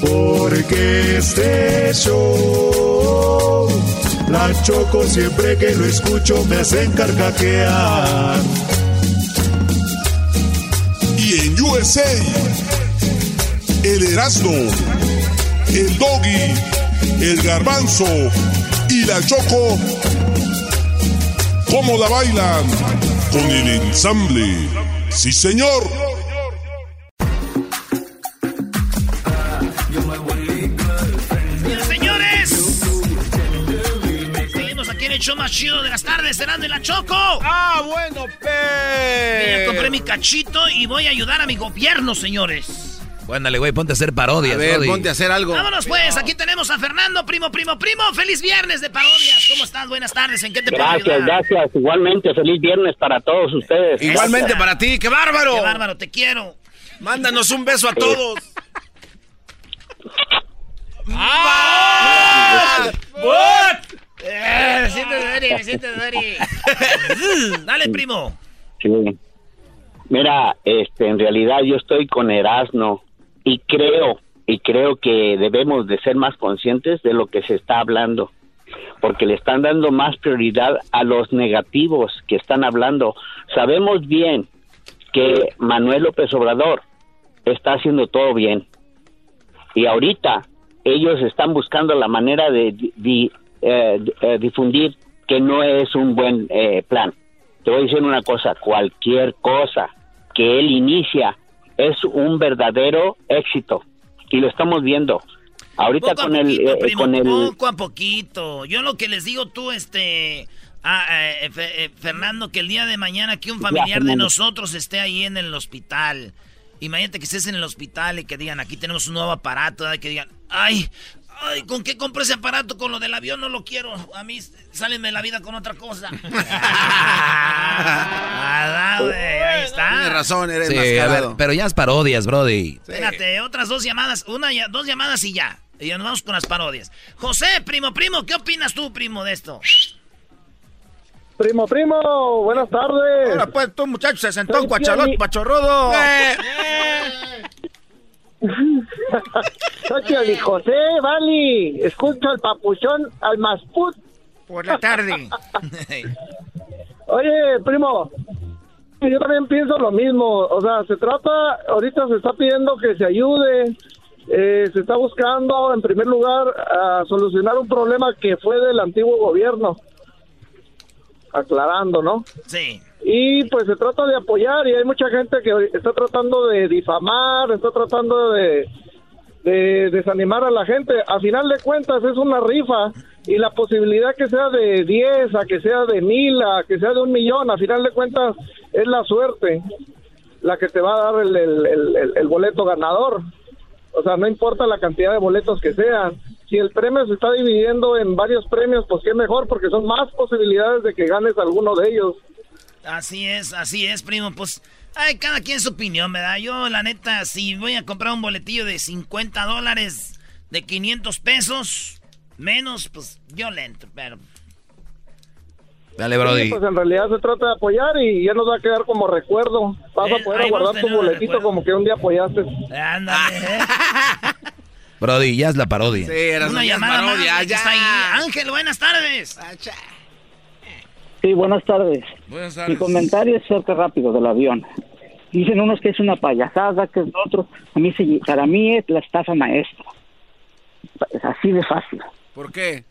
Speaker 23: Porque este show, la choco siempre que lo escucho me hacen carcajear.
Speaker 3: Y en USA, el Erasmo, el Doggy, el Garbanzo la Choco, ¿cómo la bailan? Con el ensamble. Sí, señor.
Speaker 2: Señores. Seguimos aquí en el show más chido de las tardes, cenando en la Choco.
Speaker 21: Ah, bueno, pe.
Speaker 2: Ya compré mi cachito y voy a ayudar a mi gobierno, señores.
Speaker 5: Ándale, güey, ponte a hacer parodias,
Speaker 4: A ver,
Speaker 5: Brody.
Speaker 4: ponte a hacer algo.
Speaker 2: Vámonos pues, aquí tenemos a Fernando, primo, primo, primo. Feliz viernes de parodias. ¿Cómo estás? Buenas tardes. ¿En qué te puedo
Speaker 24: Gracias,
Speaker 2: ayudar?
Speaker 24: gracias. Igualmente, feliz viernes para todos ustedes.
Speaker 4: Igualmente para ti, qué bárbaro.
Speaker 2: Qué bárbaro, te quiero.
Speaker 4: Mándanos un beso a todos.
Speaker 2: ¡Ah! Eh, me siento dirty, me siento dirty. Dale, primo.
Speaker 24: Sí. Mira, este, en realidad yo estoy con Erasno y creo, y creo que debemos de ser más conscientes de lo que se está hablando, porque le están dando más prioridad a los negativos que están hablando. Sabemos bien que Manuel López Obrador está haciendo todo bien y ahorita ellos están buscando la manera de eh, eh, difundir que no es un buen eh, plan. Te voy a decir una cosa, cualquier cosa que él inicia es un verdadero éxito y lo estamos viendo. Ahorita
Speaker 2: Poco a
Speaker 24: con el eh,
Speaker 2: primo,
Speaker 24: con el
Speaker 2: poco a poquito. Yo lo que les digo tú, este, ah, eh, eh, Fernando, que el día de mañana que un familiar de nosotros esté ahí en el hospital. Imagínate que estés en el hospital y que digan, aquí tenemos un nuevo aparato, que digan, ay, ay, ¿con qué compro ese aparato? Con lo del avión no lo quiero. A mí salen de la vida con otra cosa. Ah, güey, ahí está.
Speaker 4: Tienes razón, eres
Speaker 5: Sí,
Speaker 4: mascarado.
Speaker 5: ver, pero ya es parodias, Brody.
Speaker 2: Espérate, otras dos llamadas, una ya, dos llamadas y ya. Y ya nos vamos con las parodias. José, primo, primo, ¿qué opinas tú, primo, de esto?
Speaker 25: Primo, primo, buenas tardes.
Speaker 21: Ahora pues, tú, muchacho, se sentó un cuachalot,
Speaker 25: Pioli-
Speaker 21: pachorrudo.
Speaker 25: Soy Pioli José, Vali. Escucho al papuchón, al masput.
Speaker 21: Por la tarde.
Speaker 25: Oye, primo, yo también pienso lo mismo. O sea, se trata, ahorita se está pidiendo que se ayude. eh, se está buscando, en primer lugar, a solucionar un problema que fue del antiguo gobierno. Aclarando, ¿no?
Speaker 2: Sí.
Speaker 25: Y pues se trata de apoyar y hay mucha gente que está tratando de difamar, está tratando de, de desanimar a la gente. A final de cuentas es una rifa y la posibilidad que sea de 10, a que sea de mil, a que sea de un millón, a final de cuentas es la suerte la que te va a dar el- el- el boleto ganador. O sea, no importa la cantidad de boletos que sean. Si el premio se está dividiendo en varios premios, pues qué mejor, porque son más posibilidades de que ganes alguno de ellos.
Speaker 2: Así es, así es, primo. Pues, ay, cada quien su opinión, ¿verdad? Yo, la neta, si voy a comprar un boletillo de 50 dólares, de 500 pesos, menos, pues yo le entro, pero...
Speaker 5: Dale, Brody.
Speaker 25: Sí, pues en realidad se trata de apoyar y ya nos va a quedar como recuerdo. Vas a poder
Speaker 2: ahí vamos
Speaker 25: guardar tu boletito como que un día apoyaste.
Speaker 2: Ándale, ¿eh?
Speaker 5: Brody, ya es la parodia.
Speaker 2: Una llamada más,
Speaker 25: parodia, ya.
Speaker 2: está ahí. Ángel, buenas tardes.
Speaker 26: Sí, buenas tardes.
Speaker 11: Buenas
Speaker 26: Mi comentario es cerca rápido del avión. Dicen unos que es una payasada, que es lo otro. A mí, se- para mí es la estafa maestra. Es así de fácil.
Speaker 4: ¿Por qué?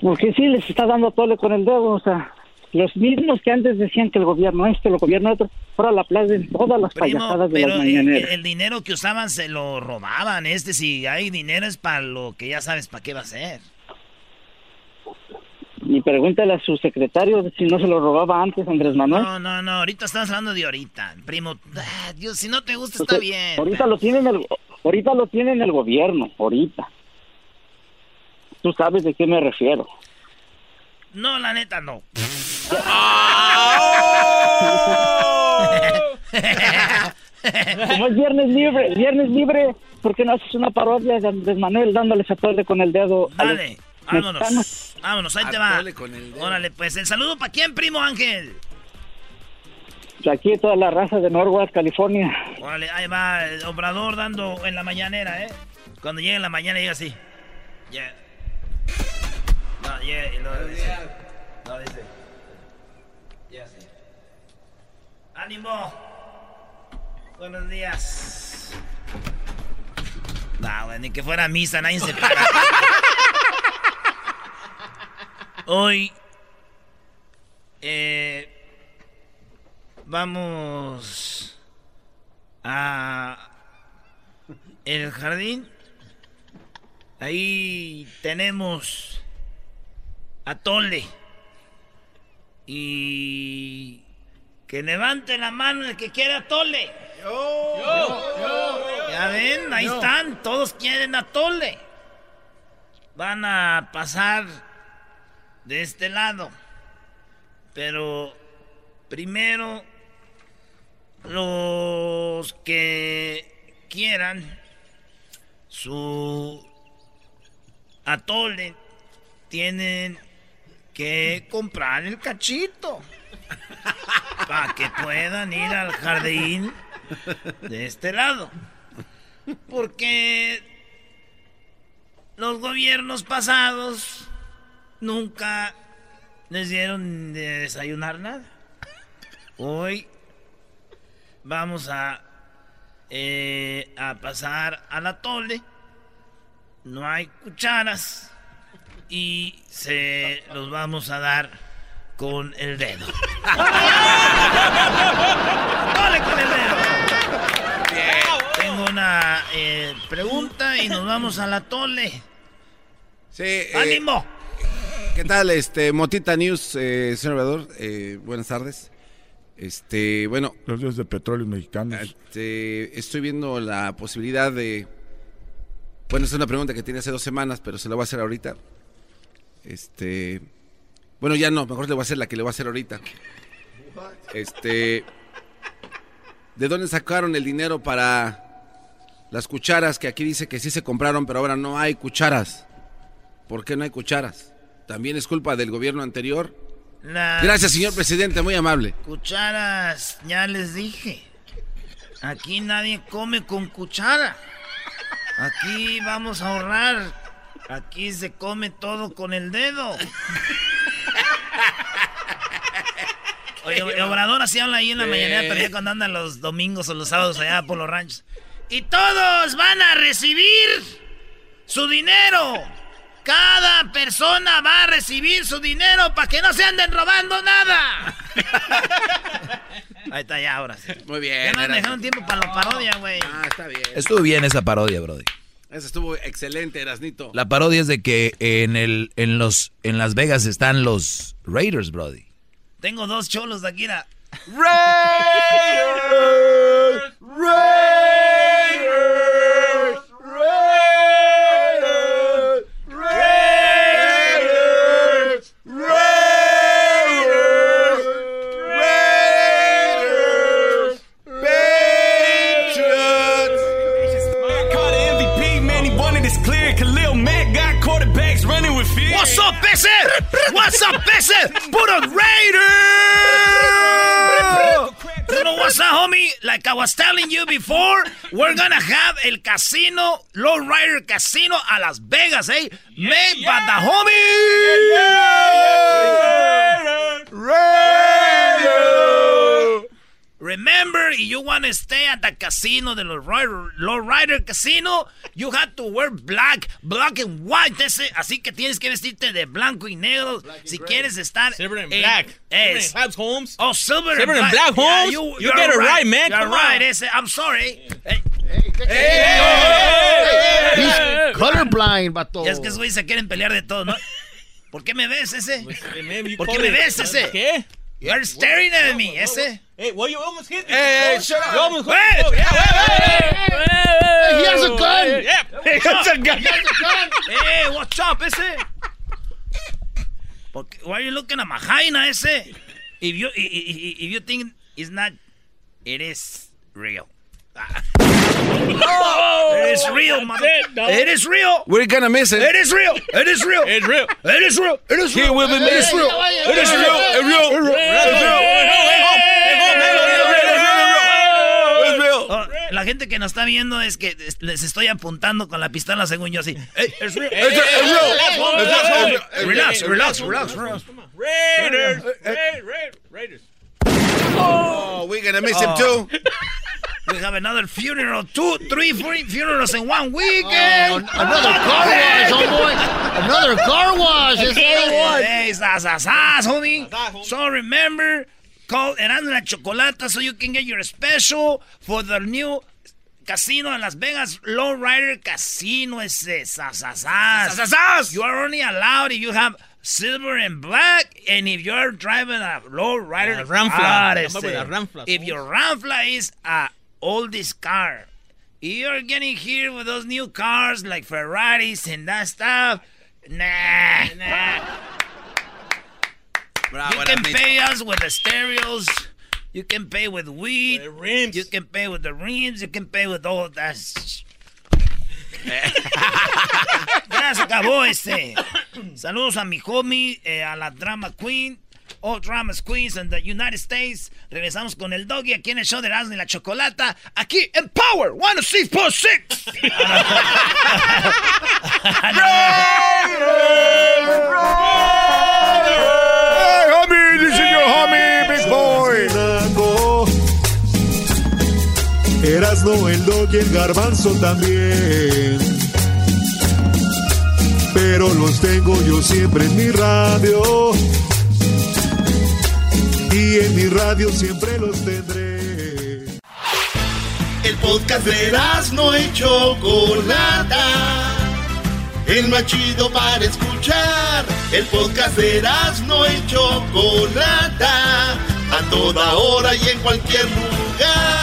Speaker 26: Porque sí les está dando tole con el dedo, o sea, los mismos que antes decían que el gobierno este, el gobierno otro, ahora la aplauden todas las
Speaker 2: Primo,
Speaker 26: payasadas de
Speaker 2: pero
Speaker 26: las mañaneras.
Speaker 2: el dinero que usaban se lo robaban. Este, si hay dinero es para lo que ya sabes para qué va a ser.
Speaker 26: Y pregúntale a su secretario si no se lo robaba antes Andrés Manuel.
Speaker 2: No, no, no, ahorita estás hablando de ahorita. Primo, ah, Dios, si no te gusta
Speaker 26: O
Speaker 2: está
Speaker 26: sea,
Speaker 2: bien.
Speaker 26: Ahorita lo tiene en el, ahorita lo tiene en el gobierno, ahorita. Tú sabes de qué me refiero.
Speaker 2: No, la neta no.
Speaker 26: Como es viernes libre, viernes libre, ¿por qué no haces una parodia de Andrés Manuel dándoles a tole con el dedo? a mexicanos?
Speaker 2: vámonos. Vámonos, ahí te va. Órale, pues, ¿el saludo para quién, primo Ángel?
Speaker 26: Aquí toda la raza de Norwalk, California.
Speaker 2: Órale, ahí va el obrador dando en la mañanera, ¿eh? Cuando llega en la mañana llega así. Yeah. No, yeah, y luego dice. No, dice. Yeah, sí. ¡Ánimo! Buenos días. No, güey, ni que fuera misa, nadie se para. Hoy. Eh. Vamos. A. El jardín. Ahí tenemos. Atole. Y. Que levante la mano el que quiera atole. Ya ven, ahí
Speaker 3: Yo.
Speaker 2: están, todos quieren atole. Van a pasar de este lado. Pero primero los que quieran su atole tienen que comprar el cachito para que puedan ir al jardín de este lado. Porque los gobiernos pasados nunca les dieron de desayunar nada. Hoy vamos a, eh, a pasar a la tole. No hay cucharas. Y se los vamos a dar con el dedo. ¡Tole con el dedo! Tengo una eh, pregunta y nos vamos a la tole.
Speaker 4: Sí. eh,
Speaker 2: ¡Ánimo!
Speaker 4: ¿Qué tal, este, Motita News, eh, señor Obrador? Eh, buenas tardes. Este, bueno.
Speaker 11: Los días de petróleo mexicanos.
Speaker 4: Este, estoy viendo la posibilidad de. Bueno, es una pregunta que tenía hace dos semanas, pero se la voy a hacer ahorita. Este. Bueno, ya no, mejor le voy a hacer la que le voy a hacer ahorita. Este. ¿De dónde sacaron el dinero para las cucharas que aquí dice que sí se compraron, pero ahora no hay cucharas? ¿Por qué no hay cucharas? ¿También es culpa del gobierno anterior?
Speaker 2: Las
Speaker 4: Gracias, señor presidente, muy amable.
Speaker 2: Cucharas, ya les dije. Aquí nadie come con cuchara. Aquí vamos a ahorrar. Aquí se come todo con el dedo. Oye, el Obrador así habla ahí en la
Speaker 3: Sí.
Speaker 2: mañana, pero ya cuando andan los domingos o los sábados allá por los ranchos. Y todos van a recibir su dinero. Cada persona va a recibir su dinero para que no se anden robando nada. Ahí está ya, ahora sí.
Speaker 4: Muy bien.
Speaker 2: Ya nos
Speaker 4: Erasmo.
Speaker 2: dejaron tiempo para la parodia, güey.
Speaker 4: Ah, está bien.
Speaker 5: Estuvo bien esa parodia, Brody.
Speaker 4: Eso estuvo excelente, Erasnito.
Speaker 5: La parodia es de que en el en los en Las Vegas están los Raiders, Brody.
Speaker 2: Tengo dos cholos de aquí.
Speaker 3: Raiders, Raiders,
Speaker 2: What's up, ese? Put a Raider! You know what's up, homie? Like I was telling you before, we're gonna have el casino, Lowrider Casino a Las Vegas, eh? Made by the homie! Raider! Remember, if you want to stay at the casino, the Lowrider Casino, you have to wear black, black and white. Ese, así que tienes que vestirte de blanco y negro si quieres estar.
Speaker 18: Silver and
Speaker 2: en-
Speaker 18: black.
Speaker 2: Es,
Speaker 18: Silver and black, Holmes.
Speaker 2: Oh, silver,
Speaker 18: Silver
Speaker 2: and
Speaker 18: and
Speaker 2: black.
Speaker 18: black, Holmes.
Speaker 2: Yeah,
Speaker 18: You
Speaker 2: you're
Speaker 18: get it right, man.
Speaker 2: You're
Speaker 18: Come
Speaker 2: right.
Speaker 18: on.
Speaker 2: Ese, I'm sorry. Hey.
Speaker 27: He's colorblind, vato.
Speaker 2: Y es que esos güeyes se quieren pelear de todo, ¿no? ¿Por qué me ves ese? ¿Por qué me ves ese?
Speaker 18: ¿Qué?
Speaker 2: You're staring at me, ese.
Speaker 18: Hey, well, you almost hit me.
Speaker 2: Hey, hey, shut up.
Speaker 18: You almost
Speaker 2: Wait.
Speaker 18: hit me. Yeah, wait, wait,
Speaker 27: He has a gun.
Speaker 18: Yeah.
Speaker 2: He has a gun. Hey, what's up, ese? Why are you looking at my hyena, ese? If you, i- i- i- if you think it's not, it is real. It is real, mother. It is real.
Speaker 4: We're gonna miss it.
Speaker 2: It is real. It is real.
Speaker 18: It's real.
Speaker 2: It is real. It is real.
Speaker 4: He will be
Speaker 2: It is real. It is real. It is real.
Speaker 4: It's real.
Speaker 2: Oh, La gente que nos está viendo es que es- les estoy apuntando con la pistola según yo así. It's real.
Speaker 4: It's real. Real. Real.
Speaker 2: Relax, relax, relax, relax.
Speaker 18: Raiders. Raiders. Raiders. Raiders.
Speaker 4: Oh, we're gonna miss him too.
Speaker 2: We have another funeral, two, three, four funerals in one weekend.
Speaker 27: Another car wash, homeboy. Another car wash. It's.
Speaker 2: Hey, homie. So remember, call Erasmo la Chocolata so you can get your special for the new casino in Las Vegas, Lowrider Casino. You are only allowed if you have silver and black, and if you're driving a Lowrider
Speaker 18: A Ramfla. Ramfla,
Speaker 2: If your Ramfla is a oldest car, you're getting here with those new cars like Ferraris and that stuff. Nah, nah.
Speaker 4: Bravo,
Speaker 2: You can pay us with the stereos. You can pay with weed.
Speaker 18: The rims.
Speaker 2: You can pay with the rims. You can pay with all that. ya se acabó este. Saludos a mi homie, eh, a la Drama Queen. All Dramas Queens in the United States. Regresamos con el doggy aquí en el show de Erasmo y la Chocolata. Aquí en Power 106.6.
Speaker 23: Hey, homie, this is your homie, big boy. Erasno, el dog y el garbanzo también. Pero los tengo yo siempre en mi radio. Y en mi radio siempre los tendré.
Speaker 3: El podcast de Erasmo y Chocolata. El más chido para escuchar. El podcast de Erasmo y Chocolata. A toda hora y en cualquier lugar.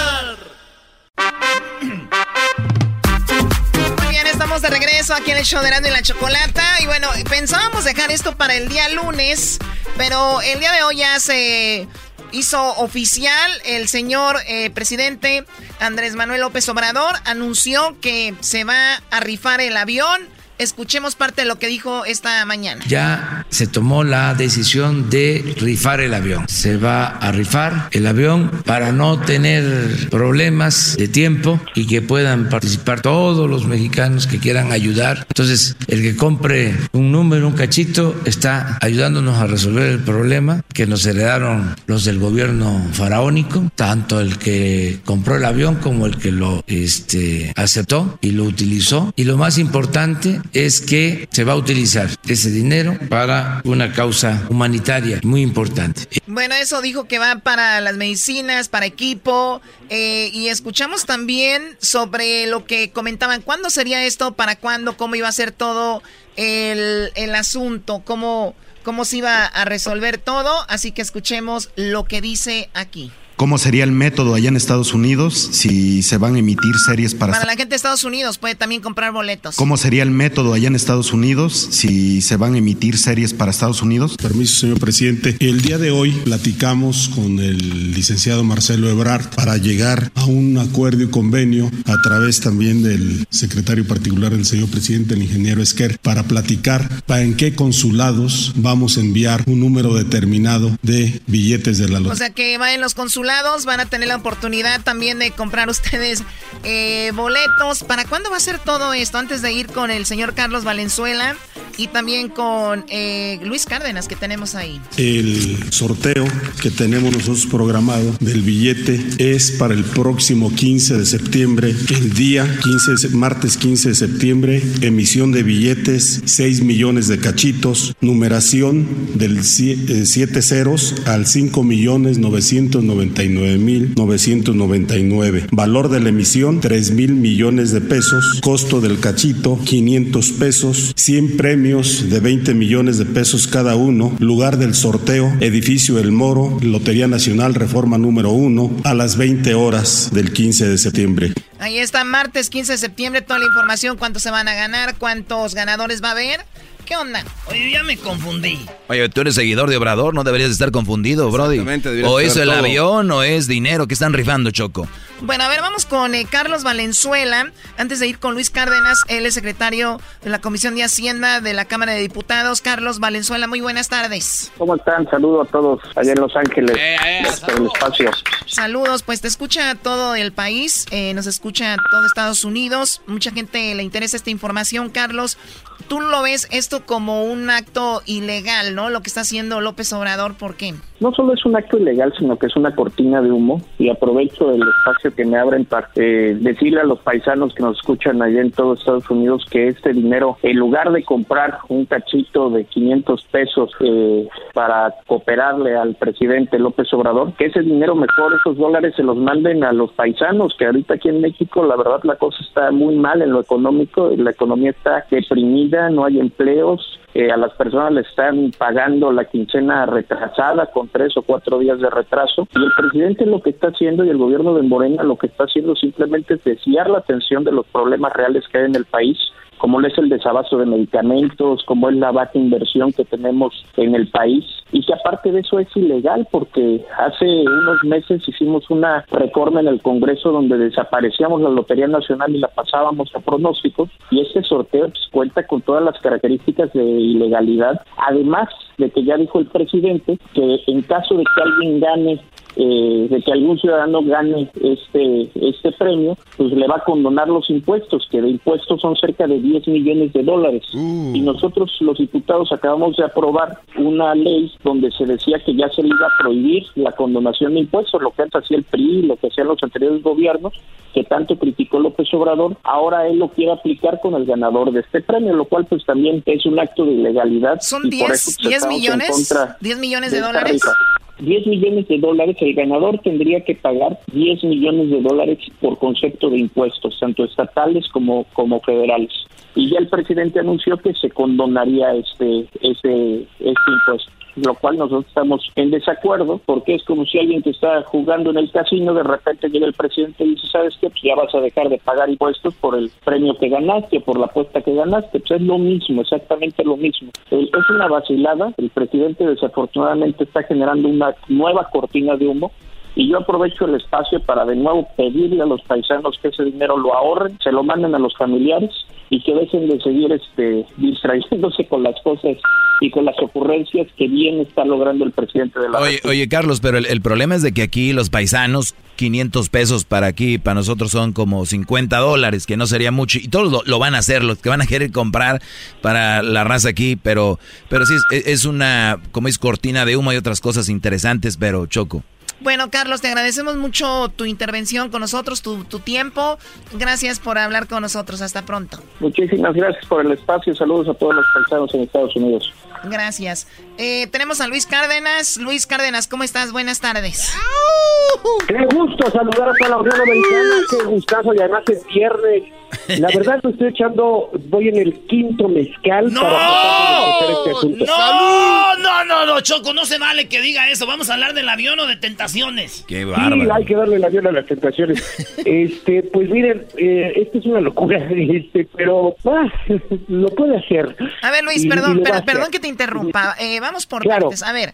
Speaker 7: De regreso aquí en el show de y la Chocolata. Y bueno, pensábamos dejar esto para el día lunes, pero el día de hoy ya se hizo oficial. El señor eh, presidente Andrés Manuel López Obrador anunció que se va a rifar el avión. Escuchemos parte de lo que dijo esta mañana.
Speaker 28: Ya se tomó la decisión de rifar el avión. Se va a rifar el avión para no tener problemas de tiempo y que puedan participar todos los mexicanos que quieran ayudar. Entonces, el que compre un número, un cachito, está ayudándonos a resolver el problema que nos heredaron los del gobierno faraónico, tanto el que compró el avión como el que lo este, aceptó y lo utilizó. Y lo más importante es que se va a utilizar ese dinero para una causa humanitaria muy importante.
Speaker 7: Bueno, eso dijo que va para las medicinas, para equipo. eh, y escuchamos también sobre lo que comentaban. ¿Cuándo sería esto? ¿Para cuándo? ¿Cómo iba a ser todo el, el asunto? ¿Cómo, ¿Cómo se iba a resolver todo? Así que escuchemos lo que dice aquí.
Speaker 29: ¿Cómo sería el método allá en Estados Unidos si se van a emitir series para...
Speaker 7: Para la gente de Estados Unidos puede también comprar boletos.
Speaker 29: ¿Cómo sería el método allá en Estados Unidos si se van a emitir series para Estados Unidos?
Speaker 30: Permiso, señor presidente. El día de hoy platicamos con el licenciado Marcelo Ebrard para llegar a un acuerdo y convenio a través también del secretario particular del señor presidente, el ingeniero Esquer, para platicar para en qué consulados vamos a enviar un número determinado de billetes de la
Speaker 7: lotería. O sea que va en los consulados, van a tener la oportunidad también de comprar ustedes eh, boletos. ¿Para cuándo va a ser todo esto? Antes de ir con el señor Carlos Valenzuela y también con eh, Luis Cárdenas que tenemos ahí.
Speaker 30: El sorteo que tenemos nosotros programado del billete es para el próximo 15 de septiembre, el día 15, martes 15 de septiembre, emisión de billetes, 6 millones de cachitos, numeración del 7 eh, ceros al 5 millones 990 199.999. Valor de la emisión, 3 mil millones de pesos. Costo del cachito, 500 pesos. 100 premios de 20 millones de pesos cada uno. Lugar del sorteo, edificio El Moro, Lotería Nacional Reforma número 1, a las 20 horas del 15 de septiembre.
Speaker 7: Ahí está, martes 15 de septiembre, toda la información, cuánto se van a ganar, cuántos ganadores va a haber. ¿Qué onda?
Speaker 2: Oye, ya me confundí.
Speaker 5: Oye, tú eres seguidor de Obrador, no deberías estar confundido, Brody. O es el avión o es dinero que están rifando, Choco.
Speaker 7: Bueno, a ver, vamos con eh, Carlos Valenzuela. Antes de ir con Luis Cárdenas, él es secretario de la Comisión de Hacienda de la Cámara de Diputados. Carlos Valenzuela, muy buenas tardes.
Speaker 31: ¿Cómo están? Saludos a todos allá en Los Ángeles. Eh, eh, saludos.
Speaker 7: saludos, pues te escucha todo el país, nos escucha todo Estados Unidos. Mucha gente le interesa esta información, Carlos. Tú lo ves esto como un acto ilegal, ¿no? Lo que está haciendo López Obrador, ¿por qué?
Speaker 31: No solo es un acto ilegal, sino que es una cortina de humo y aprovecho el espacio que me abren para eh, decirle a los paisanos que nos escuchan allá en todo Estados Unidos que este dinero, en lugar de comprar un cachito de 500 pesos eh, para cooperarle al presidente López Obrador, que ese dinero mejor, esos dólares se los manden a los paisanos, que ahorita aquí en México la verdad la cosa está muy mal en lo económico, la economía está deprimida, no hay empleos, eh, a las personas le están pagando la quincena retrasada con tres o cuatro días de retraso. Y el presidente lo que está haciendo y el gobierno de Morena lo que está haciendo simplemente es desviar la atención de los problemas reales que hay en el país como es el desabasto de medicamentos, como es la baja inversión que tenemos en el país y que aparte de eso es ilegal porque hace unos meses hicimos una reforma en el Congreso donde desaparecíamos la Lotería Nacional y la pasábamos a pronósticos y este sorteo pues, cuenta con todas las características de ilegalidad, además de que ya dijo el presidente que en caso de que alguien gane eh, de que algún ciudadano gane este este premio, pues le va a condonar los impuestos, que de impuestos son cerca de 10 millones de dólares. Uh. Y nosotros los diputados acabamos de aprobar una ley donde se decía que ya se le iba a prohibir la condonación de impuestos, lo que antes hacía el PRI, lo que hacían los anteriores gobiernos, que tanto criticó López Obrador, ahora él lo quiere aplicar con el ganador de este premio, lo cual pues también es un acto de ilegalidad.
Speaker 7: ¿Son 10, 10 millones? ¿10 millones de, dólares?
Speaker 31: 10 millones de dólares, el ganador tendría que pagar 10 millones de dólares por concepto de impuestos, tanto estatales como, como federales. Y ya el presidente anunció que se condonaría este, este, este impuesto lo cual nosotros estamos en desacuerdo, porque es como si alguien que está jugando en el casino, de repente llega el presidente y dice, ¿sabes qué? Pues ya vas a dejar de pagar impuestos por el premio que ganaste, por la apuesta que ganaste, pues es lo mismo, exactamente lo mismo. Es una vacilada, el presidente desafortunadamente está generando una nueva cortina de humo, y yo aprovecho el espacio para de nuevo pedirle a los paisanos que ese dinero lo ahorren, se lo manden a los familiares y que dejen de seguir este distrayéndose con las cosas y con las ocurrencias que bien está logrando el presidente de la
Speaker 5: Oye, oye Carlos, pero el, problema es de que aquí los paisanos, 500 pesos para aquí, para nosotros son como 50 dólares, que no sería mucho, y todos lo, van a hacer, los que van a querer comprar para la raza aquí, pero, pero sí, es, es una, como es cortina de humo y otras cosas interesantes, pero choco.
Speaker 7: Bueno, Carlos, te agradecemos mucho tu intervención con nosotros, tu, tiempo. Gracias por hablar con nosotros. Hasta pronto.
Speaker 31: Muchísimas gracias por el espacio. Saludos a todos los paisanos en Estados Unidos.
Speaker 7: Gracias. Eh, tenemos a Luis Cárdenas. Luis Cárdenas, ¿cómo estás? Buenas tardes.
Speaker 32: Qué gusto saludar a toda la Unión Americana. Qué gustazo. Y además es viernes. La verdad, estoy echando, voy en el quinto mezcal
Speaker 2: ¡No! para este ¡No! No, no, no, no, Choco, no se vale que diga eso. Vamos a hablar del avión o de tentaciones.
Speaker 5: Qué
Speaker 32: Sí,
Speaker 5: bárbaro.
Speaker 32: hay que darle el avión a las tentaciones. este, pues miren, eh, esto es una locura, este, pero ah, lo puede hacer.
Speaker 7: A ver, Luis,
Speaker 32: Y-
Speaker 7: perdón,
Speaker 32: lo
Speaker 7: perdón que te interrumpa. Eh, vamos por
Speaker 32: Claro.
Speaker 7: partes. A ver,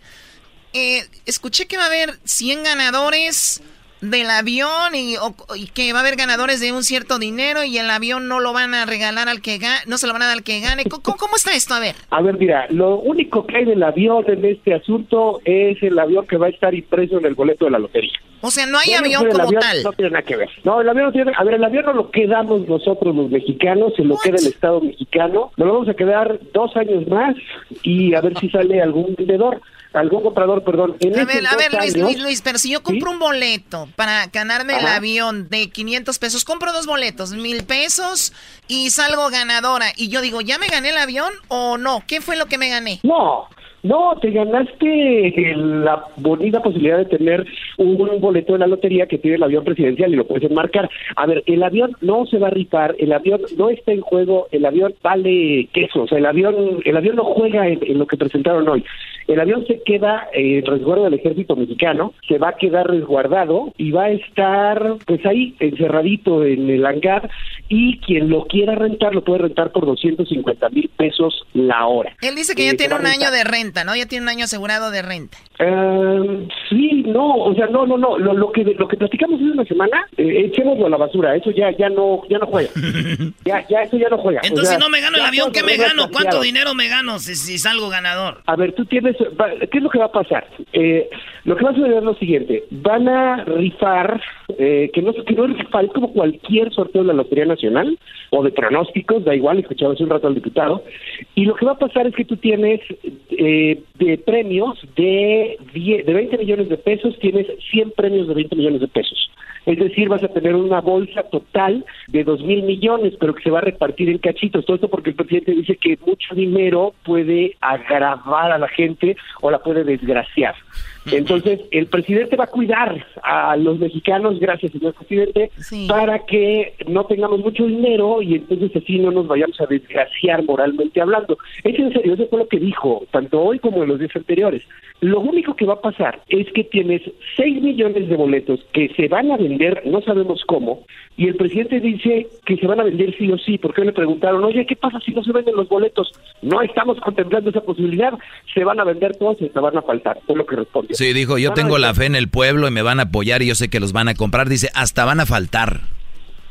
Speaker 7: eh, escuché que va a haber 100 ganadores del avión y, o- y que va a haber ganadores de un cierto dinero y el avión no lo van a regalar al que gane, no se lo van a dar al que gane. ¿Cómo, cómo- está esto? A ver.
Speaker 32: A ver, mira, lo único que hay del avión en este asunto es el avión que va a estar impreso en el boleto de la lotería.
Speaker 7: O sea, no hay avión como
Speaker 32: avión
Speaker 7: tal.
Speaker 32: No tiene nada que ver. No, el avión no tiene. A ver, el avión no lo quedamos nosotros los mexicanos, se lo queda el Estado mexicano. Nos lo vamos a quedar dos años más y a ver si sale algún vendedor, algún comprador, perdón. En
Speaker 7: A ver, a ver, Luis,
Speaker 32: años-
Speaker 7: Luis, Luis, pero si yo compro un boleto para ganarme el avión de 500 pesos, compro dos boletos, mil pesos y salgo ganadora y yo digo, ¿ya me gané el avión o no? ¿Qué fue lo que me gané?
Speaker 32: No, no, te ganaste la bonita posibilidad de tener un boleto de la lotería que tiene el avión presidencial y lo puedes enmarcar. A ver, el avión no se va a rifar, el avión no está en juego, el avión vale queso, o sea, el avión, el avión no juega en, en lo que presentaron hoy. El avión se queda en resguardo del ejército mexicano, se va a quedar resguardado y va a estar pues ahí encerradito en el hangar y quien lo quiera rentar lo puede rentar por 250 mil pesos la hora.
Speaker 7: Él dice que
Speaker 32: Eh,
Speaker 7: ya
Speaker 32: se
Speaker 7: tiene un año de renta, ¿no? Ya tiene un año asegurado de renta.
Speaker 32: Eh, sí, no, o sea, no, no, no. Lo, lo que lo que platicamos hace una semana, eh, echémoslo a la basura. Eso ya ya no ya no juega. ya ya eso ya no juega. O
Speaker 2: Entonces,
Speaker 32: sea,
Speaker 2: si no me gano el avión, ¿qué me gano? ¿Cuánto dinero me gano si, si salgo ganador?
Speaker 32: A ver, tú tienes, va- ¿qué es lo que va a pasar? Eh, lo que va a suceder es lo siguiente, van a rifar, eh, que no que no es rifar, es como cualquier sorteo de la Lotería Nacional o de pronósticos, da igual, escuchaba hace un rato al diputado, y lo que va a pasar es que tú tienes eh, de premios de, 10 de 20 millones de pesos, tienes 100 premios de 20 millones de pesos. Es decir, vas a tener una bolsa total de dos mil millones, pero que se va a repartir en cachitos. Todo esto porque el presidente dice que mucho dinero puede agravar a la gente o la puede desgraciar. Entonces, el presidente va a cuidar a los mexicanos, gracias, señor presidente, para que no tengamos mucho dinero y entonces así no nos vayamos a desgraciar moralmente hablando. Es en serio, eso fue lo que dijo, tanto hoy como en los días anteriores. Lo único que va a pasar es que tienes 6 millones de boletos que se van a vender, no sabemos cómo, y el presidente dice que se van a vender sí o sí, porque le preguntaron, oye, ¿qué pasa si no se venden los boletos? No estamos contemplando esa posibilidad, se van a vender todos y se van a faltar, fue lo que respondió.
Speaker 5: Sí, dijo, yo tengo la fe en el pueblo y me van a apoyar y yo sé que los van a comprar. Dice, hasta van a faltar.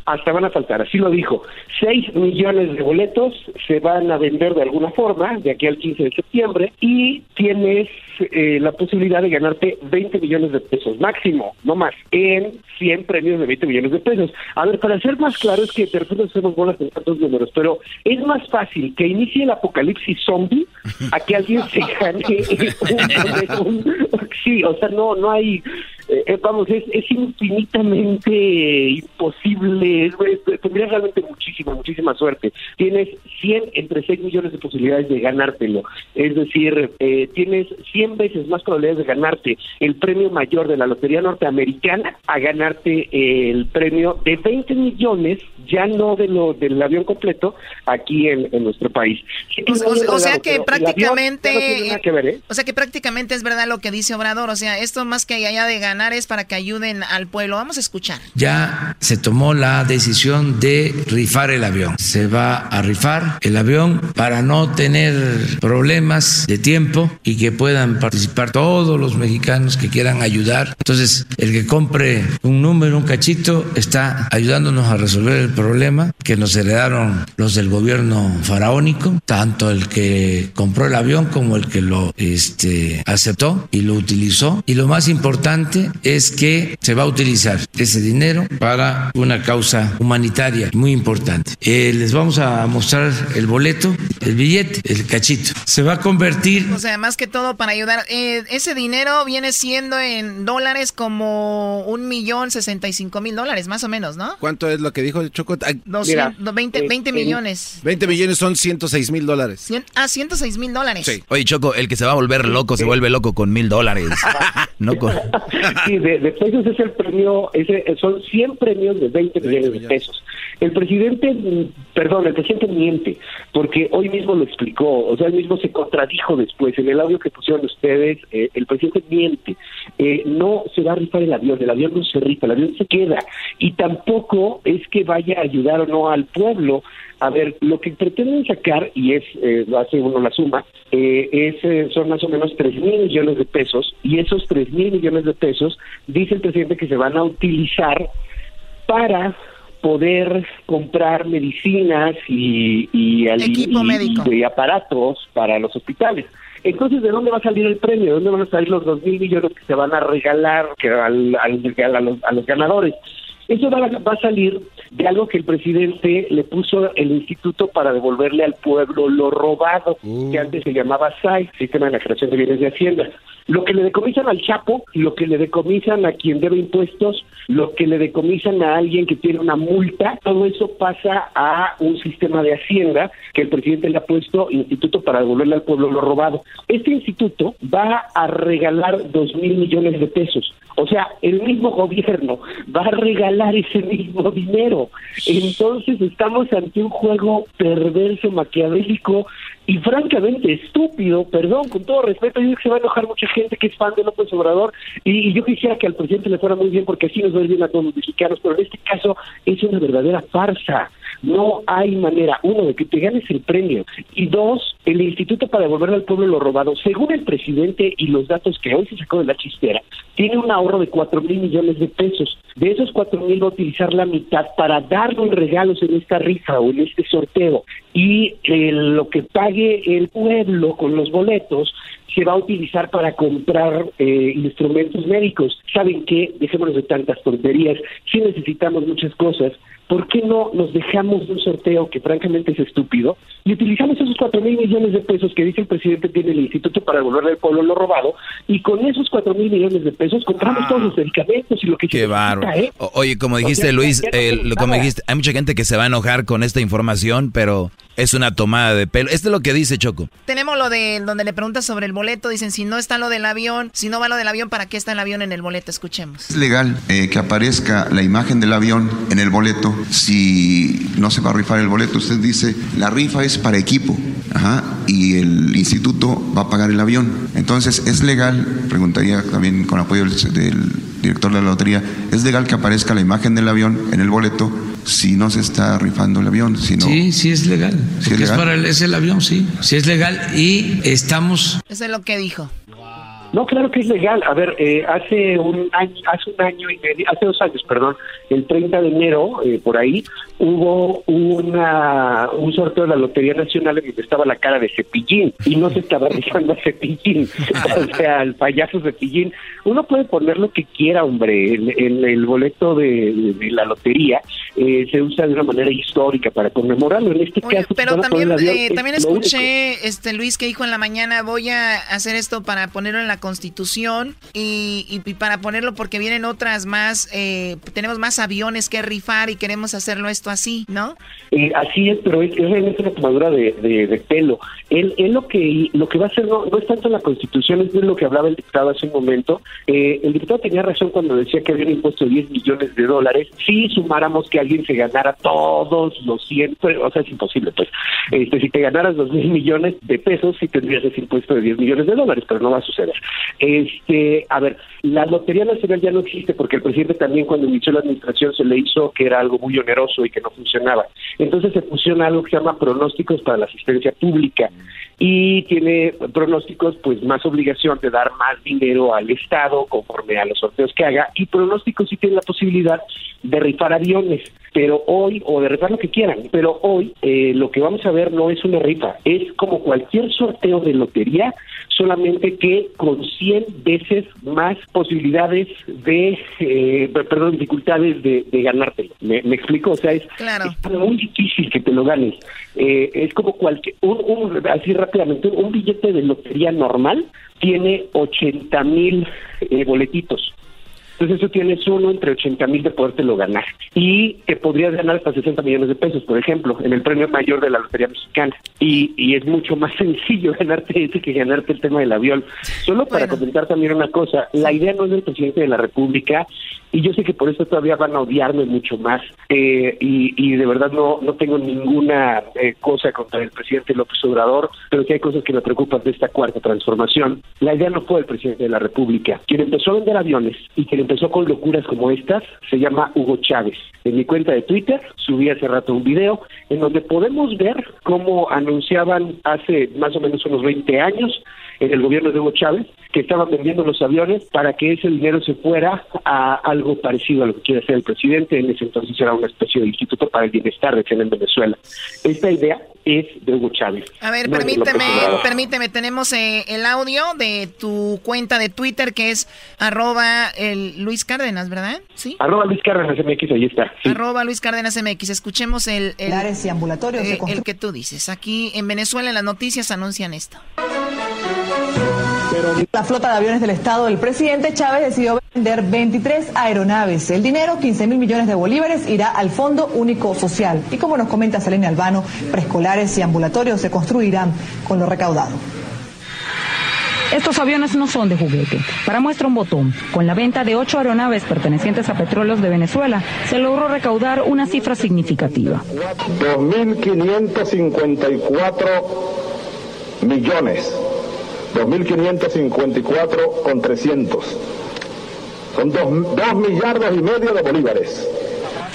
Speaker 32: Hasta van a faltar, así lo dijo. 6 millones de boletos se van a vender de alguna forma de aquí al 15 de septiembre y tienes eh, la posibilidad de ganarte 20 millones de pesos máximo, no más, en 100 premios de 20 millones de pesos. A ver, para ser más claro es que de repente hacemos bolas en tantos números, pero es más fácil que inicie el apocalipsis zombie a que alguien se gane un, un- sí, o sea, no, no hay eh, eh, vamos, es, es infinitamente imposible, es- es- tendrías realmente muchísima, muchísima suerte. Tienes 100 entre 6 millones de posibilidades de ganártelo, es decir, eh, tienes 100 veces más probabilidades de ganarte el premio mayor de la Lotería Norteamericana a ganarte el premio de 20 millones, ya no de lo del avión completo, aquí en, en nuestro país. Sí,
Speaker 7: O, sea- o sea- o sea
Speaker 32: pero
Speaker 7: que
Speaker 32: avión
Speaker 7: prácticamente...
Speaker 32: no que ver, ¿eh?
Speaker 7: O sea que prácticamente es verdad lo que dice Obrador. O sea, esto más que allá de ganar es para que ayuden al pueblo. Vamos a escuchar.
Speaker 28: ya se tomó la decisión de rifar el avión. Se va a rifar el avión para no tener problemas de tiempo y que puedan participar todos los mexicanos que quieran ayudar. Entonces, el que compre un número, un cachito, está ayudándonos a resolver el problema que nos heredaron los del gobierno faraónico, tanto el que compró el avión como el que lo este, aceptó y lo utilizó. Y lo más importante es que se va a utilizar ese dinero para una causa humanitaria muy importante. Eh, les vamos a mostrar el boleto, el billete, el cachito. Se va a convertir
Speaker 7: O sea, más que todo para ayudar. Eh, ese dinero viene siendo en dólares como un millón sesenta y cinco mil dólares, más o menos, ¿no?
Speaker 4: ¿Cuánto es lo que dijo Choco? Ay,
Speaker 7: 200, 20, 20 millones.
Speaker 4: 20 millones son 106 mil dólares.
Speaker 7: Cien- ah, 106 mil dólares.
Speaker 4: Sí.
Speaker 5: Oye, Choco, el que se va a volver loco se vuelve loco con mil dólares. No con...
Speaker 32: Sí, de, de pesos es el premio, ese, son 100 premios de 20 millones de pesos. El presidente, perdón, el presidente miente, porque hoy mismo lo explicó, o sea, él mismo se contradijo después. En el audio que pusieron ustedes, eh, el presidente miente. Eh, no se va a rifar el avión, el avión no se rifa, el avión se queda. Y tampoco es que vaya a ayudar o no al pueblo. A ver, lo que pretenden sacar, y es, eh, lo hace uno la suma, eh, es, eh, son más o menos 3 mil millones de pesos, y esos 3 mil millones de pesos, dice el presidente que se van a utilizar para poder comprar medicinas y, y,
Speaker 7: Equipo
Speaker 32: y aparatos para los hospitales. Entonces, ¿de dónde va a salir el premio? ¿De dónde van a salir los dos mil millones que se van a regalar que al, al- a, los, a los ganadores? Eso va a, va a salir de algo que el presidente le puso el instituto para devolverle al pueblo lo robado, que antes se llamaba SAI, Sistema de la Creación de Bienes de Hacienda. Lo que le decomisan al Chapo, lo que le decomisan a quien debe impuestos, lo que le decomisan a alguien que tiene una multa, todo eso pasa a un sistema de Hacienda que el presidente le ha puesto instituto para devolverle al pueblo lo robado. Este instituto va a regalar dos mil millones de pesos. O sea, el mismo gobierno va a regalar ese mismo dinero. Entonces estamos ante un juego perverso, maquiavélico y francamente estúpido, perdón, con todo respeto, yo sé que se va a enojar mucha gente que es fan de López Obrador y, y yo quisiera que al presidente le fuera muy bien porque así nos va a ir bien a todos los mexicanos, pero en este caso es una verdadera farsa. No hay manera, uno, de que te ganes el premio y dos, el Instituto para devolverle al pueblo lo robado, según el presidente y los datos que hoy se sacó de la chistera, tiene un ahorro de cuatro mil millones de pesos. De esos cuatro mil va a utilizar la mitad para darle regalos en esta rifa o en este sorteo y eh, lo que pague el pueblo con los boletos se va a utilizar para comprar eh, instrumentos médicos. ¿Saben qué? Dejémonos de tantas tonterías. Si necesitamos muchas cosas, ¿por qué no nos dejamos de un sorteo que francamente es estúpido y utilizamos esos cuatro mil millones de pesos que dice el presidente tiene el instituto para devolverle al pueblo lo robado y con esos cuatro mil millones de pesos compramos todos los medicamentos y lo que se
Speaker 5: Qué
Speaker 32: necesita. ¿eh?
Speaker 5: O- Oye, como
Speaker 32: O
Speaker 5: dijiste,
Speaker 32: sea,
Speaker 5: Luis,
Speaker 32: ya no
Speaker 5: eh, lo- como dijiste, hay mucha gente que se va a enojar con esta información, pero es una tomada de pelo. Esto es lo que dice Choco.
Speaker 7: Tenemos lo de donde le preguntas sobre el boleto. Dicen, si no está lo del avión, si no va lo del avión, ¿para qué está el avión en el boleto? Escuchemos.
Speaker 33: Es legal eh, que aparezca la imagen del avión en el boleto. Si no se va a rifar el boleto, usted dice, la rifa es para equipo. Ajá, y el instituto va a pagar el avión. Entonces, ¿es legal? Preguntaría también con apoyo del, del director de la lotería, ¿es legal que aparezca la imagen del avión en el boleto si no se está rifando el avión? Si no,
Speaker 28: Sí, sí es legal.
Speaker 33: ¿Sí
Speaker 28: Porque
Speaker 33: es
Speaker 28: es,
Speaker 33: legal?
Speaker 28: para el, es el avión, sí. Sí es legal y estamos
Speaker 7: Eso es lo que dijo.
Speaker 32: No, claro que es legal. A ver, eh, hace un año, hace un año y medio, hace dos años, perdón, el 30 de enero, eh, por ahí, hubo una, un sorteo de la Lotería Nacional en donde estaba la cara de Cepillín y no se estaba rifando a Cepillín, o sea, al payaso Cepillín. Uno puede poner lo que quiera, hombre. El, el, el boleto de, de la lotería eh, se usa de una manera histórica para conmemorarlo. En este caso,
Speaker 7: Pero también, eh, también escuché este Luis que dijo en la mañana, voy a hacer esto para ponerlo en la Constitución y, y- para ponerlo porque vienen otras más, eh, tenemos más aviones que rifar y queremos hacerlo esto así, ¿no?
Speaker 32: Eh, así es, pero es, es una tomadura de, de- pelo. Él, él lo que lo que va a hacer no, no es tanto la Constitución, es lo que hablaba el diputado hace un momento. Eh, el diputado tenía razón cuando decía que había un impuesto de 10 millones de dólares. Si sumáramos que alguien se ganara todos los 100, pero, o sea, es imposible, pues. Este, si te ganaras 2 mil millones de pesos, sí tendrías ese impuesto de 10 millones de dólares, pero no va a suceder. Este, a ver, la Lotería Nacional ya no existe porque el presidente también cuando inició la administración se le hizo que era algo muy oneroso y que no funcionaba. Entonces se fusiona algo que se llama pronósticos para la asistencia pública y tiene pronósticos pues más obligación de dar más dinero al Estado conforme a los sorteos que haga y pronósticos sí tiene la posibilidad de rifar aviones pero hoy o de rifar lo que quieran pero hoy eh, lo que vamos a ver no es una rifa es como cualquier sorteo de lotería solamente que con 100 veces más posibilidades de eh, perdón dificultades de, de ganártelo. ¿Me, me explico o sea es, es muy difícil que te lo ganes. Eh, es como cualquier un, un- así rápidamente un billete de lotería normal tiene 80 mil eh, boletitos Entonces eso tienes uno entre 80 mil de podértelo ganar. Y te podrías ganar hasta 60 millones de pesos, por ejemplo, en el premio mayor de la Lotería Mexicana. Y, y es mucho más sencillo ganarte ese que ganarte el tema del avión. Solo para comentar también una cosa, la idea no es del presidente de la República y yo sé que por eso todavía van a odiarme mucho más eh, y, y, de verdad no, no tengo ninguna eh, cosa contra el presidente López Obrador, pero que hay cosas que me preocupan de esta cuarta transformación. La idea no fue el presidente de la República. Quien empezó a vender aviones y quien empezó con locuras como estas se llama Hugo Chávez. En mi cuenta de Twitter subí hace rato un video en donde podemos ver cómo anunciaban hace más o menos unos 20 años en el gobierno de Hugo Chávez que estaban vendiendo los aviones para que ese dinero se fuera a algo parecido a lo que quiere hacer el presidente. En ese entonces era una especie de instituto para el bienestar de en Venezuela. Esta idea es de Hugo Chávez.
Speaker 7: A ver, permíteme, permíteme, tenemos eh, el audio de tu cuenta de Twitter que es arroba el Luis Cárdenas, ¿verdad?
Speaker 32: Sí. Arroba Luis Cárdenas MX, ahí está.
Speaker 7: Arroba Luis Cárdenas MX. Escuchemos el... El,
Speaker 34: y ambulatorios
Speaker 7: eh, el que tú dices. Aquí en Venezuela en las noticias anuncian esto.
Speaker 34: La flota de aviones del Estado del presidente Chávez decidió vender 23 aeronaves. El dinero, 15 mil millones de bolívares, irá al Fondo Único Social. Y como nos comenta Selene Albano, preescolares y ambulatorios se construirán con lo recaudado.
Speaker 35: Estos aviones no son de juguete. Para muestra un botón, con la venta de ocho aeronaves pertenecientes a Petróleos de Venezuela, se logró recaudar una cifra significativa.
Speaker 36: 2.554 millones 2.554 con 300. Son 2 millardos y medio de bolívares.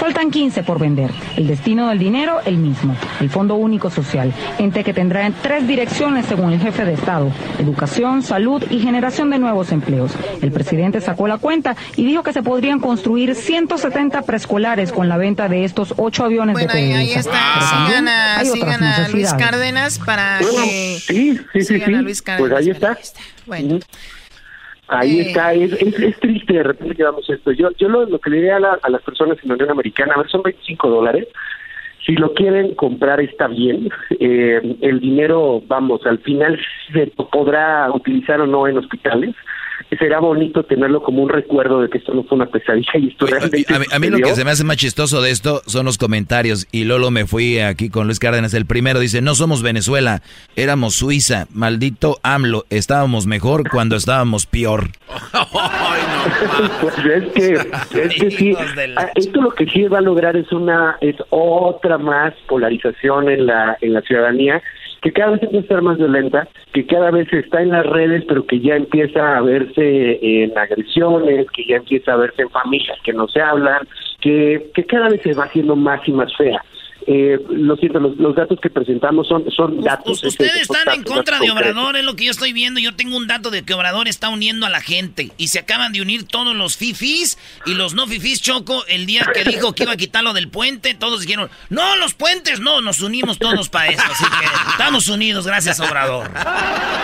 Speaker 35: Faltan 15 por vender. El destino del dinero, el mismo. El Fondo Único Social, ente que tendrá en tres direcciones según el jefe de Estado. Educación, salud y generación de nuevos empleos. El presidente sacó la cuenta y dijo que se podrían construir 170 preescolares con la venta de estos ocho aviones
Speaker 7: bueno,
Speaker 35: de
Speaker 7: ahí, ahí está. Sigan a, sigan a Luis Cárdenas para que...
Speaker 32: Sí, sí, sí, sí. Pues ahí está. Bueno. Ahí eh. está, es, es, triste de repente que vamos esto. Yo, yo lo, que le diría a, a, las personas en la Unión Americana, a ver, son 25 dólares. Si lo quieren comprar está bien. Eh, el dinero, vamos, al final se podrá utilizar o no en hospitales será bonito tenerlo como un recuerdo de que esto no fue una pesadilla y esto realmente.
Speaker 5: A, mí, lo que se me hace más chistoso de esto son los comentarios. Y Lolo me fui aquí con Luis Cárdenas. El primero dice: No somos Venezuela, éramos Suiza. Maldito AMLO, estábamos mejor cuando estábamos peor.
Speaker 32: pues es que, es que sí. Ah, esto lo que sí va a lograr es una es otra más polarización en la en la ciudadanía que cada vez empieza a estar más violenta, que cada vez está en las redes, pero que ya empieza a verse en agresiones, que ya empieza a verse en familias que no se hablan, que, que cada vez se va haciendo más y más fea. Eh, lo siento, los, datos que presentamos son, son datos.
Speaker 2: Ustedes están en contra de Obrador, es lo que yo estoy viendo. Yo tengo un dato de que Obrador está uniendo a la gente y se acaban de unir todos los fifis y los no fifis. Choco, el día que dijo que iba a quitarlo del puente, todos dijeron, no, los puentes, no, nos unimos todos para eso. Así que estamos unidos, gracias Obrador.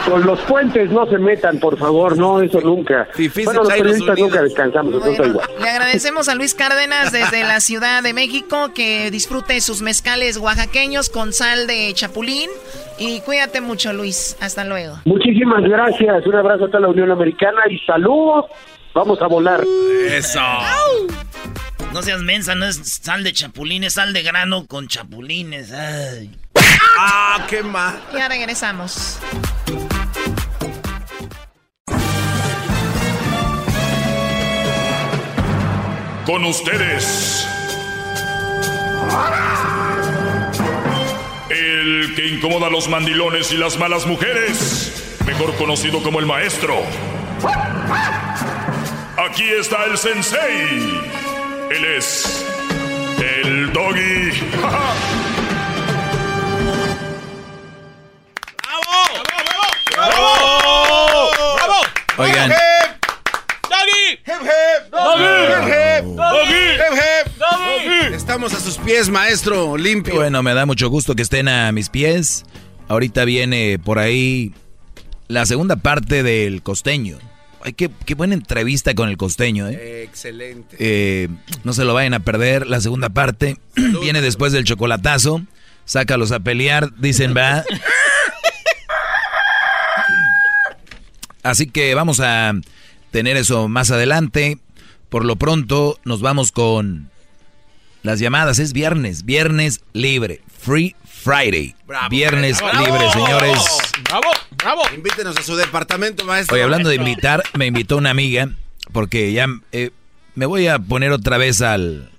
Speaker 32: Con los puentes no se metan, por favor, no, eso nunca. bueno, los periodistas nunca descansamos, igual.
Speaker 7: Le agradecemos a Luis Cárdenas desde la Ciudad de México que disfrute sus mezcales oaxaqueños con sal de chapulín. Y cuídate mucho, Luis. Hasta luego.
Speaker 32: Muchísimas gracias. Un abrazo a toda la Unión Americana y saludos. Vamos a volar.
Speaker 2: Eso. No seas mensa, no es sal de chapulín, es sal de grano con chapulines.
Speaker 4: ¡Ah, qué mal!
Speaker 7: Ya regresamos.
Speaker 11: Con ustedes el que incomoda a los mandilones y las malas mujeres, mejor conocido como el maestro. Aquí está el sensei. Él es el doggy.
Speaker 3: ¡Bravo! ¡Bravo! ¡Bravo! ¡Bravo!
Speaker 5: Oigan.
Speaker 4: Estamos a sus pies, maestro, limpio.
Speaker 5: Bueno, me da mucho gusto que estén a mis pies. Ahorita viene por ahí la segunda parte del costeño. Ay, qué, buena entrevista con el costeño,
Speaker 4: ¿eh? Excelente.
Speaker 5: Eh, no se lo vayan a perder. La segunda parte viene después del chocolatazo. Sácalos a pelear, dicen, va. Así que vamos a tener eso más adelante. Por lo pronto nos vamos con las llamadas. Es viernes, viernes libre, Free Friday. viernes libre, señores.
Speaker 4: ¡Bravo! ¡Bravo! Invítenos a su departamento, maestro.
Speaker 5: Hoy hablando de invitar, me invitó una amiga porque ya eh, me voy a poner otra vez al...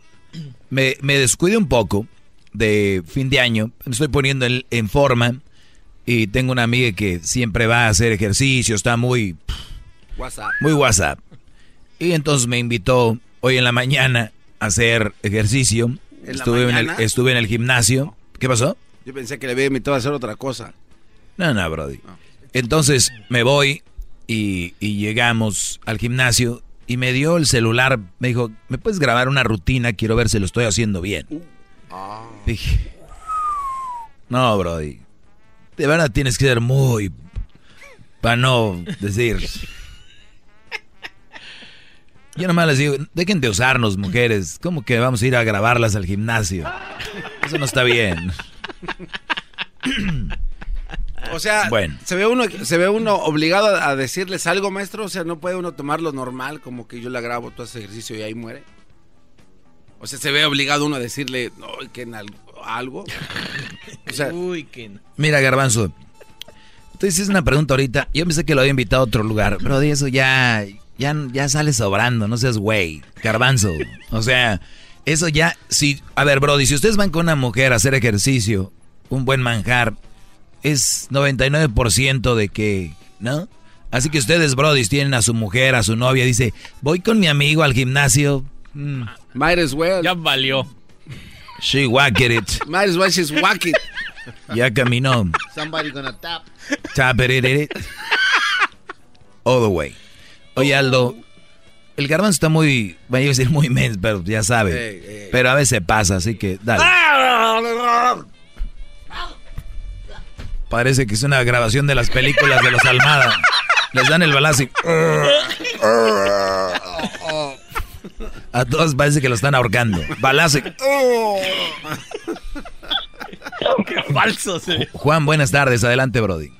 Speaker 5: Me, me descuide un poco de fin de año, me estoy poniendo en, en forma y tengo una amiga que siempre va a hacer ejercicio, está muy...
Speaker 4: WhatsApp.
Speaker 5: Muy WhatsApp. Y entonces me invitó hoy en la mañana hacer ejercicio. Estuve en, el, estuve en el gimnasio. ¿Qué pasó?
Speaker 4: Yo pensé que le había invitado a hacer otra cosa.
Speaker 5: No, no, Brody. Entonces me voy y, y llegamos al gimnasio y me dio el celular. Me dijo, ¿me puedes grabar una rutina? Quiero ver si lo estoy haciendo bien. Dije, no, Brody. De verdad tienes que ser muy... Para no decir... Yo nomás les digo, dejen de usarnos, mujeres. ¿Cómo que vamos a ir a grabarlas al gimnasio? Eso no está bien.
Speaker 4: O sea,
Speaker 5: Bueno.
Speaker 4: se ve uno se ve uno obligado a decirles algo, maestro, o sea, no puede uno tomarlo normal como que yo la grabo tú haces ejercicio y ahí muere. O sea, se ve obligado uno a decirle, no, que en algo, algo. O sea,
Speaker 18: Uy, que...
Speaker 5: Mira, Garbanzo. Tú hiciste una pregunta ahorita. Yo pensé que lo había invitado a otro lugar. Pero de eso ya, ya, ya sale sobrando. No seas güey. Garbanzo. O sea, eso ya. Si, a ver, Brody, si ustedes van con una mujer a hacer ejercicio, un buen manjar, es 99% de que. ¿No? Así que ustedes, Brody, tienen a su mujer, a su novia, dice, voy con mi amigo al gimnasio. Mm,
Speaker 4: might as well.
Speaker 18: Ya valió.
Speaker 5: she whacked it.
Speaker 4: Might as well she's whacking.
Speaker 5: Ya caminó.
Speaker 27: Somebody gonna tap.
Speaker 5: Tap it, it, it. All the way. Oye, Aldo, el garbanzo está muy, voy a decir muy mens, pero ya sabe. Pero a veces pasa, así que dale. Parece que es una grabación de las películas de los Almada. Les dan el balazo y... A todos parece que lo están ahorcando. Balazo y...
Speaker 18: Qué falso se
Speaker 5: Juan, buenas tardes. Adelante, Brody.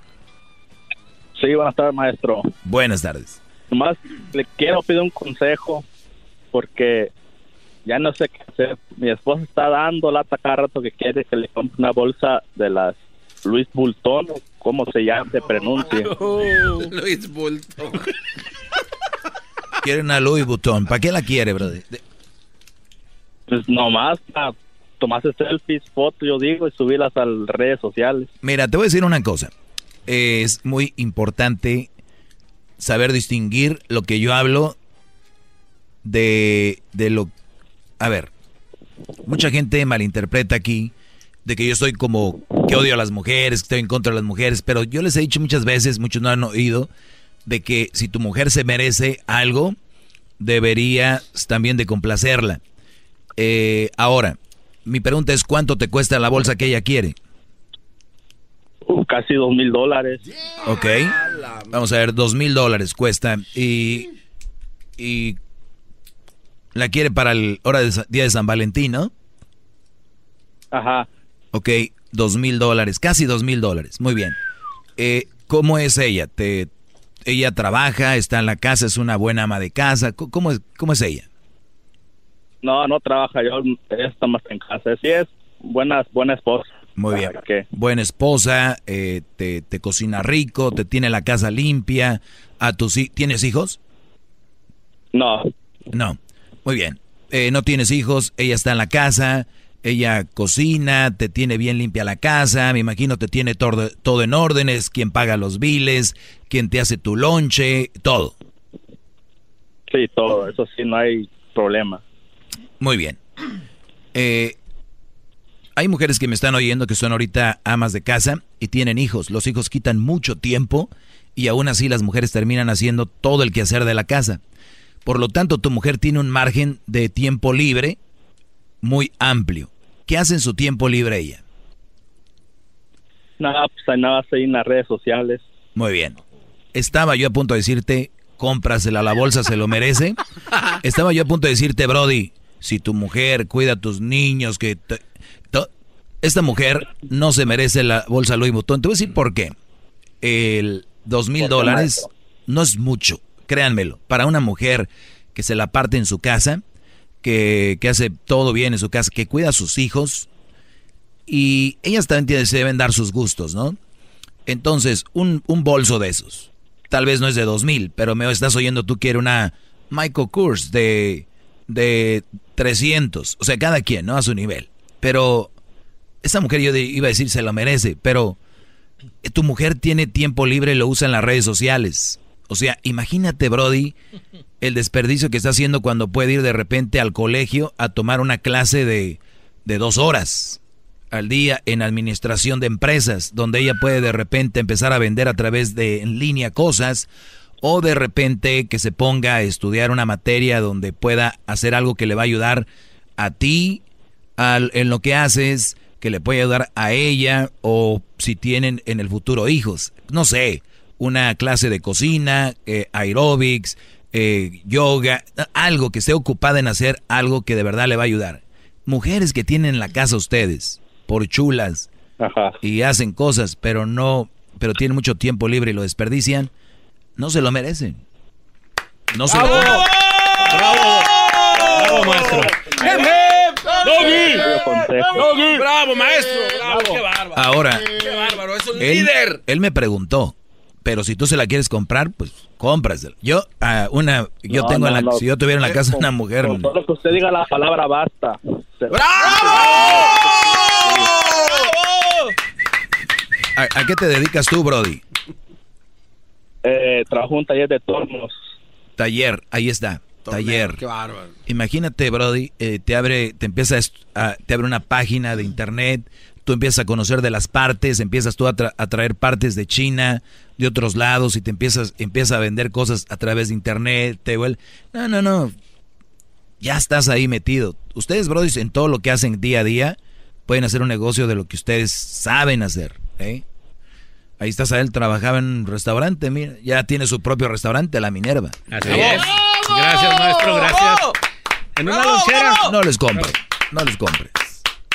Speaker 37: Sí, buenas tardes, maestro.
Speaker 5: Buenas tardes.
Speaker 37: Nomás le quiero pedir un consejo porque ya no sé qué hacer. Mi esposa está dando lata cada rato que quiere que le compre una bolsa de las Luis Bultón, o ¿cómo se llama? Se pronuncia.
Speaker 4: Luis Bulto.
Speaker 5: Quiere una Louis Vuitton. ¿Para qué la quiere? De-
Speaker 37: Pues nomás para tomarse selfies, fotos, yo digo, y subirlas a las redes sociales.
Speaker 5: Mira, te voy a decir una cosa. Es muy importante saber distinguir lo que yo hablo de, de lo... A ver, mucha gente malinterpreta aquí de que yo estoy como que odio a las mujeres, que estoy en contra de las mujeres, pero yo les he dicho muchas veces, muchos no han oído, de que si tu mujer se merece algo, deberías también de complacerla. Eh, ahora, mi pregunta es, ¿cuánto te cuesta la bolsa que ella quiere?
Speaker 37: Casi dos mil dólares.
Speaker 5: Ok. Vamos a ver, dos mil dólares cuesta. Y, y la quiere para el hora de día de San Valentín, ¿no?
Speaker 37: Ajá.
Speaker 5: Ok, dos mil dólares, casi dos mil dólares. Muy bien. Eh, ¿Cómo es ella? ¿Te, ¿Ella trabaja, está en la casa, es una buena ama de casa? ¿Cómo- ¿Cómo es, cómo es ella?
Speaker 37: No, no trabaja, yo ella está más en casa. Sí es buena, buena esposa.
Speaker 5: Muy bien.
Speaker 37: ¿Para qué?
Speaker 5: Buena esposa, eh, te, te cocina rico, te tiene la casa limpia. A tus, ¿Tienes hijos?
Speaker 37: No.
Speaker 5: No. Muy bien. Eh, no tienes hijos, ella está en la casa, ella cocina, te tiene bien limpia la casa, me imagino te tiene todo, todo en órdenes, quien paga los biles, quien te hace tu lonche, todo.
Speaker 37: Sí, todo, eso sí, no hay problema.
Speaker 5: Muy bien. Eh, hay mujeres que me están oyendo que son ahorita amas de casa y tienen hijos. Los hijos quitan mucho tiempo y aún así las mujeres terminan haciendo todo el quehacer de la casa. Por lo tanto, tu mujer tiene un margen de tiempo libre muy amplio. ¿Qué hace en su tiempo libre ella?
Speaker 37: Nada, pues hay nada ahí en las redes sociales.
Speaker 5: Muy bien. Estaba yo a punto de decirte, cómprasela, la bolsa se lo merece. Estaba yo a punto de decirte, Brody, si tu mujer cuida a tus niños, que... te- esta mujer no se merece la bolsa Louis Vuitton. Te voy a decir por qué. El dos mil
Speaker 37: ¿Por qué,
Speaker 5: dólares no es mucho, créanmelo. Para una mujer que se la parte en su casa, que, que hace todo bien en su casa, que cuida a sus hijos. Y ellas también se deben dar sus gustos, ¿no? Entonces, un, un bolso de esos. Tal vez no es de dos mil, pero me estás oyendo tú quieres una Michael Kors de, de 300. O sea, cada quien, ¿no? A su nivel. Pero esa mujer yo iba a decir se lo merece, pero tu mujer tiene tiempo libre y lo usa en las redes sociales. O sea, imagínate, Brody, el desperdicio que está haciendo cuando puede ir de repente al colegio a tomar una clase de, de dos horas al día en administración de empresas, donde ella puede de repente empezar a vender a través de en línea cosas, o de repente que se ponga a estudiar una materia donde pueda hacer algo que le va a ayudar a ti al, en lo que haces, que le puede ayudar a ella, o si tienen en el futuro hijos, no sé, una clase de cocina, eh, aerobics, eh, yoga, algo que esté ocupada en hacer algo que de verdad le va a ayudar. Mujeres que tienen en la casa ustedes, por chulas, y hacen cosas, pero no, pero tienen mucho tiempo libre y lo desperdician, no se lo merecen. No se lo
Speaker 11: ¡Bravo! ¡Bravo! ¡Bravo, maestro!
Speaker 4: ¡Doggy! ¡Bravo, maestro! ¡Bravo! ¡Qué bárbaro!
Speaker 5: Ahora,
Speaker 4: ¡Qué bárbaro! ¡Es un
Speaker 5: él,
Speaker 4: líder!
Speaker 5: él me preguntó, pero si tú se la quieres comprar, pues cómprasela. Yo, ah, una, yo
Speaker 37: No,
Speaker 5: tengo en la,
Speaker 37: no.
Speaker 5: si yo tuviera en la casa una mujer.
Speaker 37: Con solo que usted diga la palabra basta.
Speaker 5: ¿A, a qué te dedicas tú, Brody?
Speaker 37: Eh, trabajo en un taller de tornos.
Speaker 5: Taller, ahí está. Taller.
Speaker 4: Qué bárbaro.
Speaker 5: Imagínate, Brody, eh, te abre, te empieza a a- te abre una página de internet, tú empiezas a conocer de las partes, empiezas tú a, tra- a traer partes de China, de otros lados, y te empiezas, empieza a vender cosas a través de internet, te vuel- No, no, no. Ya estás ahí metido. Ustedes, Brody, en todo lo que hacen día a día, pueden hacer un negocio de lo que ustedes saben hacer. ¿eh? Ahí está Sael, trabajaba en un restaurante, mira, ya tiene su propio restaurante, La Minerva.
Speaker 18: Así es. Gracias, maestro, gracias. En una lonchera.
Speaker 5: No les compre, no les compres.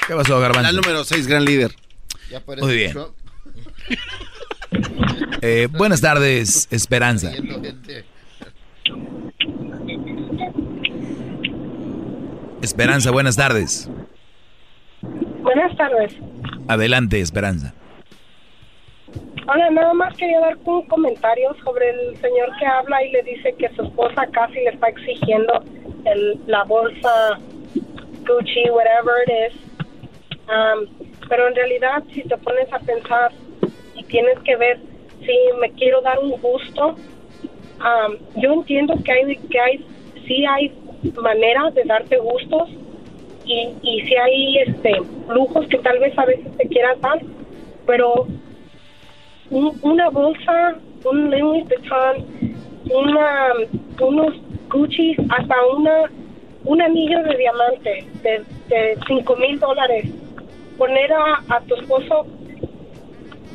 Speaker 5: ¿Qué pasó, Garbanzo?
Speaker 4: La número 6, gran líder.
Speaker 5: Muy bien. Eh, buenas tardes, Esperanza. Esperanza, buenas tardes.
Speaker 38: Buenas tardes.
Speaker 5: Adelante, Esperanza.
Speaker 38: Hola, nada más quería dar un comentario sobre el señor que habla y le dice que su esposa casi le está exigiendo el, la bolsa Gucci, whatever it is. Um, pero en realidad, si te pones a pensar y tienes que ver si me quiero dar un gusto, um, yo entiendo que hay, que hay, sí hay maneras de darte gustos y, y si hay este lujos que tal vez a veces te quieras dar, pero un- una bolsa, un Louis Vuitton, una, unos Gucci, hasta una un anillo de diamante de, de 5 mil dólares. Poner a, a tu esposo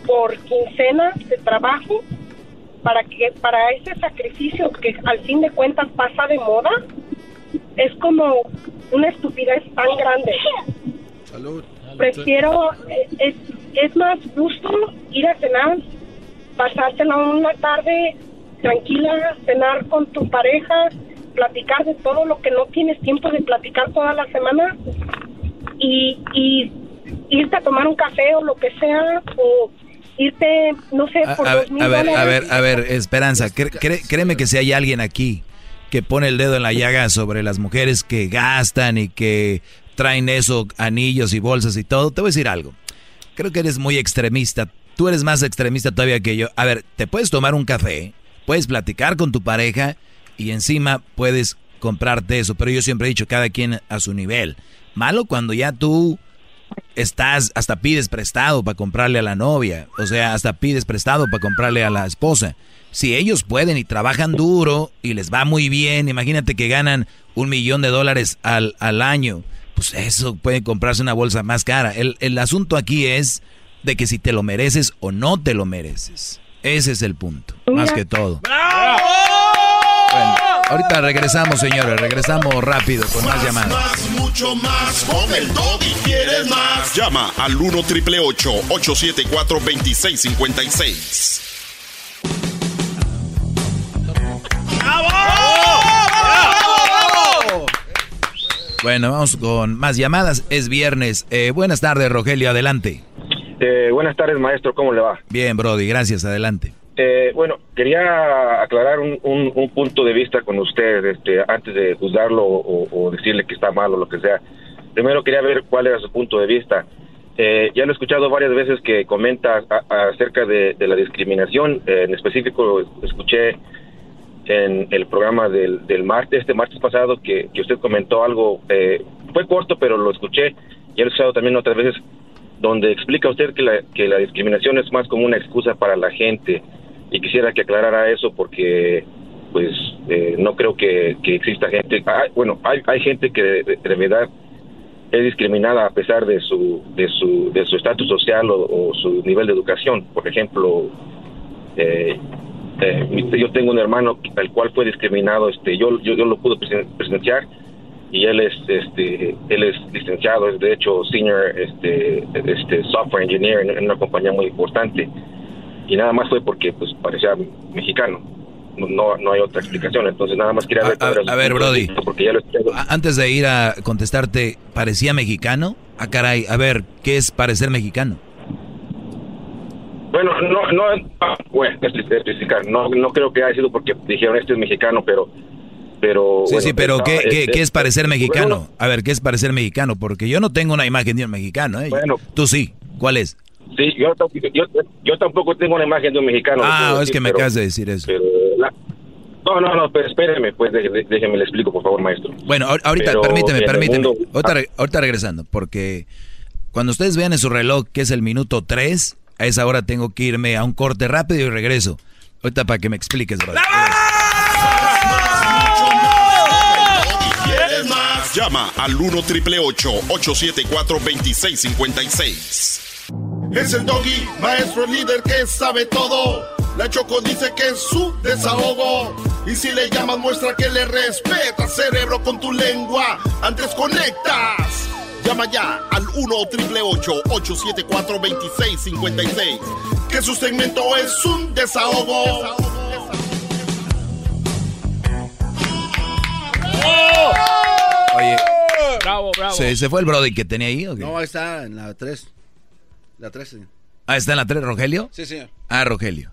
Speaker 38: por quincena de trabajo para que para ese sacrificio que al fin de cuentas pasa de moda es como una estupidez tan grande.
Speaker 4: Salud.
Speaker 38: Prefiero, es, es más justo ir a cenar, pasártela una tarde tranquila, cenar con tu pareja, platicar de todo lo que no tienes tiempo de platicar toda la semana y, y irte a tomar un café o lo que sea, o irte, no sé,
Speaker 5: A,
Speaker 38: por
Speaker 5: a-
Speaker 38: dos mil
Speaker 5: a ver, a
Speaker 38: dólares.
Speaker 5: ver, a ver, Esperanza, cre- cre- créeme que si hay alguien aquí que pone el dedo en la llaga sobre las mujeres que gastan y que traen eso, anillos y bolsas y todo, te voy a decir algo. Creo que eres muy extremista. Tú eres más extremista todavía que yo. A ver, te puedes tomar un café, puedes platicar con tu pareja y encima puedes comprarte eso. Pero yo siempre he dicho, cada quien a su nivel. Malo cuando ya tú estás, hasta pides prestado para comprarle a la novia, o sea, hasta pides prestado para comprarle a la esposa. Si ellos pueden y trabajan duro y les va muy bien, imagínate que ganan un millón de dólares al, al año, pues eso puede comprarse una bolsa más cara. El, el asunto aquí es de que si te lo mereces o no te lo mereces. Ese es el punto, más que todo. Bueno, ahorita regresamos, señores, regresamos rápido con más llamadas.
Speaker 3: Más, mucho más. Con el y quieres más.
Speaker 39: Llama al 1 triple 874 2656.
Speaker 5: Bueno, vamos con más llamadas. Es viernes. Eh, buenas tardes, Rogelio. Adelante.
Speaker 40: Eh, buenas tardes, maestro. ¿Cómo le va?
Speaker 5: Bien, Brody. Gracias. Adelante.
Speaker 40: Eh, bueno, quería aclarar un, un- un punto de vista con usted este, antes de juzgarlo o, o decirle que está mal o lo que sea. Primero quería ver cuál era su punto de vista. Eh, ya lo he escuchado varias veces que comenta a- acerca de, de la discriminación. Eh, en específico, escuché en el programa del, del martes, este martes pasado, que, que usted comentó algo, eh, fue corto, pero lo escuché, y he escuchado también otras veces, donde explica usted que la, que la discriminación es más como una excusa para la gente, y quisiera que aclarara eso porque, pues, eh, no creo que, que exista gente, hay- bueno, hay, hay gente que de, verdad es discriminada a pesar de su de su de su estatus social o, o su nivel de educación. Por ejemplo, eh, mi- yo tengo un hermano al cual fue discriminado, este, yo yo, yo lo pude presen- presenciar y él es este él es licenciado, es de hecho senior este este software engineer en, una compañía muy importante y nada más fue porque pues parecía mexicano. No, no hay otra explicación, entonces nada más quería su
Speaker 5: A ver, Brody.
Speaker 40: porque ya lo.
Speaker 5: A- Antes de ir a contestarte, ¿parecía mexicano? Ah, caray. A ver, ¿qué es parecer mexicano?
Speaker 40: Bueno, no, no, bueno, no, no creo que haya sido porque dijeron este es mexicano, pero, pero.
Speaker 5: Sí,
Speaker 40: bueno,
Speaker 5: sí, pero ¿qué,
Speaker 40: este-
Speaker 5: qué es parecer
Speaker 40: bueno,
Speaker 5: mexicano? A ver, ¿qué es parecer mexicano? Porque yo no tengo una imagen de un mexicano, ¿eh?
Speaker 40: Bueno.
Speaker 5: Tú sí. ¿Cuál es?
Speaker 40: Sí, yo, tampoco- yo, yo tampoco tengo una imagen de un mexicano.
Speaker 5: Ah, es
Speaker 40: decir,
Speaker 5: que me acabas de decir eso.
Speaker 40: pero la- no, no, no, pero espéreme, pues de- déjeme le explico, por favor, maestro.
Speaker 5: Bueno, ahor- ahorita,
Speaker 40: Pero
Speaker 5: permíteme, permíteme.
Speaker 40: mundo-
Speaker 5: ahorita, ahorita regresando, porque cuando ustedes vean en su reloj que es el minuto 3, a esa hora tengo que irme a un corte rápido y regreso. Ahorita para que me expliques, brother.
Speaker 39: ¿Quieres más? Llama al 1 triple 874 2656.
Speaker 3: Es el doggy, maestro líder que sabe todo. La Choco dice que es su desahogo. Y si le llamas, muestra que le respeta, cerebro, con tu lengua. Antes conectas. Llama ya al 1 triple 874 2656. Que su segmento es un desahogo.
Speaker 5: Oye,
Speaker 18: Bravo, bravo.
Speaker 5: ¿se, se fue el Brody que tenía ahí o qué?
Speaker 4: No, ahí está en la 3. La 3, señor.
Speaker 5: Ah, ¿está en la 3, Rogelio?
Speaker 4: Sí, señor.
Speaker 5: Ah, Rogelio.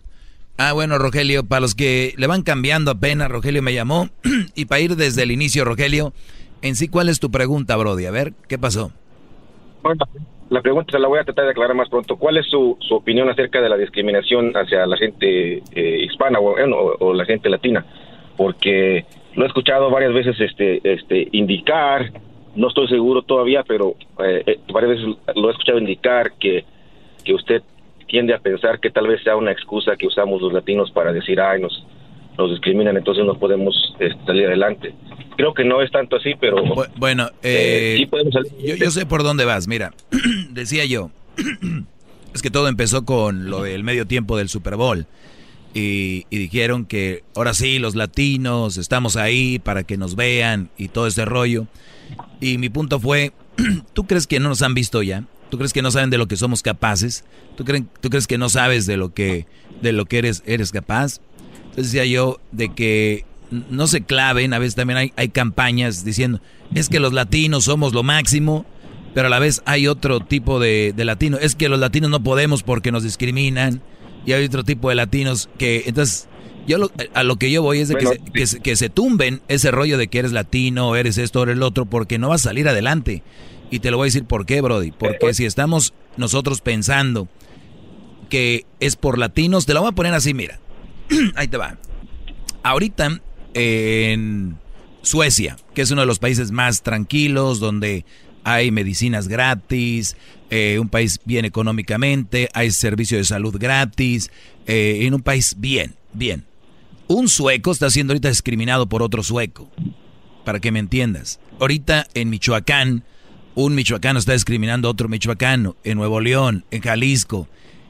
Speaker 5: Ah, bueno, Rogelio, para los que le van cambiando apenas, Rogelio me llamó. y para ir desde el inicio, Rogelio, en sí, ¿cuál es tu pregunta, Brody? A ver, ¿qué pasó?
Speaker 40: La pregunta se la voy a tratar de aclarar más pronto. ¿Cuál es su, su opinión acerca de la discriminación hacia la gente eh, hispana o, bueno, o la gente latina? Porque lo he escuchado varias veces este, este, indicar, no estoy seguro todavía, pero eh, eh, varias veces lo he escuchado indicar que, que usted tiende a pensar que tal vez sea una excusa que usamos los latinos para decir, ay, nos, nos discriminan, entonces no podemos este, salir adelante. Creo que no es tanto así, pero...
Speaker 5: Bueno,
Speaker 40: Eh,
Speaker 5: eh,
Speaker 40: sí podemos salir.
Speaker 5: yo, yo sé por dónde vas. Mira, decía yo, es que todo empezó con lo del medio tiempo del Super Bowl. Y, y dijeron que ahora sí, los latinos estamos ahí para que nos vean y todo ese rollo. Y mi punto fue, ¿tú crees que no nos han visto ya? ¿Tú crees que no saben de lo que somos capaces? ¿Tú, creen, tú crees que no sabes de lo que, de lo que eres, eres capaz? Entonces decía yo de que no se claven, a veces también hay, hay campañas diciendo, es que los latinos somos lo máximo, pero a la vez hay otro tipo de, de latino, es que los latinos no podemos porque nos discriminan, y hay otro tipo de latinos que, entonces, yo lo- a lo que yo voy es de que, se, que, se, que se tumben ese rollo de que eres latino, eres esto, eres el otro, porque no vas a salir adelante. Y te lo voy a decir por qué, Brody, porque si estamos nosotros pensando que es por latinos, te lo voy a poner así, mira, ahí te va. Ahorita en Suecia, que es uno de los países más tranquilos, donde hay medicinas gratis, eh, un país bien económicamente, hay servicio de salud gratis, eh, en un país bien, bien. Un sueco está siendo ahorita discriminado por otro sueco, para que me entiendas. Ahorita en Michoacán, un michoacano está discriminando a otro michoacano, en Nuevo León, en Jalisco.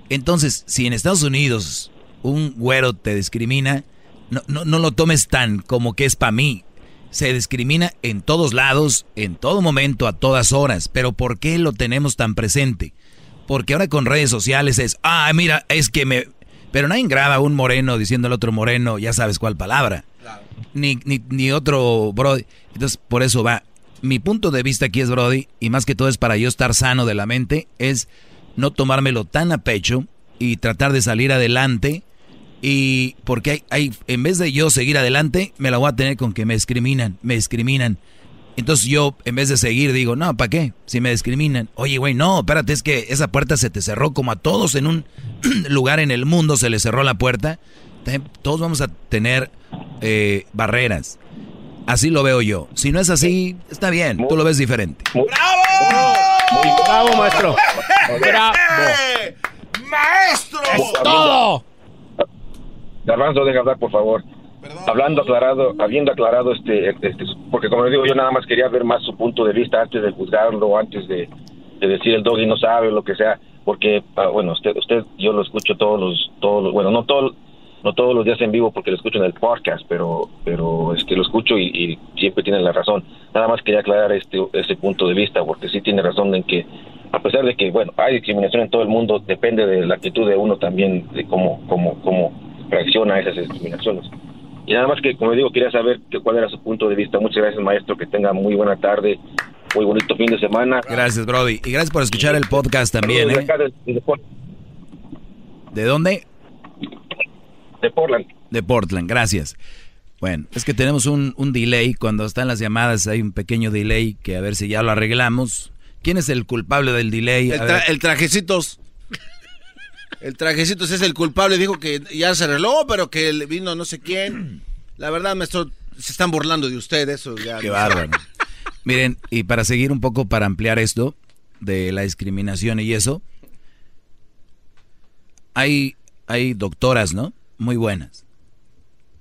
Speaker 5: Entonces, si en Estados Unidos un güero te discrimina, no, no, no lo tomes tan como que es para mí. Se discrimina en todos lados, en todo momento, a todas horas. Pero ¿por qué lo tenemos tan presente? Porque ahora con redes sociales es, ah, mira, es que me... Pero nadie graba un moreno diciendo al otro moreno, ya sabes cuál palabra. Ni, ni, ni otro bro. Entonces, por eso va. mi punto de vista aquí es, Brody, y más que todo es para yo estar sano de la mente, es no tomármelo tan a pecho y tratar de salir adelante. Y porque hay, hay, en vez de yo seguir adelante, me la voy a tener con que me discriminan, me discriminan. Entonces yo, en vez de seguir, digo, no, ¿para qué? Si me discriminan. Oye, güey, no, espérate, es que esa puerta se te cerró como a todos en un lugar en el mundo se le cerró la puerta. Todos vamos a tener eh, barreras. Así lo veo yo. Si no es así, está bien, tú lo ves diferente.
Speaker 3: ¡Bravo!
Speaker 18: bravo, maestro.
Speaker 3: ¡Bravo! ¡Maestro!
Speaker 18: ¡Todo!
Speaker 40: Garbanzo, deja hablar, por favor. Hablando aclarado, habiendo aclarado este, este, porque como les digo, yo nada más quería ver más su punto de vista antes de juzgarlo, antes de, decir el doggy no sabe, lo que sea, porque, ah, bueno, usted, usted, yo lo escucho todos los, todos los, bueno, no todos, no todos los días en vivo porque lo escucho en el podcast, pero, pero es que lo escucho y, siempre tiene la razón. Nada más quería aclarar este, ese punto de vista, porque sí tiene razón en que, a pesar de que, bueno, hay discriminación en todo el mundo, depende de la actitud de uno también, de cómo, cómo, cómo reacciona a esas discriminaciones. Y nada más que, como digo, quería saber que, cuál era su punto de vista. Muchas gracias, maestro. Que tenga muy buena tarde, muy bonito fin de semana.
Speaker 5: Gracias, Brody. Y gracias por escuchar el podcast también. ¿eh? De, dónde?
Speaker 40: De Portland.
Speaker 5: De Portland, gracias. Bueno, es que tenemos un, un delay. Cuando están las llamadas hay un pequeño delay que a ver si ya lo arreglamos. ¿Quién es el culpable del delay?
Speaker 4: El, el trajecitos. El trajecito es el culpable, dijo que ya se arregló, pero que vino no sé quién. La verdad, maestro, se están burlando de usted, eso ya.
Speaker 5: Qué bárbaro. Miren, y para seguir un poco, para ampliar esto de la discriminación y eso, hay, hay doctoras, ¿no? Muy buenas.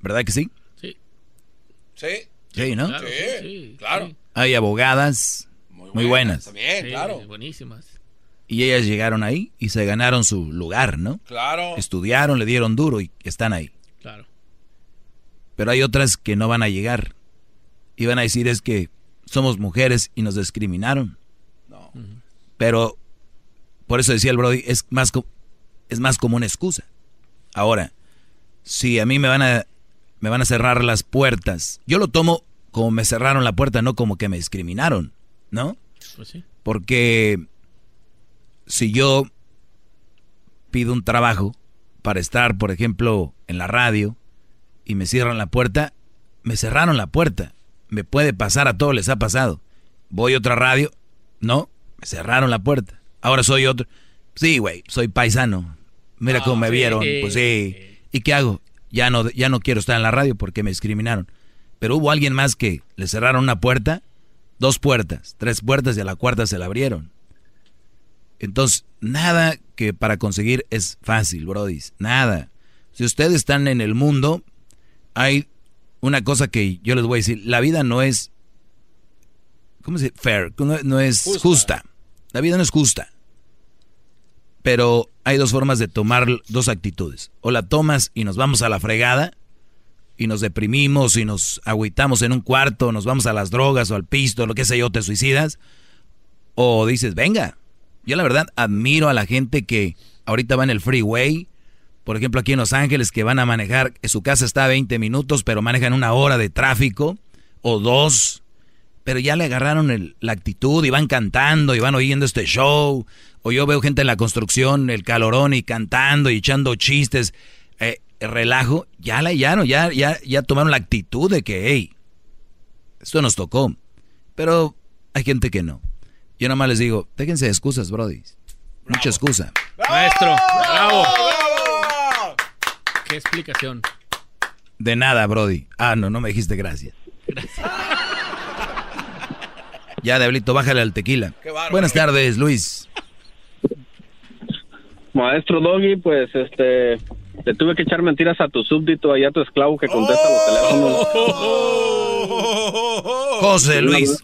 Speaker 5: ¿Verdad que sí?
Speaker 18: Sí.
Speaker 4: Sí.
Speaker 5: Sí, ¿no?
Speaker 4: sí, claro.
Speaker 5: Hay abogadas muy buenas.
Speaker 4: También, claro.
Speaker 18: Buenísimas.
Speaker 5: Y ellas llegaron ahí y se ganaron su lugar, ¿no?
Speaker 4: Claro.
Speaker 5: Estudiaron, le dieron duro y están ahí.
Speaker 18: Claro.
Speaker 5: Pero hay otras que no van a llegar. Y van a decir es que somos mujeres y nos discriminaron.
Speaker 4: No.
Speaker 5: Pero por eso decía el Brody, es más, es más como una excusa. Ahora, si a mí me van a, me van a cerrar las puertas, yo lo tomo como me cerraron la puerta, no como que me discriminaron, ¿no?
Speaker 18: Pues sí.
Speaker 5: Porque si yo pido un trabajo para estar, por ejemplo, en la radio y me cierran la puerta, me cerraron la puerta. Me puede pasar a todos, les ha pasado. Voy a otra radio, no, me cerraron la puerta. Ahora soy otro. Sí, güey, soy paisano. Mira cómo me vieron, pues sí. ¿Y qué hago? Ya no, ya no quiero estar en la radio porque me discriminaron. Pero hubo alguien más que le cerraron una puerta, dos puertas, tres puertas y a la cuarta se la abrieron. Entonces, nada que para conseguir es fácil, Brody. Nada. Si ustedes están en el mundo, hay una cosa que yo les voy a decir. La vida no es... ¿Cómo se dice? Fair. No, es justa. La vida no es justa. Pero hay dos formas de tomar dos actitudes. O la tomas y nos vamos a la fregada y nos deprimimos y nos agüitamos en un cuarto, nos vamos a las drogas o al pisto, lo que sea yo, te suicidas. O dices, venga, yo la verdad admiro a la gente que ahorita va en el freeway, por ejemplo aquí en Los Ángeles, que van a manejar, su casa está a 20 minutos, pero manejan una hora de tráfico o dos, pero ya le agarraron la actitud y van cantando y van oyendo este show. O yo veo gente en la construcción, el calorón y cantando y echando chistes, eh, relajo, ya la hallaron, ya, ya, ya tomaron la actitud de que, hey, esto nos tocó. Pero hay gente que no. Yo nomás les digo, déjense de excusas, brody. Mucha excusa.
Speaker 18: Maestro, bravo. ¿Qué explicación?
Speaker 5: De nada, brody. Ah, no, no me dijiste gracias. ya, Diablito, bájale al tequila. Buenas tardes, Luis.
Speaker 37: Maestro Doggy, pues este, le tuve que echar mentiras a tu súbdito, allá a tu esclavo que contesta los teléfonos.
Speaker 5: José Luis.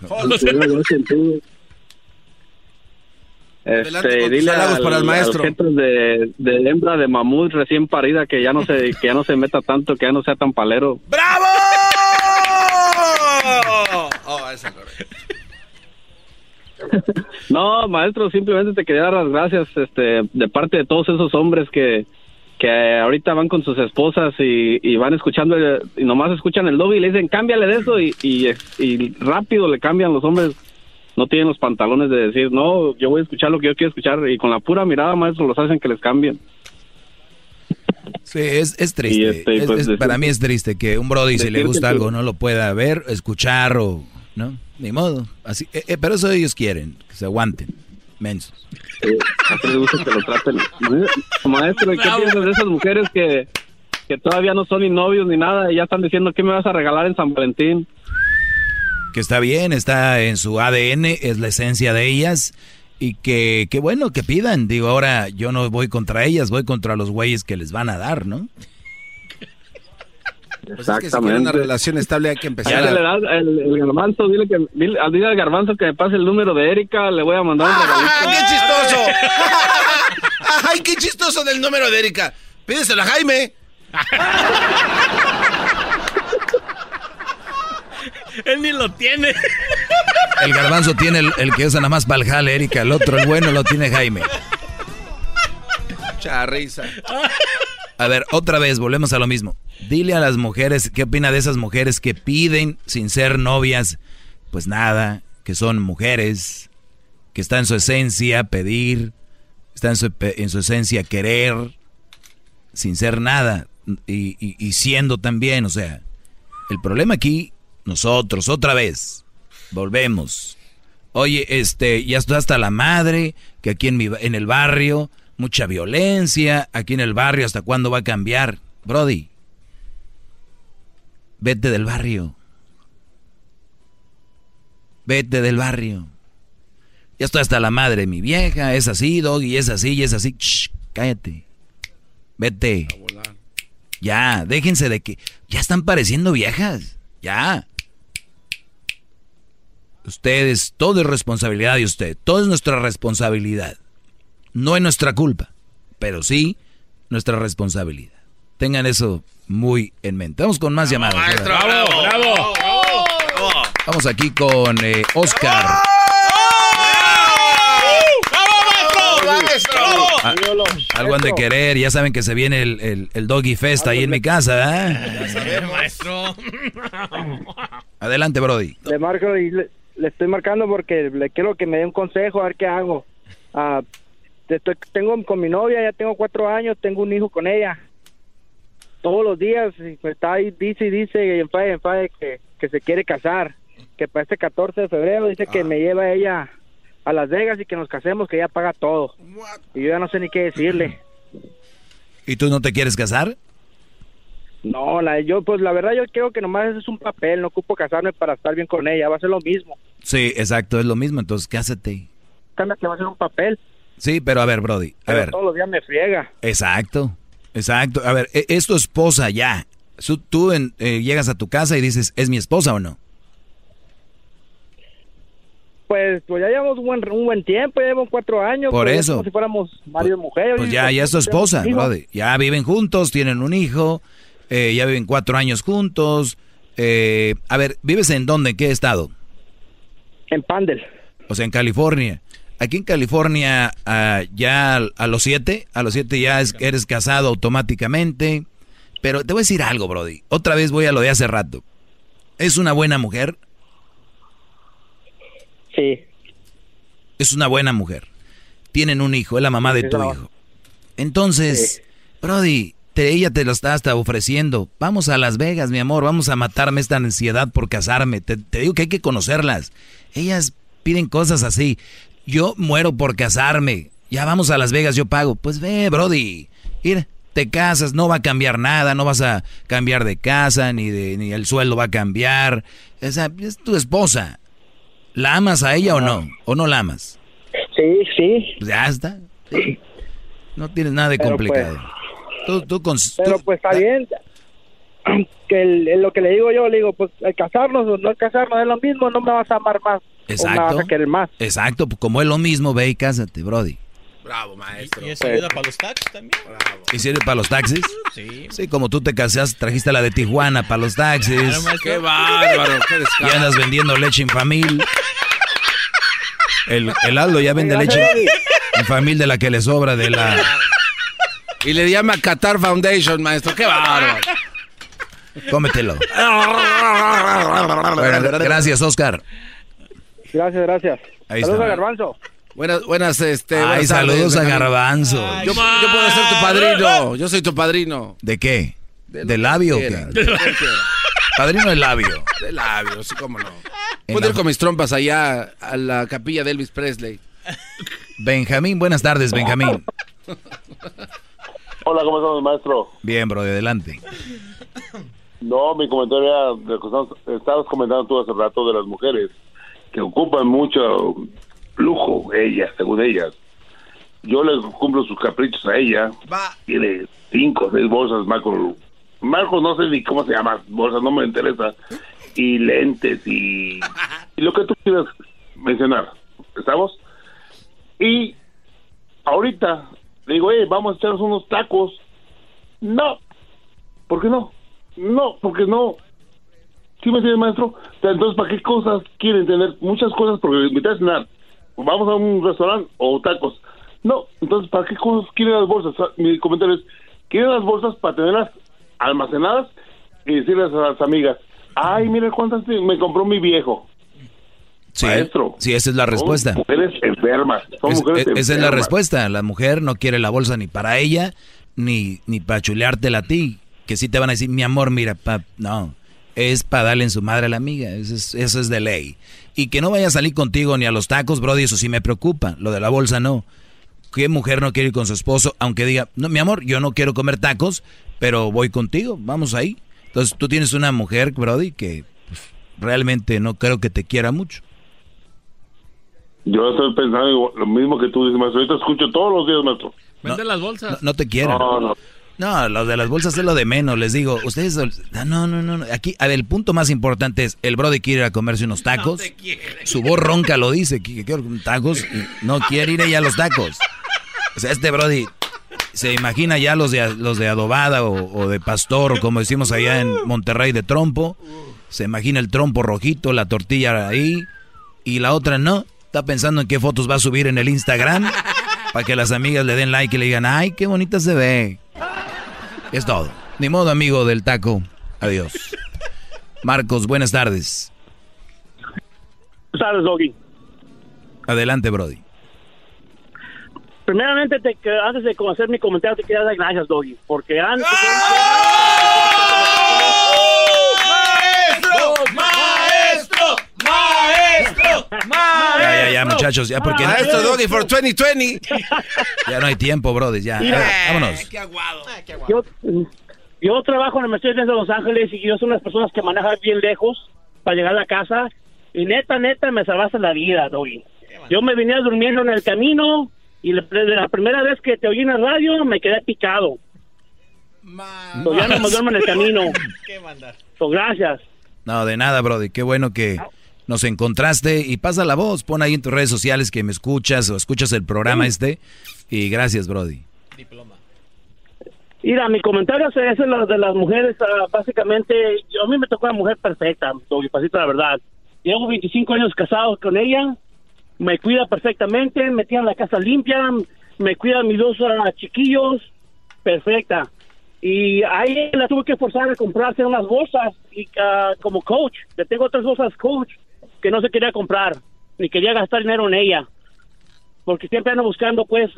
Speaker 37: Este, dile a, para el maestro. los de, de, hembra de mamut recién parida que ya no se que ya no se meta tanto, que ya no sea tan palero.
Speaker 3: ¡Bravo!
Speaker 37: Oh, no, maestro, simplemente te quería dar las gracias este, de parte de todos esos hombres que,
Speaker 41: que ahorita van con sus esposas y, y van escuchando el- y nomás escuchan el doggy y le dicen cámbiale de eso y, y, y rápido le cambian los hombres no tienen los pantalones de decir no yo voy a escuchar lo que yo quiero escuchar y con la pura mirada maestro los hacen que les cambien
Speaker 5: Sí, es, es triste.
Speaker 41: Este,
Speaker 5: Es-
Speaker 41: pues,
Speaker 5: es- para mí es triste que un Brody, si le gusta algo, no lo pueda ver, escuchar o. ¿No? Ni modo. Así, eh, eh, pero eso ellos quieren, que se aguanten. Mensos.
Speaker 41: Eh, les gusta que lo traten maestro ¿y ¿qué piensas de esas mujeres que, que todavía no son ni novios ni nada y ya están diciendo qué me vas a regalar en San Valentín
Speaker 5: Que está bien, está en su ADN, es la esencia de ellas. Y que, que bueno, que pidan. Digo, ahora yo no voy contra ellas, voy contra los güeyes que les van a dar, ¿no?
Speaker 4: Pues es que si quieren una relación estable hay que empezar
Speaker 41: Ya
Speaker 4: a...
Speaker 41: le das el, el garbanzo, dile que dile, dile al garbanzo que me pase el número de Erika, le voy a mandar un regalito.
Speaker 4: ¡Ah, ¡Qué chistoso! ¡Ay, qué chistoso del número de Erika! Pídeselo a Jaime.
Speaker 18: Él ni lo tiene.
Speaker 5: El garbanzo tiene el, el que usa nada más para el jale, Erika. El otro, el bueno, lo tiene Jaime.
Speaker 4: Mucha risa.
Speaker 5: A ver, otra vez, volvemos a lo mismo. Dile a las mujeres, ¿qué opina de esas mujeres que piden sin ser novias? Pues nada, que son mujeres, que está en su esencia pedir, está en su, en su esencia querer, sin ser nada, y, siendo también, o sea, el problema aquí, nosotros, otra vez, volvemos. Oye, este, ya está hasta la madre, que aquí en, mi, en el barrio, mucha violencia, aquí en el barrio, ¿hasta cuándo va a cambiar? Brody, vete del barrio. Vete del barrio. Ya estoy hasta la madre, mi vieja, es así, Doggy, es así, y es así. Shh, cállate. Vete. Ya, déjense de que... Ya están pareciendo viejas. Ya. Ustedes, todo es responsabilidad de usted. Todo es nuestra responsabilidad. No es nuestra culpa, pero sí nuestra responsabilidad. Tengan eso muy en mente. Vamos con más llamadas.
Speaker 3: maestro,
Speaker 5: ¿verdad?
Speaker 3: bravo, bravo.
Speaker 5: Vamos aquí con eh, Oscar. Ah, algo han de querer, ya saben que se viene el, el- el Doggy Fest ahí en mi casa, ¿eh?
Speaker 18: maestro.
Speaker 5: Adelante, Brody.
Speaker 42: Le marco y le, le estoy marcando porque le quiero que me dé un consejo a ver qué hago. Ah, estoy- tengo con mi novia, ya tengo cuatro años, tengo un hijo con ella. Todos los días pues, está ahí, dice y dice y enfade, enfade que, que se quiere casar. Que para este 14 de febrero dice que me lleva ella a Las Vegas y que nos casemos, que ella paga todo. Y yo ya no sé ni qué decirle.
Speaker 5: ¿Y tú no te quieres casar?
Speaker 42: No, la, yo pues la verdad yo creo que nomás es un papel, no ocupo casarme para estar bien con ella, va a ser lo mismo.
Speaker 5: Sí, exacto, es lo mismo, entonces cásate.
Speaker 42: Cambia que va a ser un papel,
Speaker 5: Sí, pero a ver, Brody, a
Speaker 42: pero
Speaker 5: ver.
Speaker 42: todos los días me friega.
Speaker 5: Exacto, exacto. A ver, e- es tu esposa ya. Tú en- eh, llegas a tu casa y dices, ¿es mi esposa o no?
Speaker 42: Pues, pues ya llevamos un buen, un buen tiempo, ya llevamos cuatro años.
Speaker 5: Por
Speaker 42: pues, es
Speaker 5: eso.
Speaker 42: Como si fuéramos marido y mujer.
Speaker 5: Pues ya, ya es tu esposa. Brody. Ya viven juntos, tienen un hijo, eh, ya viven cuatro años juntos. Eh, a ver, ¿vives en dónde? ¿En qué estado?
Speaker 42: En Pandel.
Speaker 5: O sea, en California. Aquí en California, ah, ya a los siete, a los siete ya es- eres casado automáticamente. Pero te voy a decir algo, Brody. Otra vez voy a lo de hace rato. ¿Es una buena mujer?
Speaker 42: Sí.
Speaker 5: Es una buena mujer. Tienen un hijo, es la mamá de tu hijo. Entonces, Brody, te- ella te lo está hasta ofreciendo. Vamos a Las Vegas, mi amor, vamos a matarme esta ansiedad por casarme. Te, te digo que hay que conocerlas. Ellas piden cosas así. Yo muero por casarme. Ya vamos a Las Vegas, yo pago. Pues ve, Brody. Mira, te casas, no va a cambiar nada, no vas a cambiar de casa, ni, de, ni el sueldo va a cambiar. O sea, es tu esposa. ¿La amas a ella o no? ¿O no la amas?
Speaker 42: Sí, sí.
Speaker 5: Pues ya está. Sí. No tienes nada de
Speaker 42: Pero,
Speaker 5: complicado. tú, tú con,
Speaker 42: Pero pues está bien. Que el- el- lo que le digo yo, le digo, pues el casarnos o no casarnos es lo mismo, no me vas a amar más. O me
Speaker 5: Exacto.
Speaker 42: vas a querer más.
Speaker 5: Exacto, pues como es lo mismo, ve y cásate, Brody.
Speaker 4: Bravo, maestro.
Speaker 18: ¿Y esa ayuda para los taxis también?
Speaker 5: ¿Y sirve para los taxis?
Speaker 18: Sí.
Speaker 5: Sí, como tú te casaste, trajiste la de Tijuana para los taxis.
Speaker 18: Claro.
Speaker 4: Qué bárbaro, qué
Speaker 5: Y andas vendiendo leche infamil. El, el Aldo ya vende leche infamil de la que le sobra de la
Speaker 4: Y le llama Qatar Foundation, maestro. ¡Qué bárbaro!
Speaker 5: Cómetelo. Bueno, gracias, Oscar.
Speaker 42: Gracias, gracias.
Speaker 5: Ahí
Speaker 42: Saludos
Speaker 5: está.
Speaker 42: a Garbanzo.
Speaker 4: Buenas, buenas, este.
Speaker 5: Ay,
Speaker 4: buenas tardes,
Speaker 5: saludos a. Garbanzo.
Speaker 4: Yo, yo puedo ser tu padrino. Yo soy tu padrino.
Speaker 5: ¿De qué?
Speaker 4: De lo
Speaker 5: ¿De
Speaker 4: que
Speaker 5: labio
Speaker 4: de.
Speaker 5: Padrino de labio.
Speaker 4: De labio, sí, cómo no.
Speaker 5: En
Speaker 4: Puedo
Speaker 5: la-
Speaker 4: ir con mis trompas allá a la capilla de Elvis Presley.
Speaker 5: Benjamín, buenas tardes, Benjamín.
Speaker 43: Hola, ¿cómo estamos, maestro?
Speaker 5: Bien, bro, de adelante.
Speaker 43: No, mi comentario era, estabas comentando tú hace rato de las mujeres, que ocupan mucho lujo, ellas, según ellas. Yo les cumplo sus caprichos a ella. Tiene cinco o seis bolsas, Marco. Marco, no sé ni cómo se llama, bolsas, no me interesa. Y lentes y, y lo que tú quieras mencionar. ¿Estamos? Y ahorita le digo, eh, vamos a echarnos unos tacos. No. ¿Por qué no? No, porque no. ¿Sí me entiendes, maestro? Entonces, ¿para qué cosas quieren tener? Muchas cosas, porque invitar a cenar. Vamos a un restaurante o tacos. No, entonces, ¿para qué cosas quieren las bolsas? Mi comentario es, quieren las bolsas para tenerlas almacenadas y decirles a las amigas, ay, mira cuántas me compró mi viejo.
Speaker 5: Sí,
Speaker 43: Maestro.
Speaker 5: sí, esa es la respuesta.
Speaker 43: Son mujeres enfermas. Son
Speaker 5: Es-
Speaker 43: mujeres
Speaker 5: es- esa es la respuesta. La mujer no quiere la bolsa ni para ella, ni, ni para chuleártela a ti. Que sí te van a decir, mi amor, mira, pap, no. Es para darle en su madre a la amiga. Eso es, eso es de ley. Y que no vaya a salir contigo ni a los tacos, Brody, eso sí me preocupa. Lo de la bolsa no. ¿Qué mujer no quiere ir con su esposo? Aunque diga, no, mi amor, yo no quiero comer tacos, pero voy contigo, vamos ahí. Entonces tú tienes una mujer, Brody, que pues, realmente no creo que te quiera mucho.
Speaker 43: Yo estoy pensando igual- lo mismo que tú dices, maestro. Ahorita escucho todos los días, maestro.
Speaker 18: Vende las bolsas.
Speaker 5: No, no te quieren.
Speaker 43: No, no.
Speaker 5: No, lo de las bolsas es lo de menos, les digo. Ustedes, no, no, no, no. Aquí, a ver, el punto más importante es, el Brody quiere ir a comerse unos tacos. Su voz ronca lo dice, que quiero tacos. No quiere ir ella a los tacos. O sea, este Brody se imagina ya los de, los de adobada o, o de pastor, o como decimos allá en Monterrey, de trompo. Se imagina el trompo rojito, la tortilla ahí. Y la otra no. Está pensando en qué fotos va a subir en el Instagram. Para que las amigas le den like y le digan, ay, qué bonita se ve. Es todo. Ni modo, amigo del taco. Adiós. Marcos, buenas tardes.
Speaker 44: Buenas tardes, Doggy.
Speaker 5: Adelante, Brody.
Speaker 44: Primeramente, te, antes de hacer mi comentario, te quería dar gracias, Doggy, porque antes...
Speaker 3: ¡Maestro!
Speaker 5: Ya, ya, ya, muchachos, ya porque...
Speaker 4: Maestro Doggy for 2020.
Speaker 5: Ya no hay tiempo, Brody, ya.
Speaker 44: Mira.
Speaker 5: vámonos.
Speaker 44: Yo, yo trabajo en el Mercedes de Los Ángeles y yo soy una de las personas que manejan bien lejos para llegar a la casa. Y neta, neta, me salvaste la vida, Doggy. Yo me venía durmiendo en el camino y la, la primera vez que te oí en la radio me quedé picado. So, ya no me duermo en el camino. So, gracias.
Speaker 5: No, de nada, Brody. Qué bueno que nos encontraste y pasa la voz. Pon ahí en tus redes sociales que me escuchas o escuchas el programa este. Y gracias, Brody.
Speaker 44: Mira, mi comentario es ese lo de las mujeres. ah, básicamente, yo, a mí me tocó una mujer perfecta, pasito la verdad. Llevo 25 años casado con ella, me cuida perfectamente, me tiene la casa limpia, me cuida mis dos ah, chiquillos, perfecta. Y ahí la tuve que forzar a comprarse unas bolsas y, ah, como coach. Le tengo otras bolsas coach que no se quería comprar, ni quería gastar dinero en ella. Porque siempre ando buscando, pues,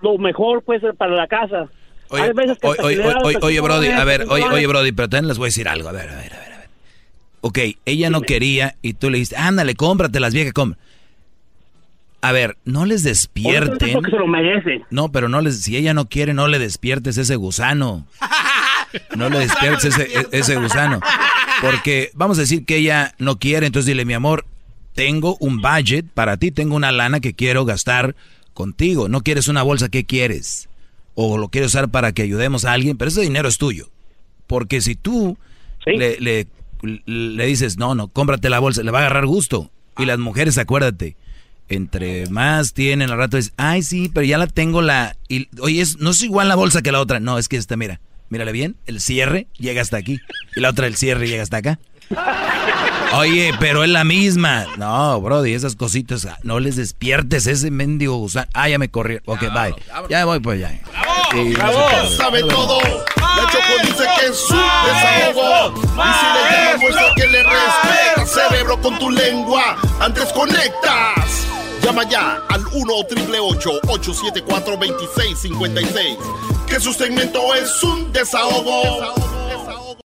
Speaker 44: lo mejor, pues, para la casa.
Speaker 5: Oye,
Speaker 44: Hay veces que
Speaker 5: oye, oye, oye, oye, Brody, a ver, oye, oye, Brody, pero también les voy a decir algo. A ver, a ver, a ver. A ver. Ok, ella no quería y tú le dijiste, ándale, cómprate las viejas, compra. A ver, no les despierten.
Speaker 44: Porque se lo merece.
Speaker 5: No, pero no les, si ella no quiere, no le despiertes ese gusano. No le despiertes ese, ese gusano. Porque vamos a decir que ella no quiere, entonces dile, mi amor, tengo un budget para ti, tengo una lana que quiero gastar contigo. No quieres una bolsa, ¿qué quieres? O lo quieres usar para que ayudemos a alguien, pero ese dinero es tuyo. Porque si tú le, le, le dices, no, no, cómprate la bolsa, le va a agarrar gusto. Y las mujeres, acuérdate, entre más tienen al rato es, ay, sí, pero ya la tengo la... Y, oye, es, no es igual la bolsa que la otra. No, es que esta, mira, mírale bien, el cierre llega hasta aquí. Y la otra, el cierre llega hasta acá. Oye, pero es la misma. No, Brody, esas cositas, no les despiertes ese mendigo gusano. Ah, ya me corrí. Ok, bye. Ya voy pues ya. Sí,
Speaker 3: sabe todo. La Choco dice que es su desahogo. Y si le llamas, muestra que le respeta, cerebro, con tu lengua. Antes conectas. Llama ya al 1-888-874-2656. Que su segmento es un desahogo.